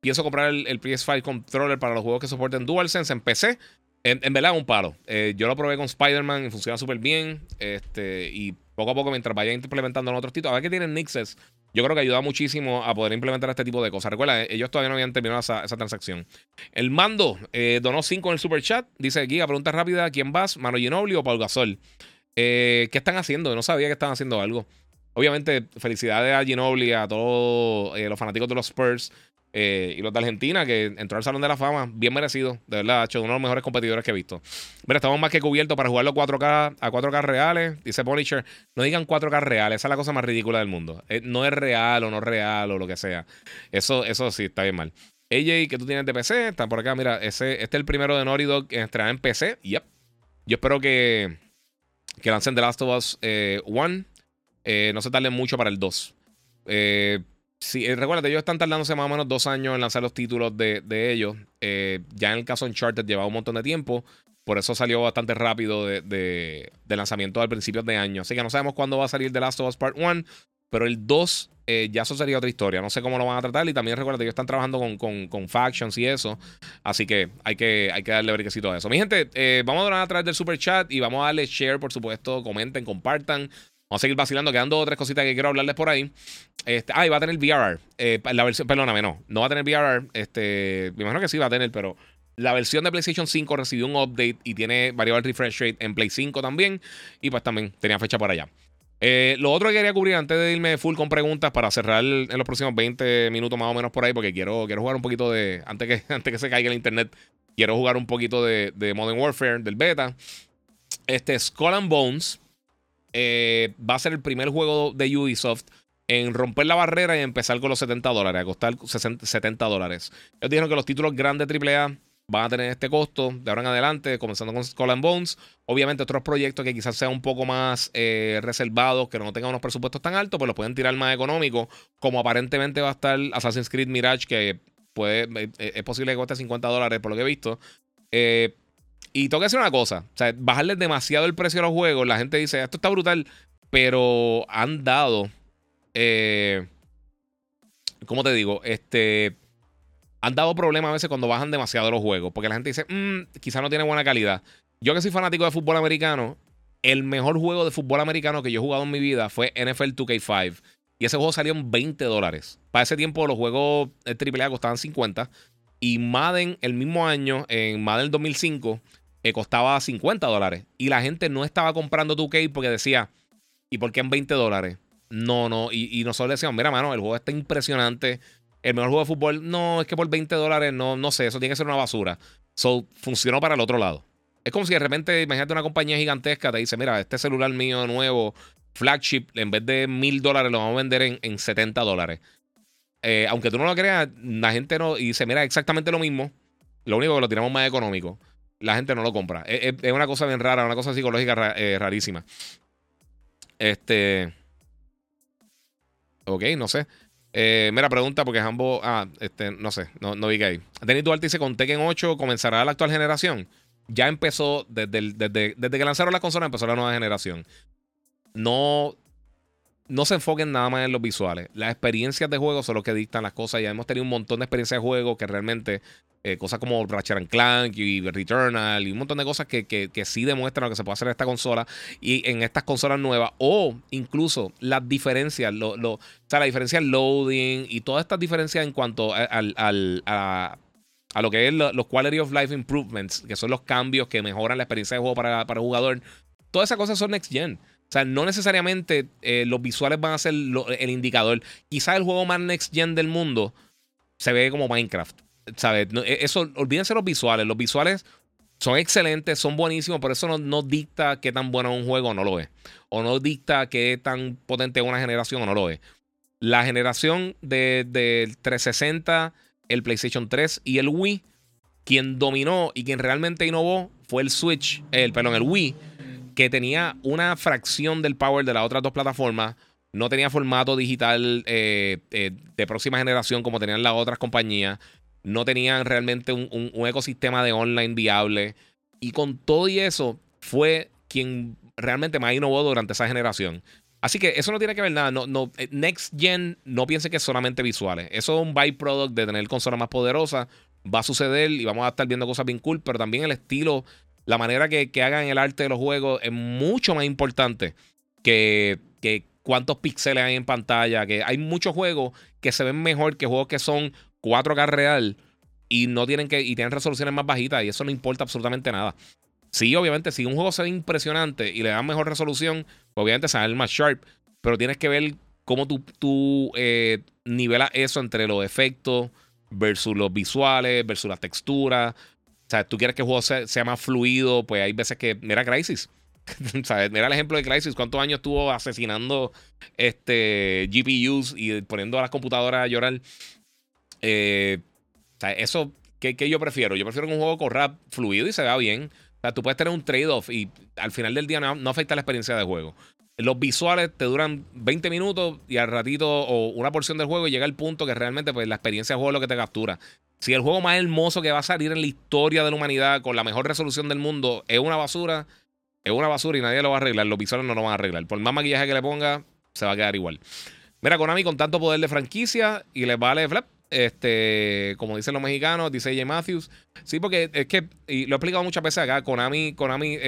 Pienso comprar el, PS5 controller para los juegos que soporten DualSense en PC. En, verdad, un palo. Eh, yo lo probé con Spider-Man y funciona súper bien. Este, y poco a poco, mientras vaya implementando en otros títulos, a ver que tienen Nixes yo creo que ayuda muchísimo a poder implementar este tipo de cosas. Recuerda, ellos todavía no habían terminado esa, transacción. El mando eh, donó 5 en el super chat. Dice Giga, pregunta rápida: ¿quién vas? ¿Mano Ginobili o Paul Gasol? Eh, ¿Qué están haciendo? No sabía que estaban haciendo algo. Obviamente, felicidades a Ginobili, a todos eh, los fanáticos de los Spurs. Eh, y los de Argentina, que entró al Salón de la Fama, bien merecido, de verdad, hecho uno de los mejores competidores que he visto. Mira, estamos más que cubiertos para jugarlo 4K, a 4K reales, dice Punisher. No digan 4K reales, esa es la cosa más ridícula del mundo. Eh, no es real o no real o lo que sea. Eso, eso sí, está bien mal. AJ, que tú tienes de PC, está por acá. Mira, ese, este es el primero de Naughty Dog en en PC. Yep. Yo espero que, que lancen The Last of Us 1. Eh, no se tarden mucho para el 2. Eh, Sí, eh, recuérdate, ellos están tardándose más o menos dos años en lanzar los títulos de, ellos. Eh, ya en el caso Uncharted llevaba un montón de tiempo. Por eso salió bastante rápido de, de, lanzamiento al principio de año. Así que no sabemos cuándo va a salir The Last of Us Part 1. Pero el 2 eh, ya eso sería otra historia. No sé cómo lo van a tratar. Y también recuerda que ellos están trabajando con, con, factions y eso. Así que hay que, hay que darle brequecito a eso. Mi gente, vamos a donar a través del super chat y vamos a darle share, por supuesto. Comenten, compartan. Vamos a seguir vacilando, quedando tres cositas que quiero hablarles por ahí. Este, ah, y va a tener VRR. Eh, la versión, perdóname, no. No va a tener VRR. Este, me imagino que sí va a tener, pero la versión de PlayStation 5 recibió un update y tiene variable refresh rate en Play 5 también. Y pues también tenía fecha por allá. Eh, lo otro que quería cubrir antes de irme full con preguntas para cerrar en los próximos 20 minutos más o menos por ahí, porque quiero, quiero jugar un poquito de. Antes que, [laughs] antes que se caiga el internet, quiero jugar un poquito de, de Modern Warfare, del beta. Este Skull and Bones eh, va a ser el primer juego de Ubisoft en romper la barrera y empezar con los 70 dólares, a costar 70 dólares. Ellos dijeron que los títulos grandes AAA van a tener este costo de ahora en adelante, comenzando con Skull and Bones. Obviamente, otros proyectos que quizás sean un poco más eh, reservados, que no tengan unos presupuestos tan altos, pues los pueden tirar más económicos, como aparentemente va a estar Assassin's Creed Mirage, que puede, eh, es posible que cueste 50 dólares por lo que he visto. Eh, y tengo que decir una cosa, o sea, bajarle demasiado el precio a los juegos, la gente dice, esto está brutal, pero han dado, eh, ¿cómo te digo? Este, han dado problemas a veces cuando bajan demasiado los juegos, porque la gente dice, mmm, quizá no tiene buena calidad. Yo que soy fanático de fútbol americano, el mejor juego de fútbol americano que yo he jugado en mi vida fue NFL 2K5. Y ese juego salió en 20 dólares. Para ese tiempo los juegos AAA costaban 50. Y Madden el mismo año, en Madden 2005, eh, costaba 50 dólares. Y la gente no estaba comprando 2K porque decía, ¿y por qué en 20 dólares? No, no. Y, nosotros decíamos, mira, mano, el juego está impresionante. El mejor juego de fútbol, no, es que por 20 dólares, no, no sé, eso tiene que ser una basura. So, funcionó para el otro lado. Es como si de repente, imagínate una compañía gigantesca, te dice, mira, este celular mío nuevo, flagship, en vez de mil dólares, lo vamos a vender en, en 70 dólares. Eh, aunque tú no lo creas, la gente no. Y dice, mira, exactamente lo mismo. Lo único que lo tiramos más económico. La gente no lo compra. Es, una cosa bien rara, una cosa psicológica eh, rarísima. Este. Ok, no sé. Eh, mira, pregunta porque ambos. Ah, este, no sé, no, no vi que ahí. Denis Duarte dice: Con Tekken 8 comenzará la actual generación. Ya empezó, desde, desde, desde que lanzaron las consolas, empezó la nueva generación. No no se enfoquen nada más en los visuales. Las experiencias de juego son lo que dictan las cosas. Ya hemos tenido un montón de experiencias de juego que realmente, eh, cosas como Ratchet Clank y Returnal y un montón de cosas que, que, que, sí demuestran lo que se puede hacer en esta consola y en estas consolas nuevas. O incluso las diferencias, lo, lo, o sea, la diferencia en loading y todas estas diferencias en cuanto a, a lo que es los Quality of Life Improvements, que son los cambios que mejoran la experiencia de juego para, para el jugador. Todas esas cosas son next gen. O sea, no necesariamente eh, los visuales van a ser el indicador. Quizás el juego más next gen del mundo se ve como Minecraft. ¿Sabes? E, eso, olvídense los visuales. Los visuales son excelentes, son buenísimos, pero eso no, dicta qué tan bueno es un juego o no lo es. O no dicta qué tan potente es una generación o no lo es. La generación del de 360, el PlayStation 3 y el Wii, quien dominó y quien realmente innovó fue el Switch, el, perdón, el Wii que tenía una fracción del power de las otras dos plataformas. No tenía formato digital eh, eh, de próxima generación como tenían las otras compañías. No tenían realmente un, ecosistema de online viable. Y con todo y eso, fue quien realmente más innovó durante esa generación. Así que eso no tiene que ver nada. No, no, eh, Next Gen no piense que es solamente visuales. Eso es un byproduct de tener consolas más poderosas. Va a suceder y vamos a estar viendo cosas bien cool, pero también el estilo la manera que, hagan el arte de los juegos es mucho más importante que, que cuántos píxeles hay en pantalla. Que hay muchos juegos que se ven mejor que juegos que son 4K real y no tienen que y tienen resoluciones más bajitas y eso no importa absolutamente nada. Sí, obviamente, si un juego se ve impresionante y le dan mejor resolución, obviamente se más sharp, pero tienes que ver cómo tú, tú eh, nivelas eso entre los efectos versus los visuales, versus las texturas, o sea, tú quieres que el juego sea, más fluido, pues hay veces que. Mira Crisis. [laughs] Mira el ejemplo de Crisis. ¿Cuántos años estuvo asesinando este, GPUs y poniendo a las computadoras a llorar? Eh, o sea, eso, ¿qué, yo prefiero? Yo prefiero que un juego corra fluido y se vea bien. O sea, tú puedes tener un trade-off y al final del día no, afecta la experiencia de juego. Los visuales te duran 20 minutos y al ratito o una porción del juego y llega el punto que realmente pues, la experiencia de juego es lo que te captura. Si el juego más hermoso que va a salir en la historia de la humanidad con la mejor resolución del mundo es una basura, es una basura y nadie lo va a arreglar. Los visuales no lo van a arreglar. Por más maquillaje que le ponga, se va a quedar igual. Mira, Konami con tanto poder de franquicia y les vale flap. Este, como dicen los mexicanos, dice J. Matthews. Sí, porque es que, y lo he explicado muchas veces acá, Konami, Konami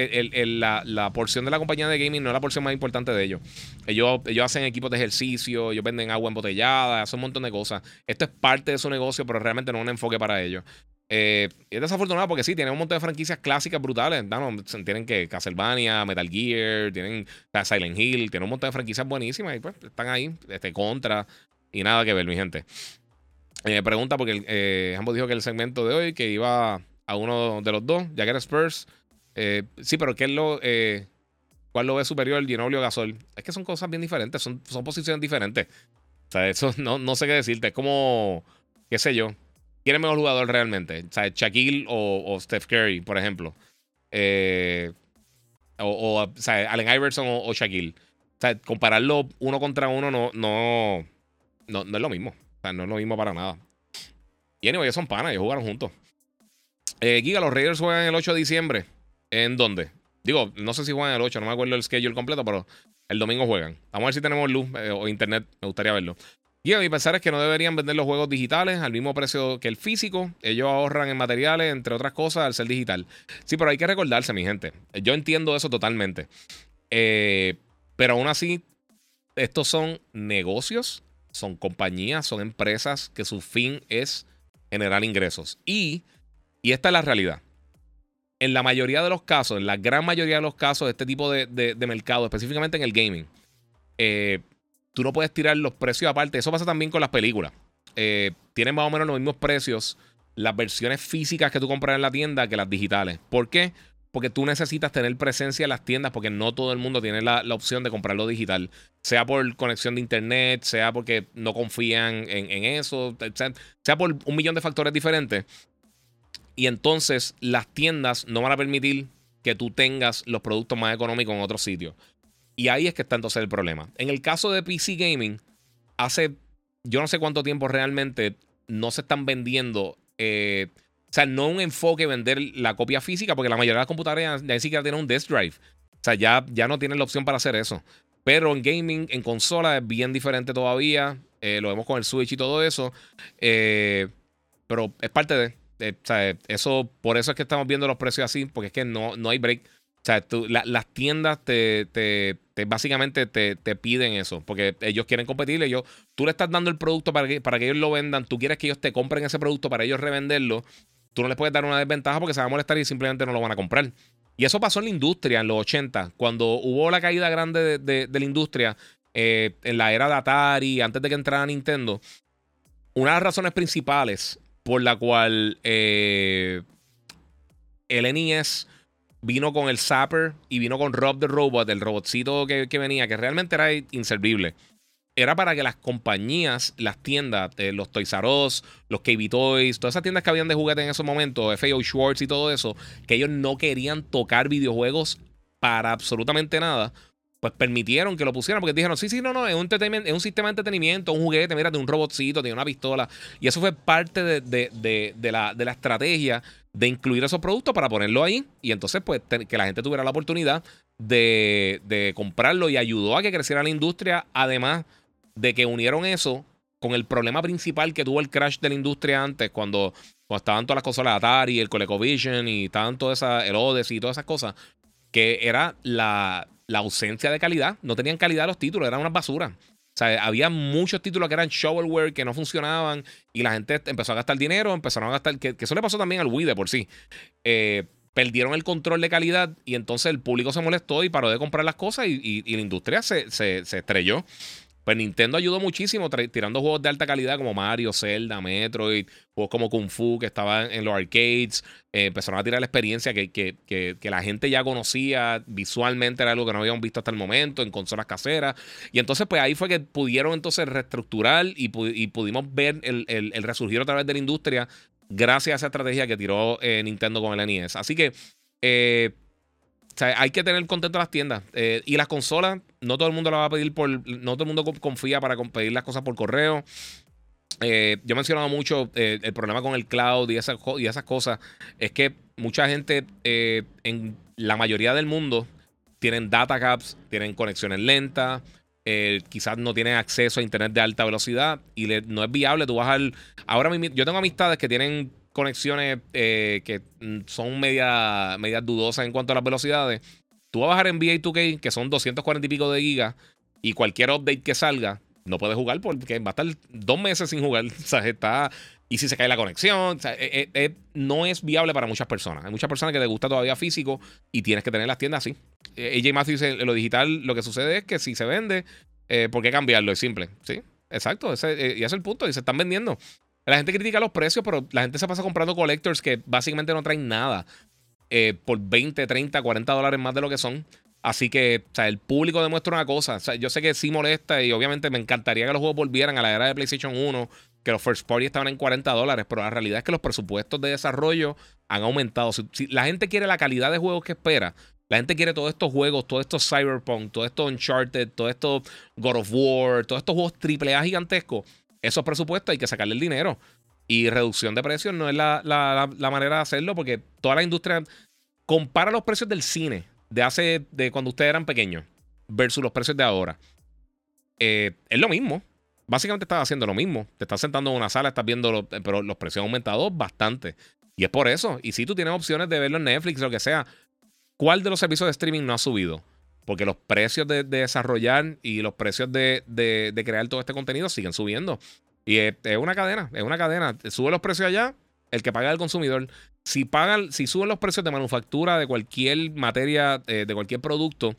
la, porción de la compañía de gaming no es la porción más importante de ellos. Ellos, ellos hacen equipos de ejercicio, ellos venden agua embotellada, hacen un montón de cosas. Esto es parte de su negocio, pero realmente no es un enfoque para ellos. Eh, es desafortunado porque sí, tienen un montón de franquicias clásicas brutales. tienen que Castlevania, Metal Gear, tienen Silent Hill, tienen un montón de franquicias buenísimas y pues están ahí, este, contra y nada que ver, mi gente. Eh, pregunta porque eh, ambos dijo que el segmento de hoy que iba a uno de los dos, ya que era Spurs. Eh, sí, pero ¿qué es lo, eh, ¿cuál lo ve superior, Ginobili o Gasol? Es que son cosas bien diferentes, son, posiciones diferentes. O sea, eso [laughs] no, no sé qué decirte. Es como, qué sé yo. ¿Quién es mejor jugador realmente? O sea, Shaquille o, Steph Curry, por ejemplo. o, o, sea, Allen Iverson o, Shaquille. O sea, compararlo uno contra uno no, no, no, no es lo mismo. O sea, no es lo mismo para nada. Y anyway, ellos son panas, ellos jugaron juntos. Eh, Giga, los Raiders juegan el 8 de diciembre. ¿En dónde? Digo, no sé si juegan el 8, no me acuerdo el schedule completo, pero el domingo juegan. Vamos a ver si tenemos luz eh, o internet, me gustaría verlo. Y a mi pensar es que no deberían vender los juegos digitales al mismo precio que el físico. Ellos ahorran en materiales, entre otras cosas, al ser digital. Sí, pero hay que recordarse, mi gente. Yo entiendo eso totalmente. Eh, pero aún así, estos son negocios, son compañías, son empresas que su fin es generar ingresos. Y, y esta es la realidad. En la mayoría de los casos, en la gran mayoría de los casos de este tipo de, de mercado, específicamente en el gaming, eh, tú no puedes tirar los precios aparte. Eso pasa también con las películas. Eh, tienen más o menos los mismos precios las versiones físicas que tú compras en la tienda que las digitales. ¿Por qué? Tú necesitas tener presencia en las tiendas porque no todo el mundo tiene la, opción de comprarlo digital. Sea por conexión de internet, sea porque no confían en, eso, sea, sea por un millón de factores diferentes. Y entonces las tiendas no van a permitir que tú tengas los productos más económicos en otros sitios. Y ahí es que está entonces el problema. En el caso de PC Gaming, hace yo no sé cuánto tiempo realmente no se están vendiendo. Eh, o sea, no un enfoque vender la copia física, porque la mayoría de las computadoras ya ni siquiera tienen un disk drive. O sea, ya, ya no tienen la opción para hacer eso. Pero en gaming, en consola, es bien diferente todavía. Eh, lo vemos con el Switch y todo eso. Eh, pero es parte de. o sea, eso, por eso es que estamos viendo los precios así, porque es que no, no hay break. O sea, las tiendas te, te, básicamente te, piden eso, porque ellos quieren competir. Ellos, tú le estás dando el producto para que, para que ellos lo vendan, tú quieres que ellos te compren ese producto para ellos revenderlo. Tú no les puedes dar una desventaja porque se van a molestar y simplemente no lo van a comprar. Y eso pasó en la industria en los 80, cuando hubo la caída grande de, la industria eh, en la era de Atari, antes de que entrara Nintendo. Una de las razones principales por la cual eh, el NES vino con el Zapper y vino con Rob the Robot, el robotcito que, venía, que realmente era inservible. Era para que las compañías, las tiendas, eh, los Toys R Us, los KB Toys, todas esas tiendas que habían de juguete en esos momentos, FAO Schwartz y todo eso, que ellos no querían tocar videojuegos para absolutamente nada, pues permitieron que lo pusieran porque dijeron, sí, sí, no, no, es un, es un sistema de entretenimiento, un juguete, mira, de un robotcito, tiene una pistola. Y eso fue parte de, la, de la estrategia de incluir esos productos para ponerlo ahí y entonces pues que la gente tuviera la oportunidad de, de, comprarlo y ayudó a que creciera la industria, además de que unieron eso con el problema principal que tuvo el crash de la industria antes, cuando, estaban todas las consolas Atari, el ColecoVision y estaban todas esas, el Odyssey y todas esas cosas, que era la, la ausencia de calidad. No tenían calidad los títulos, eran una basura. O sea, había muchos títulos que eran shovelware que no funcionaban y la gente empezó a gastar dinero, empezaron a gastar, que, eso le pasó también al Wii de por sí. Eh, perdieron el control de calidad y entonces el público se molestó y paró de comprar las cosas y, la industria se, se, se estrelló. Pues Nintendo ayudó muchísimo tirando juegos de alta calidad como Mario, Zelda, Metroid, juegos como Kung Fu que estaban en los arcades. Eh, empezaron a tirar la experiencia que, que, que, la gente ya conocía visualmente, era algo que no habíamos visto hasta el momento en consolas caseras. Y entonces, pues ahí fue que pudieron entonces reestructurar y, pudimos ver el, el, resurgir otra vez de la industria gracias a esa estrategia que tiró eh, Nintendo con el NES. Así que eh, sea, hay que tener contento las tiendas. Eh, y las consolas, no todo el mundo la va a pedir por. No todo el mundo confía para pedir las cosas por correo. Eh, yo he mencionado mucho eh, el problema con el cloud y esas, y esas cosas. Es que mucha gente en la mayoría del mundo tienen data caps, tienen conexiones lentas. quizás no tienen acceso a internet de alta velocidad y no es viable tú bajar. Ahora yo tengo amistades que tienen conexiones eh, que son media, media dudosas en cuanto a las velocidades. Tú vas a bajar en NBA 2K, que son 240 y pico de gigas, y cualquier update que salga, no puedes jugar porque va a estar dos meses sin jugar. [laughs] O sea, está. Y si se cae la conexión, eh, eh, no es viable para muchas personas. Hay muchas personas que les gusta todavía físico y tienes que tener las tiendas así. AJ Matthews dice: lo digital, lo que sucede es que si se vende, ¿por qué cambiarlo? Es simple. Sí, exacto. Y ese es el punto. Y se están vendiendo. La gente critica los precios, pero la gente se pasa comprando collectors que básicamente no traen nada eh, por 20, 30, 40 dólares más de lo que son. Así que, o sea, el público demuestra una cosa. O sea, yo sé que sí molesta y obviamente me encantaría que los juegos volvieran a la era de PlayStation 1, que los first party estaban en 40 dólares, pero la realidad es que los presupuestos de desarrollo han aumentado. Si, la gente quiere la calidad de juegos que espera, la gente quiere todos estos juegos, todos estos Cyberpunk, todos estos Uncharted, todos estos God of War, todos estos juegos AAA gigantescos esos presupuestos hay que sacarle el dinero. Y reducción de precios no es la, manera de hacerlo porque toda la industria compara los precios del cine de hace, de cuando ustedes eran pequeños versus los precios de ahora. Eh, es lo mismo. básicamente estás haciendo lo mismo. Te estás sentando en una sala, estás viendo, pero los precios han aumentado bastante. Y es por eso. Y si tú tienes opciones de verlo en Netflix lo que sea, ¿cuál de los servicios de streaming no ha subido? Porque los precios de, desarrollar y los precios de, crear todo este contenido siguen subiendo. Y es, una cadena, es una cadena. Sube los precios allá, el que paga es el consumidor. Si pagan, si suben los precios de manufactura de cualquier materia, eh, de cualquier producto,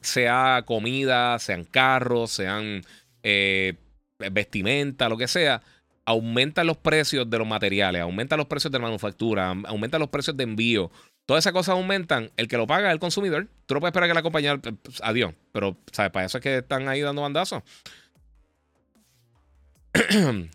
sea comida, sean carros, sean eh, vestimenta, lo que sea, aumentan los precios de los materiales, aumentan los precios de manufactura, aumentan los precios de envío. Todas esas cosas aumentan. El que lo paga es el consumidor. Tú no puedes esperar que la compañía. Pues, adiós. Pero, ¿sabes? Para eso es que están ahí dando bandazos. [clears throat]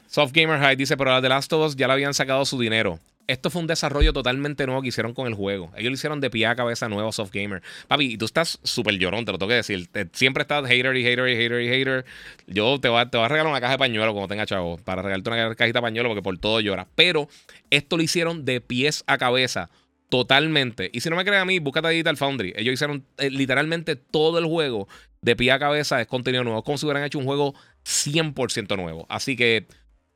Soft Gamer High dice: Pero las de Last of Us ya le habían sacado su dinero. Esto fue un desarrollo totalmente nuevo que hicieron con el juego. Ellos lo hicieron de pie a cabeza nuevo Soft Gamer. Papi, tú estás súper llorón, te lo tengo que decir. siempre estás hater y hater y hater y hater. Yo te voy, a, te a regalar una caja de pañuelo cuando tenga chavo. Para regalarte una cajita de pañuelo porque por todo llora. Pero esto lo hicieron de pies a cabeza. Totalmente. Y si no me crees a mí, búscate a Digital Foundry. Ellos hicieron eh, literalmente todo el juego de pie a cabeza. Es contenido nuevo. Como si hubieran hecho un juego 100% nuevo. Así que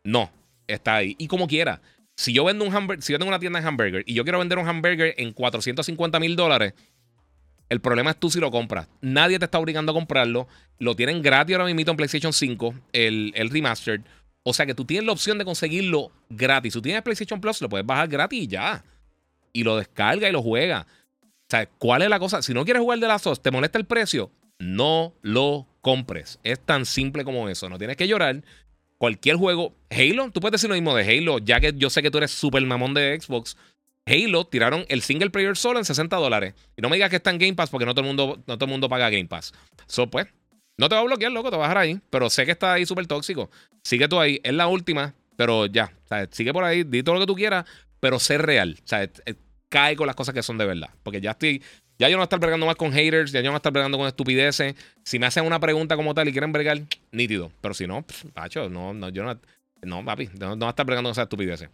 no, está ahí. Y como quiera. Si yo vendo un hamburger, si yo tengo una tienda de hamburger y yo quiero vender un hamburger en 450 mil dólares, el problema es tú si lo compras. Nadie te está obligando a comprarlo. Lo tienen gratis ahora mismo en PlayStation 5, el, el remastered. O sea que tú tienes la opción de conseguirlo gratis. Si tú tienes PlayStation Plus, lo puedes bajar gratis y ya. Y lo descarga y lo juega. O sea, ¿cuál es la cosa? Si no quieres jugar de las SOS, ¿te molesta el precio? No lo compres. Es tan simple como eso. No tienes que llorar cualquier juego. Halo, tú puedes decir lo mismo de Halo, ya que yo sé que tú eres super mamón de Xbox. Halo tiraron el single player solo en 60 dólares. Y no me digas que está en Game Pass porque no todo el mundo, no todo el mundo paga Game Pass. So, pues, no te va a bloquear, loco, te va a dejar ahí. Pero sé que está ahí súper tóxico. Sigue tú ahí. Es la última, pero ya. Sigue por ahí, di todo lo que tú quieras, pero sé real. O sea, cae con las cosas que son de verdad. Porque ya estoy ya yo no voy a estar bregando más con haters, ya yo no voy a estar bregando con estupideces. Si me hacen una pregunta como tal y quieren bregar, nítido. Pero si no, pacho, no, no, yo no. No, papi, no, no voy a estar bregando con esas estupideces.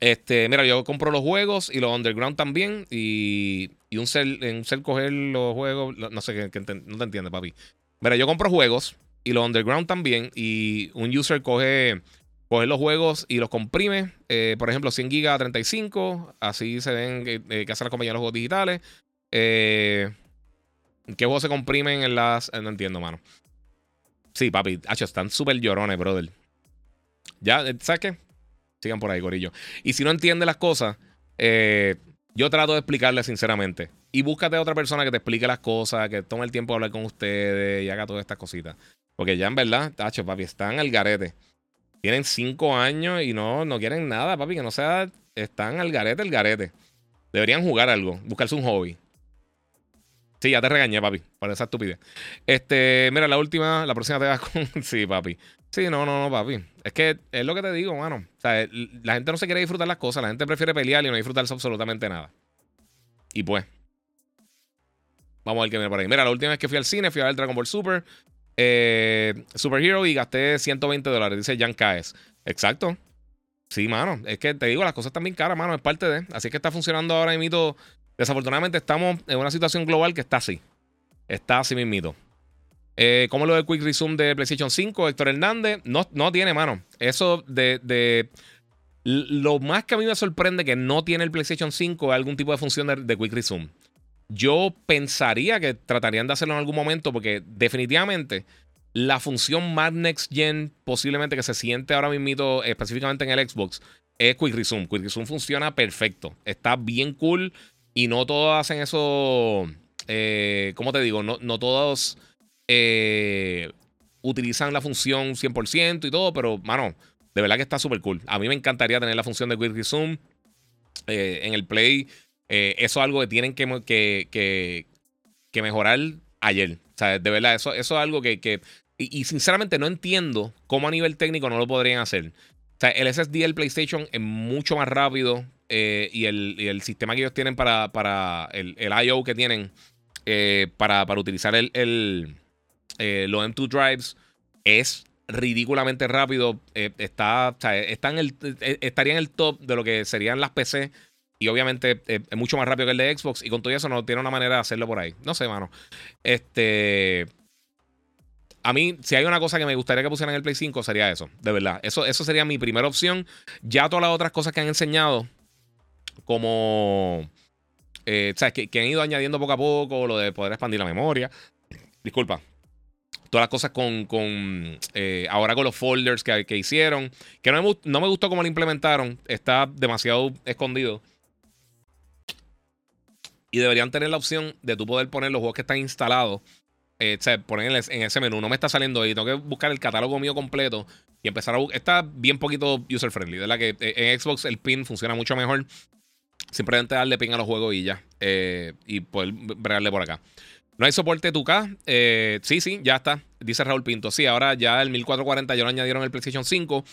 Este, mira, yo compro los juegos y los underground también. Y, y un cel, un cel coger los juegos. No sé, qué no te entiendes, papi. Mira, yo compro juegos y los underground también. Y un user coge, coge los juegos y los comprime. Eh, por ejemplo, 100 GB a 35. Así se ven eh, que hacen las compañías de los juegos digitales. Eh, ¿Qué juegos se comprimen en las. No entiendo, mano. Sí, papi. Hacho, están súper llorones, brother. Ya, ¿sabes qué? Sigan por ahí, gorillo. Y si no entiende las cosas, yo trato de explicarle sinceramente. Y búscate a otra persona que te explique las cosas, que tome el tiempo de hablar con ustedes y haga todas estas cositas. Porque ya en verdad, tacho, papi, están al garete. Tienen cinco años y no, no quieren nada, papi, que no sea. Están al garete, el garete. Deberían jugar algo, buscarse un hobby. Sí, ya te regañé, papi, por esa estupidez. Este, mira, la última, la próxima te vas [laughs] con. sí, papi. Sí, no, no, no, papi. Es que es lo que te digo, mano. O sea, la gente no se quiere disfrutar las cosas, la gente prefiere pelear y no disfrutarse absolutamente nada. Y pues. Vamos a ver qué viene por ahí. Mira, la última vez que fui al cine, fui a ver Dragon Ball Super. Eh, Super Hero y gasté 120 dólares, dice Jan Caes. Exacto. Sí, mano. Es que te digo, las cosas están bien caras, mano. Es parte de. Así que está funcionando ahora mismo Desafortunadamente estamos en una situación global que está así. Está así mismito. Eh, ¿Cómo lo del Quick Resume de PlayStation 5? Héctor Hernández no, no tiene, mano. Eso de, Lo más que a mí me sorprende que no tiene el PlayStation 5 es algún tipo de función de, Quick Resume. Yo pensaría que tratarían de hacerlo en algún momento porque definitivamente la función más next gen posiblemente que se siente ahora mismo específicamente en el Xbox es Quick Resume. Quick Resume funciona perfecto. Está bien cool. Y no todos hacen eso. Eh, ¿Cómo te digo? No, no todos eh, utilizan la función 100% y todo, pero, mano, de verdad que está súper cool. A mí me encantaría tener la función de Quick Resume eh, en el Play. Eso es algo que tienen que, que, que, mejorar ayer. O sea, de verdad, eso, eso es algo que. y, y, sinceramente no entiendo cómo a nivel técnico no lo podrían hacer. O sea, el SSD del PlayStation es mucho más rápido. Eh, y, el, sistema que ellos tienen para, para el, el I.O. que tienen eh, para, utilizar el, el eh, los M2 drives es ridículamente rápido. está, está en el, estaría en el top de lo que serían las PC. Y obviamente es mucho más rápido que el de Xbox. Y con todo eso no tiene una manera de hacerlo por ahí. No sé, mano. Este. a mí, si hay una cosa que me gustaría que pusieran en el Play 5, sería eso, de verdad. Eso, eso sería mi primera opción. Ya todas las otras cosas que han enseñado, como. Eh, ¿sabes? Que, que, han ido añadiendo poco a poco, lo de poder expandir la memoria. Disculpa. Todas las cosas con. con eh, ahora con los folders que, que hicieron. Que no me, no me gustó cómo lo implementaron. Está demasiado escondido. Y deberían tener la opción de tú poder poner los juegos que están instalados. Eh, o sea, poner en ese menú. No me está saliendo ahí. Tengo que buscar el catálogo mío completo y empezar a buscar. Está bien poquito user friendly. De la que eh, en Xbox el pin funciona mucho mejor. Simplemente darle pin a los juegos y ya. Eh, y poder bregarle por acá. No hay soporte 2K. Eh, sí, sí, ya está. Dice Raúl Pinto. Sí, ahora ya el 1440 ya lo añadieron el PlayStation 5.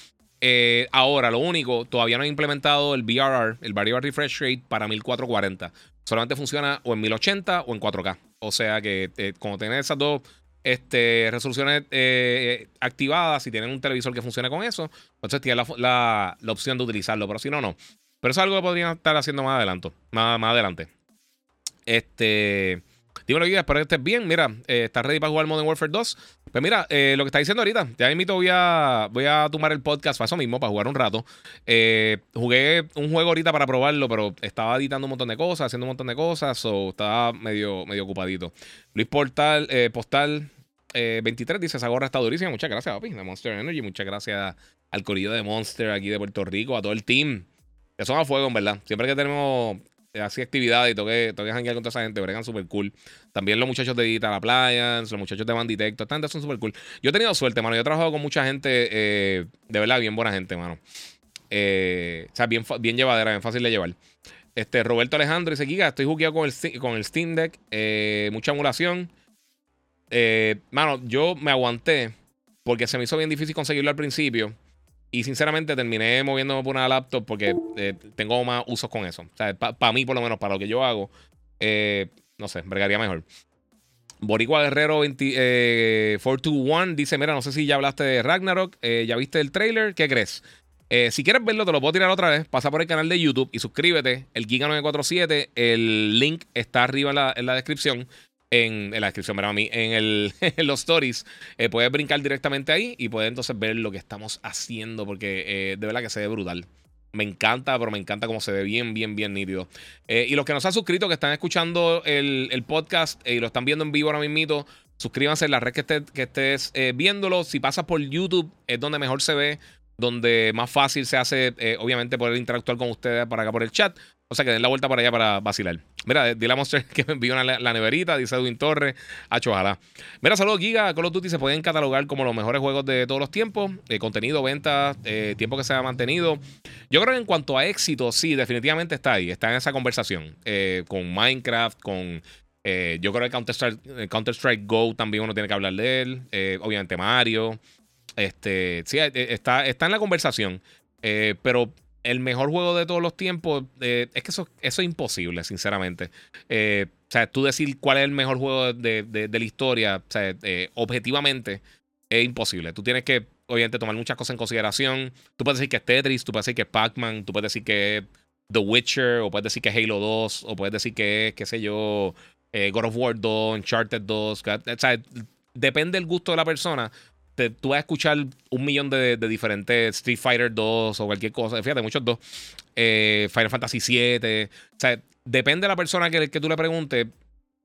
Eh, ahora, lo único, todavía no han implementado el VRR, el Variable Refresh Rate, para 1440. Solamente funciona o en 1080 o en 4K. O sea que eh, como tienen esas dos este, resoluciones eh, activadas y tienen un televisor que funcione con eso, entonces tienen la, la, opción de utilizarlo. Pero si no, no. Pero eso es algo que podrían estar haciendo más adelante. Más, adelante. Este. Dímelo, guía, espero que estés bien. Mira, eh, ¿estás ready para jugar Modern Warfare 2? Pues mira, eh, lo que está diciendo ahorita, ya invito, voy a, voy a tomar el podcast para eso mismo, para jugar un rato. Eh, jugué un juego ahorita para probarlo, pero estaba editando un montón de cosas, haciendo un montón de cosas, o estaba medio, medio ocupadito. Luis Portal, Postal 23 dice: Esa gorra está durísima. Muchas gracias, papi, de Monster Energy. Muchas gracias al corillo de Monster aquí de Puerto Rico, a todo el team. Que son a fuego, en verdad. Siempre que tenemos eh, así actividades y toque janguear con toda esa gente, bregan súper cool. También los muchachos de Digital Appliance, los muchachos de Banditecto, esta gente son súper cool. Yo he tenido suerte, mano. Yo he trabajado con mucha gente, eh, de verdad, bien buena gente, mano. Eh, o sea, bien, bien llevadera, bien fácil de llevar. Este, Roberto Alejandro dice, Giga, estoy jugueado con el, con el Steam Deck, mucha emulación. mano, yo me aguanté porque se me hizo bien difícil conseguirlo al principio. Y sinceramente terminé moviéndome por una laptop porque eh, tengo más usos con eso. O sea, para mí, por lo menos, para lo que yo hago, eh, no sé, bregaría mejor. Boricua Guerrero 20, 421 eh, dice: Mira, no sé si ya hablaste de Ragnarok, ya viste el trailer, ¿qué crees? si quieres verlo, te lo puedo tirar otra vez. Pasa por el canal de YouTube y suscríbete. El Giga947. El link está arriba en la, en la descripción en, la descripción, pero a mí, en, el, [laughs] los stories, eh, puedes brincar directamente ahí y puedes entonces ver lo que estamos haciendo, porque eh, de verdad que se ve brutal. Me encanta, pero me encanta cómo se ve bien, bien, bien nítido. Eh, y los que nos han suscrito, que están escuchando el, podcast y lo están viendo en vivo ahora mismo, suscríbanse en la red que, que estés viéndolo. Si pasas por YouTube, es donde mejor se ve, donde más fácil se hace, obviamente, poder interactuar con ustedes para acá por el chat. O sea que den la vuelta para allá para vacilar. Mira, dile a Monster [laughs] que me envió la neverita, dice Edwin Torres. Hacho, ojalá. Mira, saludos, Giga. Call of Duty se pueden catalogar como los mejores juegos de todos los tiempos. Eh, contenido, venta, eh, tiempo que se ha mantenido. Yo creo que en cuanto a éxito, sí, definitivamente está ahí. Está en esa conversación. Eh, con Minecraft, con. yo creo que Counter-Strike Counter Go también uno tiene que hablar de él. obviamente Mario. Este, sí, está, está en la conversación. pero el mejor juego de todos los tiempos, eh, es que eso, eso es imposible, sinceramente. Eh, o sea, tú decir cuál es el mejor juego de, la historia, o sea, eh, objetivamente, es imposible. Tú tienes que, obviamente, tomar muchas cosas en consideración. Tú puedes decir que es Tetris, tú puedes decir que es Pac-Man, tú puedes decir que es The Witcher, o puedes decir que es Halo 2, o puedes decir que es, qué sé yo, God of War 2, Uncharted 2. O sea, depende del gusto de la persona tú vas a escuchar un millón de, diferentes Street Fighter 2 o cualquier cosa. Fíjate, muchos dos. Eh, Final Fantasy 7. O sea, depende de la persona que, que tú le preguntes.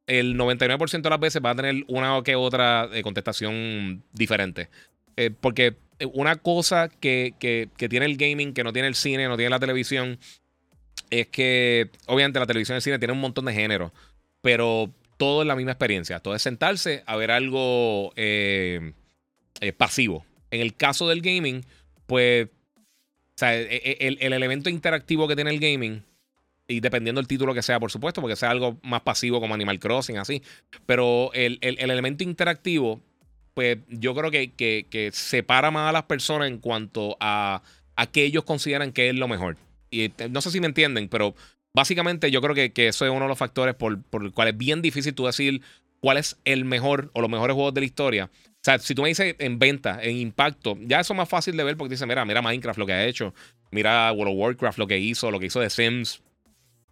El 99% de las veces va a tener una que otra eh, contestación diferente. Eh, porque una cosa que, que, que, tiene el gaming, que no tiene el cine, no tiene la televisión, es que obviamente la televisión y el cine tienen un montón de géneros, pero todo es la misma experiencia. Todo es sentarse a ver algo pasivo. En el caso del gaming, pues, o sea, e, e, el, elemento interactivo que tiene el gaming, y dependiendo del título que sea, por supuesto, porque sea algo más pasivo como Animal Crossing, así, pero el, elemento interactivo, pues yo creo que, separa más a las personas en cuanto a, a ellos consideran que es lo mejor. Y eh, no sé si me entienden, pero básicamente yo creo que, que eso es uno de los factores por, por el cual es bien difícil tú decir cuál es el mejor o los mejores juegos de la historia. O sea, si tú me dices en venta, en impacto, ya eso es más fácil de ver porque dices, mira, mira Minecraft lo que ha hecho, mira World of Warcraft lo que hizo, lo que hizo de Sims,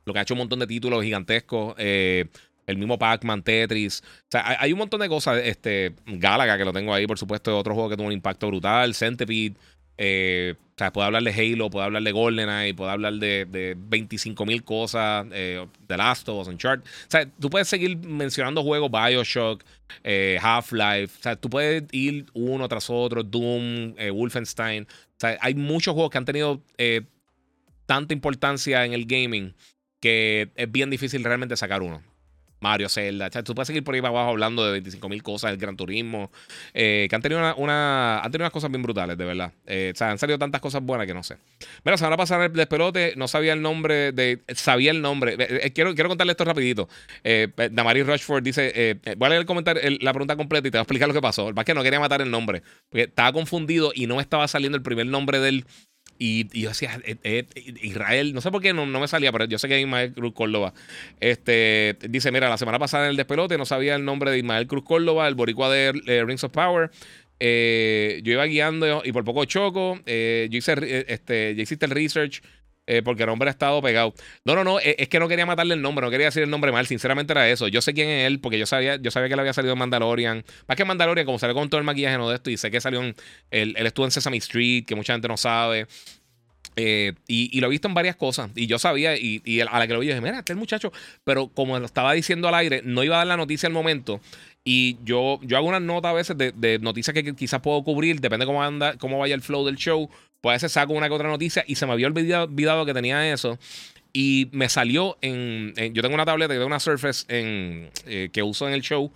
lo que ha hecho un montón de títulos gigantescos. Eh, el mismo Pac-Man, Tetris. O sea, hay, un montón de cosas. Este, Galaga, que lo tengo ahí, por supuesto, otro juego que tuvo un impacto brutal. Centipede. Eh, o sea, puedo hablar de Halo, puedo hablar de GoldenEye, puedo hablar de, de 25 mil cosas, eh, The Last of Us, Uncharted. O sea, tú puedes seguir mencionando juegos, Bioshock, eh, Half-Life. O sea, tú puedes ir uno tras otro, Doom, eh, Wolfenstein. O sea, hay muchos juegos que han tenido tanta importancia en el gaming que es bien difícil realmente sacar uno. Mario, Zelda. tú puedes seguir por ahí para abajo hablando de 25.000 cosas, el Gran Turismo. Eh, que han tenido una, han tenido unas cosas bien brutales, de verdad. Eh, o sea, han salido tantas cosas buenas que no sé. Mira, se van a pasar el despelote. No sabía el nombre de. Sabía el nombre. Eh, quiero, quiero contarle esto rapidito. Damari Rushford dice. voy a leer el comentario, la pregunta completa y te voy a explicar lo que pasó. El que no quería matar el nombre. Porque estaba confundido y no me estaba saliendo el primer nombre del y, yo decía, eh, eh, Israel, no sé por qué no, me salía, pero yo sé que es Ismael Cruz Córdoba. Este, dice, mira, la semana pasada en el despelote no sabía el nombre de Ismael Cruz Córdoba, el boricua de eh, Rings of Power. yo iba guiando y por poco choco. yo hice, este, ya hiciste el research. Porque el hombre ha estado pegado. No, no, no, es, que no quería matarle el nombre, no quería decir el nombre mal, sinceramente era eso. Yo sé quién es él, porque yo sabía, yo sabía que él había salido en Mandalorian. Más que Mandalorian, como salió con todo el maquillaje no de esto, y sé que salió en. Él, él estuvo en Sesame Street, que mucha gente no sabe. Eh, y, lo he visto en varias cosas. Y yo sabía, y, a la que lo vi, yo dije, mira, este el muchacho. Pero como lo estaba diciendo al aire, no iba a dar la noticia al momento. Y yo, yo hago una nota a veces de, noticias que quizás puedo cubrir, depende cómo anda, cómo vaya el flow del show. Pues a veces saco una que otra noticia y se me había olvidado, que tenía eso. Y me salió en, Yo tengo una tableta, yo tengo una Surface eh, que uso en el show.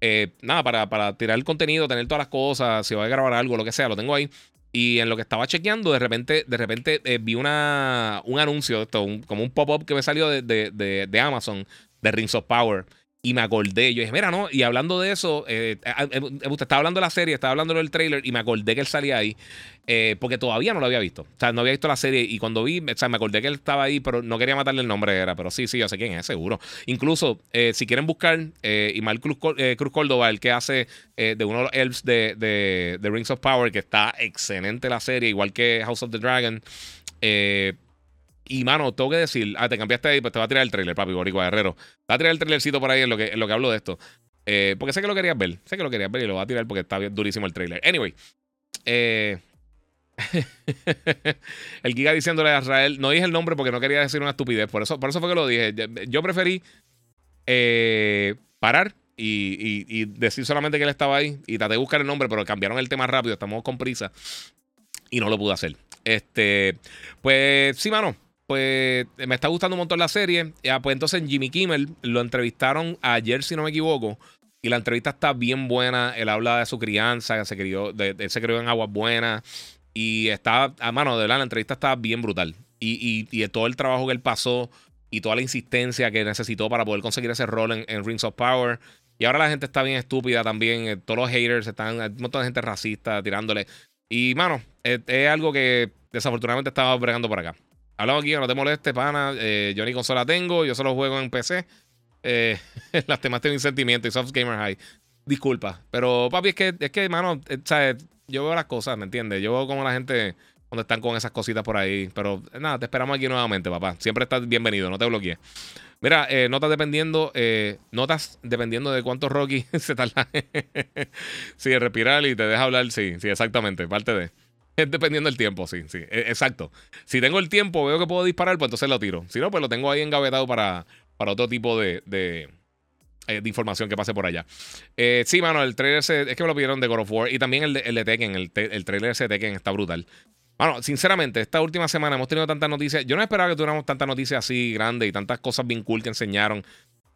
Eh, nada, para, para tirar el contenido, tener todas las cosas, si voy a grabar algo, lo que sea, lo tengo ahí. Y en lo que estaba chequeando, de repente, de repente eh, vi una, un anuncio, como un pop-up que me salió de, de, de, Amazon, de Rings of Power. Y me acordé, yo dije, mira, no, y hablando de eso, eh, eh, usted estaba hablando de la serie, estaba hablando del trailer y me acordé que él salía ahí. Eh, porque todavía no lo había visto. O sea, no había visto la serie y cuando vi, o sea, me acordé que él estaba ahí, pero no quería matarle el nombre, era. Pero sí, sí, yo sé quién es, seguro. Incluso, eh, si quieren buscar eh, Imal Cruz, Cruz, Córdoba, el que hace de uno de los elves de, de, Rings of Power, que está excelente la serie, igual que House of the Dragon. Y mano, tengo que decir, ah, te cambiaste ahí, pues te va a tirar el trailer, papi, Boricua Guerrero. Te va a tirar el trailercito por ahí en lo que, lo que hablo de esto. porque sé que lo querías ver. Sé que lo querías ver y lo va a tirar porque está durísimo el trailer. Anyway. Eh, [laughs] el Giga diciéndole a Israel, no dije el nombre porque no quería decir una estupidez, por eso, por eso fue que lo dije. Yo preferí eh, parar y, decir solamente que él estaba ahí y traté de buscar el nombre, pero cambiaron el tema rápido, estamos con prisa y no lo pude hacer. Este, pues sí, mano. Pues me está gustando un montón la serie. Ya, pues entonces Jimmy Kimmel lo entrevistaron ayer, si no me equivoco. Y la entrevista está bien buena. Él habla de su crianza, se crió, de, él se crió en aguas buenas. Y está, a ah, mano, de verdad, la entrevista está bien brutal. Y, y, todo el trabajo que él pasó y toda la insistencia que necesitó para poder conseguir ese rol en, Rings of Power. Y ahora la gente está bien estúpida también. Eh, todos los haters están, hay un montón de gente racista tirándole. Y, mano, es, algo que desafortunadamente estaba bregando por acá. Hablamos aquí, no te moleste, pana. Eh, yo ni consola tengo, yo solo juego en PC. Eh, [laughs] las temas tienen sentimiento y Soft Gamer High. Disculpa, pero papi, es que, es que, mano, eh, yo veo las cosas, ¿me entiendes? Yo veo como la gente cuando están con esas cositas por ahí. Pero nada, te esperamos aquí nuevamente, papá. Siempre estás bienvenido, no te bloquees. Mira, eh, notas dependiendo, eh, notas dependiendo de cuánto Rocky [laughs] se tarda. [laughs] sí, respirar y te deja hablar, sí, sí, exactamente, parte de. Es dependiendo del tiempo, sí, sí, e, exacto. Si tengo el tiempo, veo que puedo disparar, pues entonces lo tiro. Si no, pues lo tengo ahí engavetado para, para otro tipo de, eh, de información que pase por allá. Eh, sí, mano, el trailer es que me lo pidieron de God of War y también el de, el de Tekken, el, el trailer de Tekken está brutal. Bueno, sinceramente, esta última semana hemos tenido tantas noticias. Yo no esperaba que tuviéramos tantas noticias así grandes y tantas cosas bien cool que enseñaron.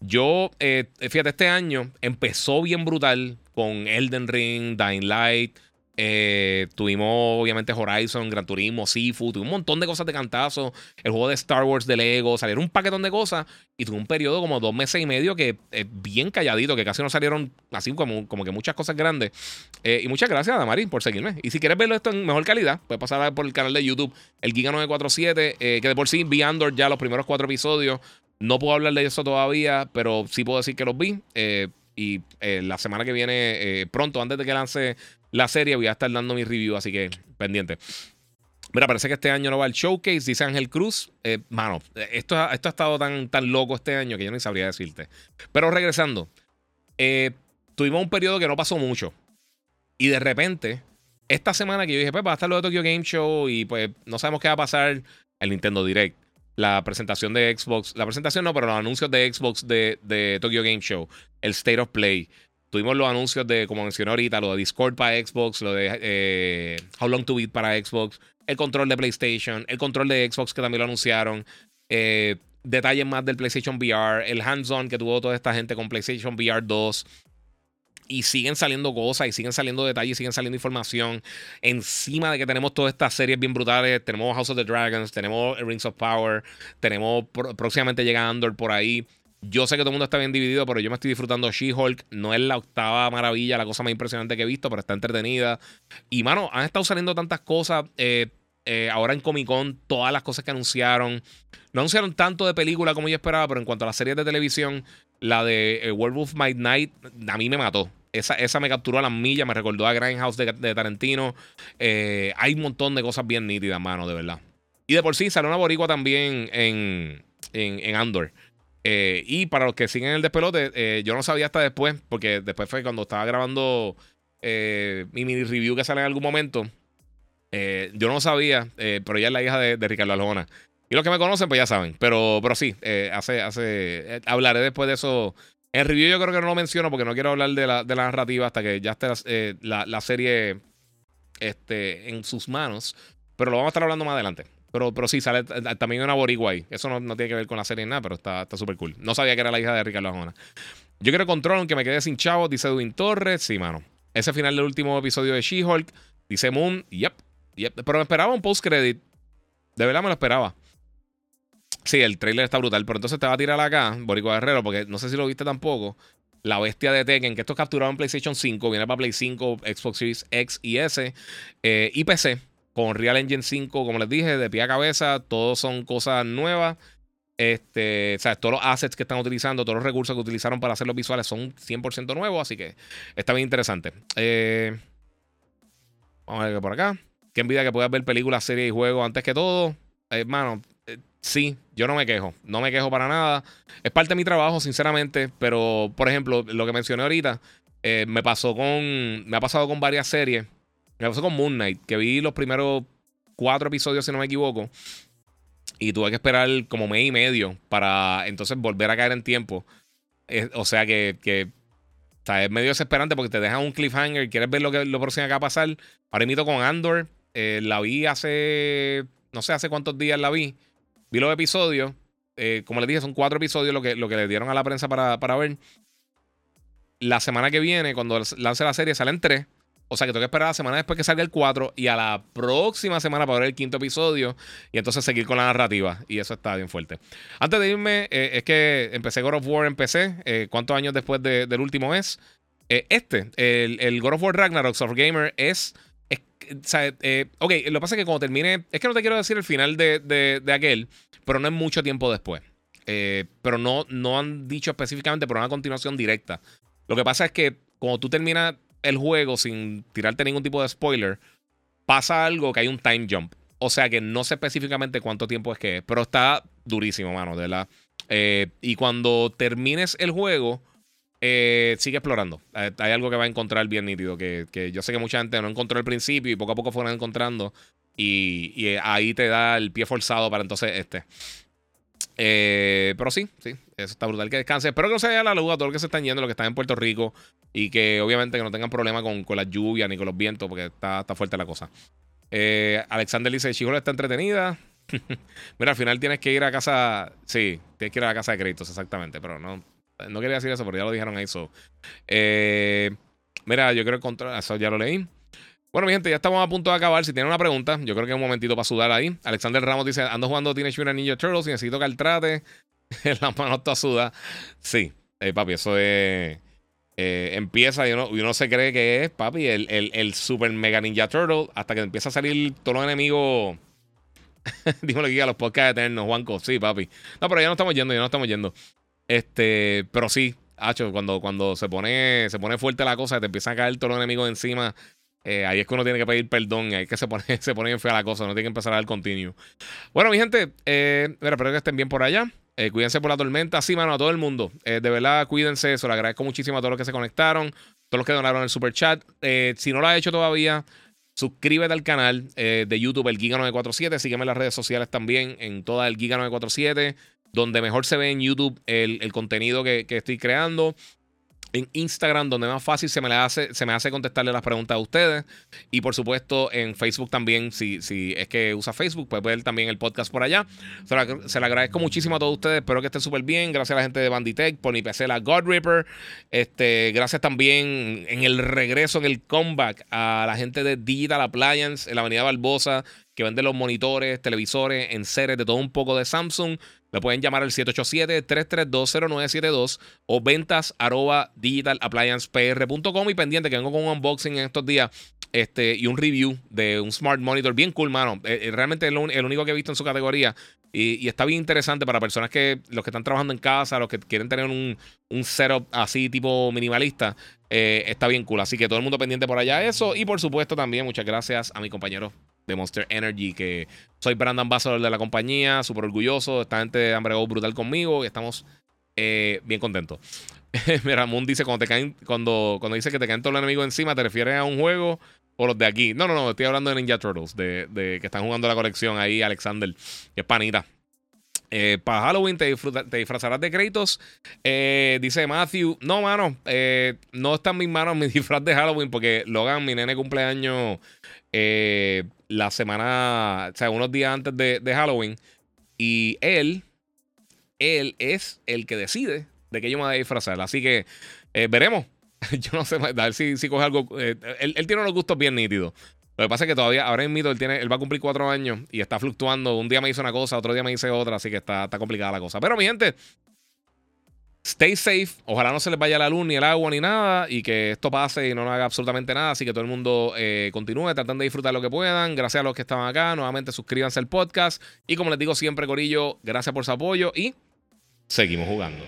Yo, eh, fíjate, este año empezó bien brutal con Elden Ring, Dying Light. Eh, tuvimos obviamente Horizon, Gran Turismo, Sifu, tuvimos un montón de cosas de cantazo. El juego de Star Wars de Lego, salieron un paquetón de cosas y tuvo un periodo como dos meses y medio que es bien calladito, que casi no salieron así como, como que muchas cosas grandes. Eh, y muchas gracias, Damari, por seguirme. Y si quieres verlo esto en mejor calidad, puedes pasar por el canal de YouTube, el Giga947, eh, que de por sí vi Andor ya los primeros cuatro episodios. No puedo hablar de eso todavía, pero sí puedo decir que los vi. y la semana que viene, pronto, antes de que lance la serie. Voy a estar dando mi review, así que pendiente. Mira, parece que este año no va el showcase, dice Ángel Cruz. Eh, mano, esto, esto ha estado tan, tan loco este año que yo ni sabría decirte. Pero regresando, eh, tuvimos un periodo que no pasó mucho. Y de repente, esta semana que yo dije, pues va a estar lo de Tokyo Game Show y pues no sabemos qué va a pasar, el Nintendo Direct, la presentación de Xbox, la presentación no, pero los anuncios de Xbox de, de Tokyo Game Show, el State of Play. Tuvimos los anuncios de, como mencioné ahorita, lo de Discord para Xbox, lo de eh, How Long to Beat para Xbox, el control de PlayStation, el control de Xbox que también lo anunciaron, eh, detalles más del PlayStation VR, el hands-on que tuvo toda esta gente con PlayStation VR 2. Y siguen saliendo cosas y siguen saliendo detalles, siguen saliendo información. Encima de que tenemos todas estas series bien brutales. Tenemos House of the Dragons, tenemos Rings of Power, tenemos próximamente llega Andor por ahí. Yo sé que todo el mundo está bien dividido, pero yo me estoy disfrutando She-Hulk. No es la octava maravilla, la cosa más impresionante que he visto, pero está entretenida. Y, mano, han estado saliendo tantas cosas. Eh, eh, ahora en Comic Con, todas las cosas que anunciaron. No anunciaron tanto de película como yo esperaba, pero en cuanto a las series de televisión, la de eh, Werewolf Might Night, a mí me mató. Esa, esa, me capturó a las millas, me recordó a Grindhouse de, de Tarantino. Hay un montón de cosas bien nítidas, mano, de verdad. Y de por sí salió una boricua también en, en, Andor. Y para los que siguen el despelote, yo no sabía hasta después, porque después fue cuando estaba grabando mi mini review que sale en algún momento. Eh, yo no sabía, eh, pero ella es la hija de, Ricardo Alona. Y los que me conocen, pues ya saben. Pero, pero sí, eh, hace, hace, hablaré después de eso. En review yo creo que no lo menciono porque no quiero hablar de la, de la narrativa hasta que ya esté la, la, serie este, en sus manos. Pero lo vamos a estar hablando más adelante. Pero, pero sí, sale también una boricua ahí. Eso no, no, tiene que ver con la serie ni nada, pero está súper cool. No sabía que era la hija de Ricardo Alona. Yo quiero control, aunque me quedé sin chavos, dice Edwin Torres. Sí, mano. Ese final del último episodio de She-Hulk. Dice Moon. Yep, pero me esperaba un post-credit. De verdad me lo esperaba. Sí, el trailer está brutal. Pero entonces te va a tirar acá, Borico Guerrero, porque no sé si lo viste tampoco. La bestia de Tekken, que esto es capturado en PlayStation 5, viene para Play 5, Xbox Series X y S eh, y PC. Con Real Engine 5, como les dije, de pie a cabeza, todos son cosas nuevas. Este, o sea, todos los assets que están utilizando, todos los recursos que utilizaron para hacer los visuales son 100% nuevos, así que está bien interesante. Eh, vamos a ver por acá. Qué envidia que puedas ver películas, series y juegos antes que todo. Hermano, eh, sí, yo no me quejo. No me quejo para nada. Es parte de mi trabajo, sinceramente. Pero, por ejemplo, lo que mencioné ahorita, eh, me pasó con. Me ha pasado con varias series. Me pasó con Moon Knight, que vi los primeros cuatro episodios, si no me equivoco. Y tuve que esperar como mes y medio para entonces volver a caer en tiempo. o sea que, es medio desesperante porque te dejan un cliffhanger, quieres ver lo que lo próximo que va a pasar. Ahora invito con Andor, eh, la vi hace, no sé hace cuántos días la vi. Vi los episodios. Eh, como les dije, son cuatro episodios lo que, lo que le dieron a la prensa para, para ver. La semana que viene, cuando lance la serie, salen tres. O sea que tengo que esperar la semana después que salga el 4 y a la próxima semana para ver el quinto episodio y entonces seguir con la narrativa. Y eso está bien fuerte. Antes de irme, eh, es que empecé God of War en PC. ¿Cuántos años después del último es? este, el, el, God of War Ragnarok of Gamer es eh, ok, lo que pasa es que cuando termine, es que no te quiero decir el final de, aquel, pero no es mucho tiempo después. Eh, pero no, no han dicho específicamente, pero una continuación directa. Lo que pasa es que cuando tú terminas el juego sin tirarte ningún tipo de spoiler, pasa algo que hay un time jump. O sea que no sé específicamente cuánto tiempo es que es, pero está durísimo, mano, de verdad. Eh, y cuando termines el juego, eh, sigue explorando. Eh, hay algo que va a encontrar bien nítido. Que, yo sé que mucha gente no encontró al principio y poco a poco fueron encontrando. Y, eh, ahí te da el pie forzado para entonces este. Pero sí, sí, eso está brutal. Que descanse. Espero que no se vaya la luz a todos los que se están yendo, los que están en Puerto Rico. Y que obviamente que no tengan problema con, con la lluvia ni con los vientos, porque está, está fuerte la cosa. Alexander dice: Chihuahua está entretenida. [laughs] Mira, al final tienes que ir a casa. Sí, tienes que ir a la casa de créditos, exactamente. Pero no, no quería decir eso, pero ya lo dijeron ahí. So. Eh, mira, yo creo que eso ya lo leí. Bueno, mi gente, ya estamos a punto de acabar. Si tienen una pregunta, yo creo que es un momentito para sudar ahí. Alexander Ramos dice: Ando jugando Teenage Mutant Ninja Turtles y necesito que el trate. [laughs] la mano toda suda. Sí, eh, papi, eso es. Eh, empieza y uno, y uno, se cree que es, papi, el, el, el, super mega ninja turtle hasta que empieza a salir todos los enemigos. [laughs] Dímelo aquí a los podcasts eternos, Juanco. Sí, papi. No, pero ya no estamos yendo, ya no estamos yendo. Este, pero sí, Hacho, cuando, cuando se pone, se pone fuerte la cosa, te empiezan a caer todos los enemigos encima. Eh, ahí es que uno tiene que pedir perdón. Ahí es que se pone, [laughs] se pone bien fea la cosa. No tiene que empezar a dar continuo. Bueno, mi gente, eh, espero que estén bien por allá. Eh, cuídense por la tormenta. Sí, mano, a todo el mundo. de verdad, cuídense. Se lo agradezco muchísimo a todos los que se conectaron. Todos los que donaron el super chat. si no lo has hecho todavía, suscríbete al canal de YouTube, el Giga947. Sígueme en las redes sociales también, en toda el Giga947 donde mejor se ve en YouTube el, contenido que, que, estoy creando en Instagram, donde más fácil se me, hace, se me hace contestarle las preguntas a ustedes. Y por supuesto, en Facebook también, si, si es que usa Facebook, puede ver también el podcast por allá. Se, le agradezco muchísimo a todos ustedes. Espero que estén súper bien. Gracias a la gente de Banditech, por mi PC, la God Ripper. Este, gracias también en el regreso, en el comeback, a la gente de Digital Appliance en la Avenida Barbosa, que vende los monitores, televisores, en series de todo un poco de Samsung. Me pueden llamar al 787-332-0972 o ventas arroba digitalappliancepr.com y pendiente que vengo con un unboxing en estos días este, y un review de un smart monitor bien cool, mano. Eh, eh, realmente es el único que he visto en su categoría y, está bien interesante para personas que, los que están trabajando en casa, los que quieren tener un, setup así tipo minimalista, eh, está bien cool. Así que todo el mundo pendiente por allá eso y por supuesto también muchas gracias a mi compañero de Monster Energy, que soy brand ambassador de la compañía, súper orgulloso. Esta gente han bregado brutal conmigo y estamos eh, bien contentos. [laughs] Mira, Moon dice: cuando, te caen, cuando, cuando dice que te caen todos los enemigos encima, ¿te refieres a un juego o los de aquí? No, no, no, estoy hablando de Ninja Turtles, de, que están jugando la colección ahí, Alexander, que es panita. Eh, para Halloween te, disfrazarás de créditos. Eh, dice Matthew. No, mano. no está en mis manos mi [laughs] disfraz de Halloween porque Logan, mi nene cumpleaños la semana, o sea, unos días antes de, Halloween. Y él, él es el que decide de qué yo me voy a disfrazar. Así que eh, veremos. [laughs] yo no sé, a ver si, si coge algo. Eh, él, tiene unos gustos bien nítidos. Lo que pasa es que todavía, ahora en mito, él, tiene, él va a cumplir cuatro años y está fluctuando. Un día me hizo una cosa, otro día me dice otra, así que está, está complicada la cosa. Pero mi gente, Stay safe. Ojalá no se les vaya la luz ni el agua ni nada y que esto pase y no haga absolutamente nada. Así que todo el mundo eh, continúe, tratando de disfrutar lo que puedan. Gracias a los que estaban acá. Nuevamente suscríbanse al podcast. Y como les digo siempre, Corillo, gracias por su apoyo y seguimos jugando.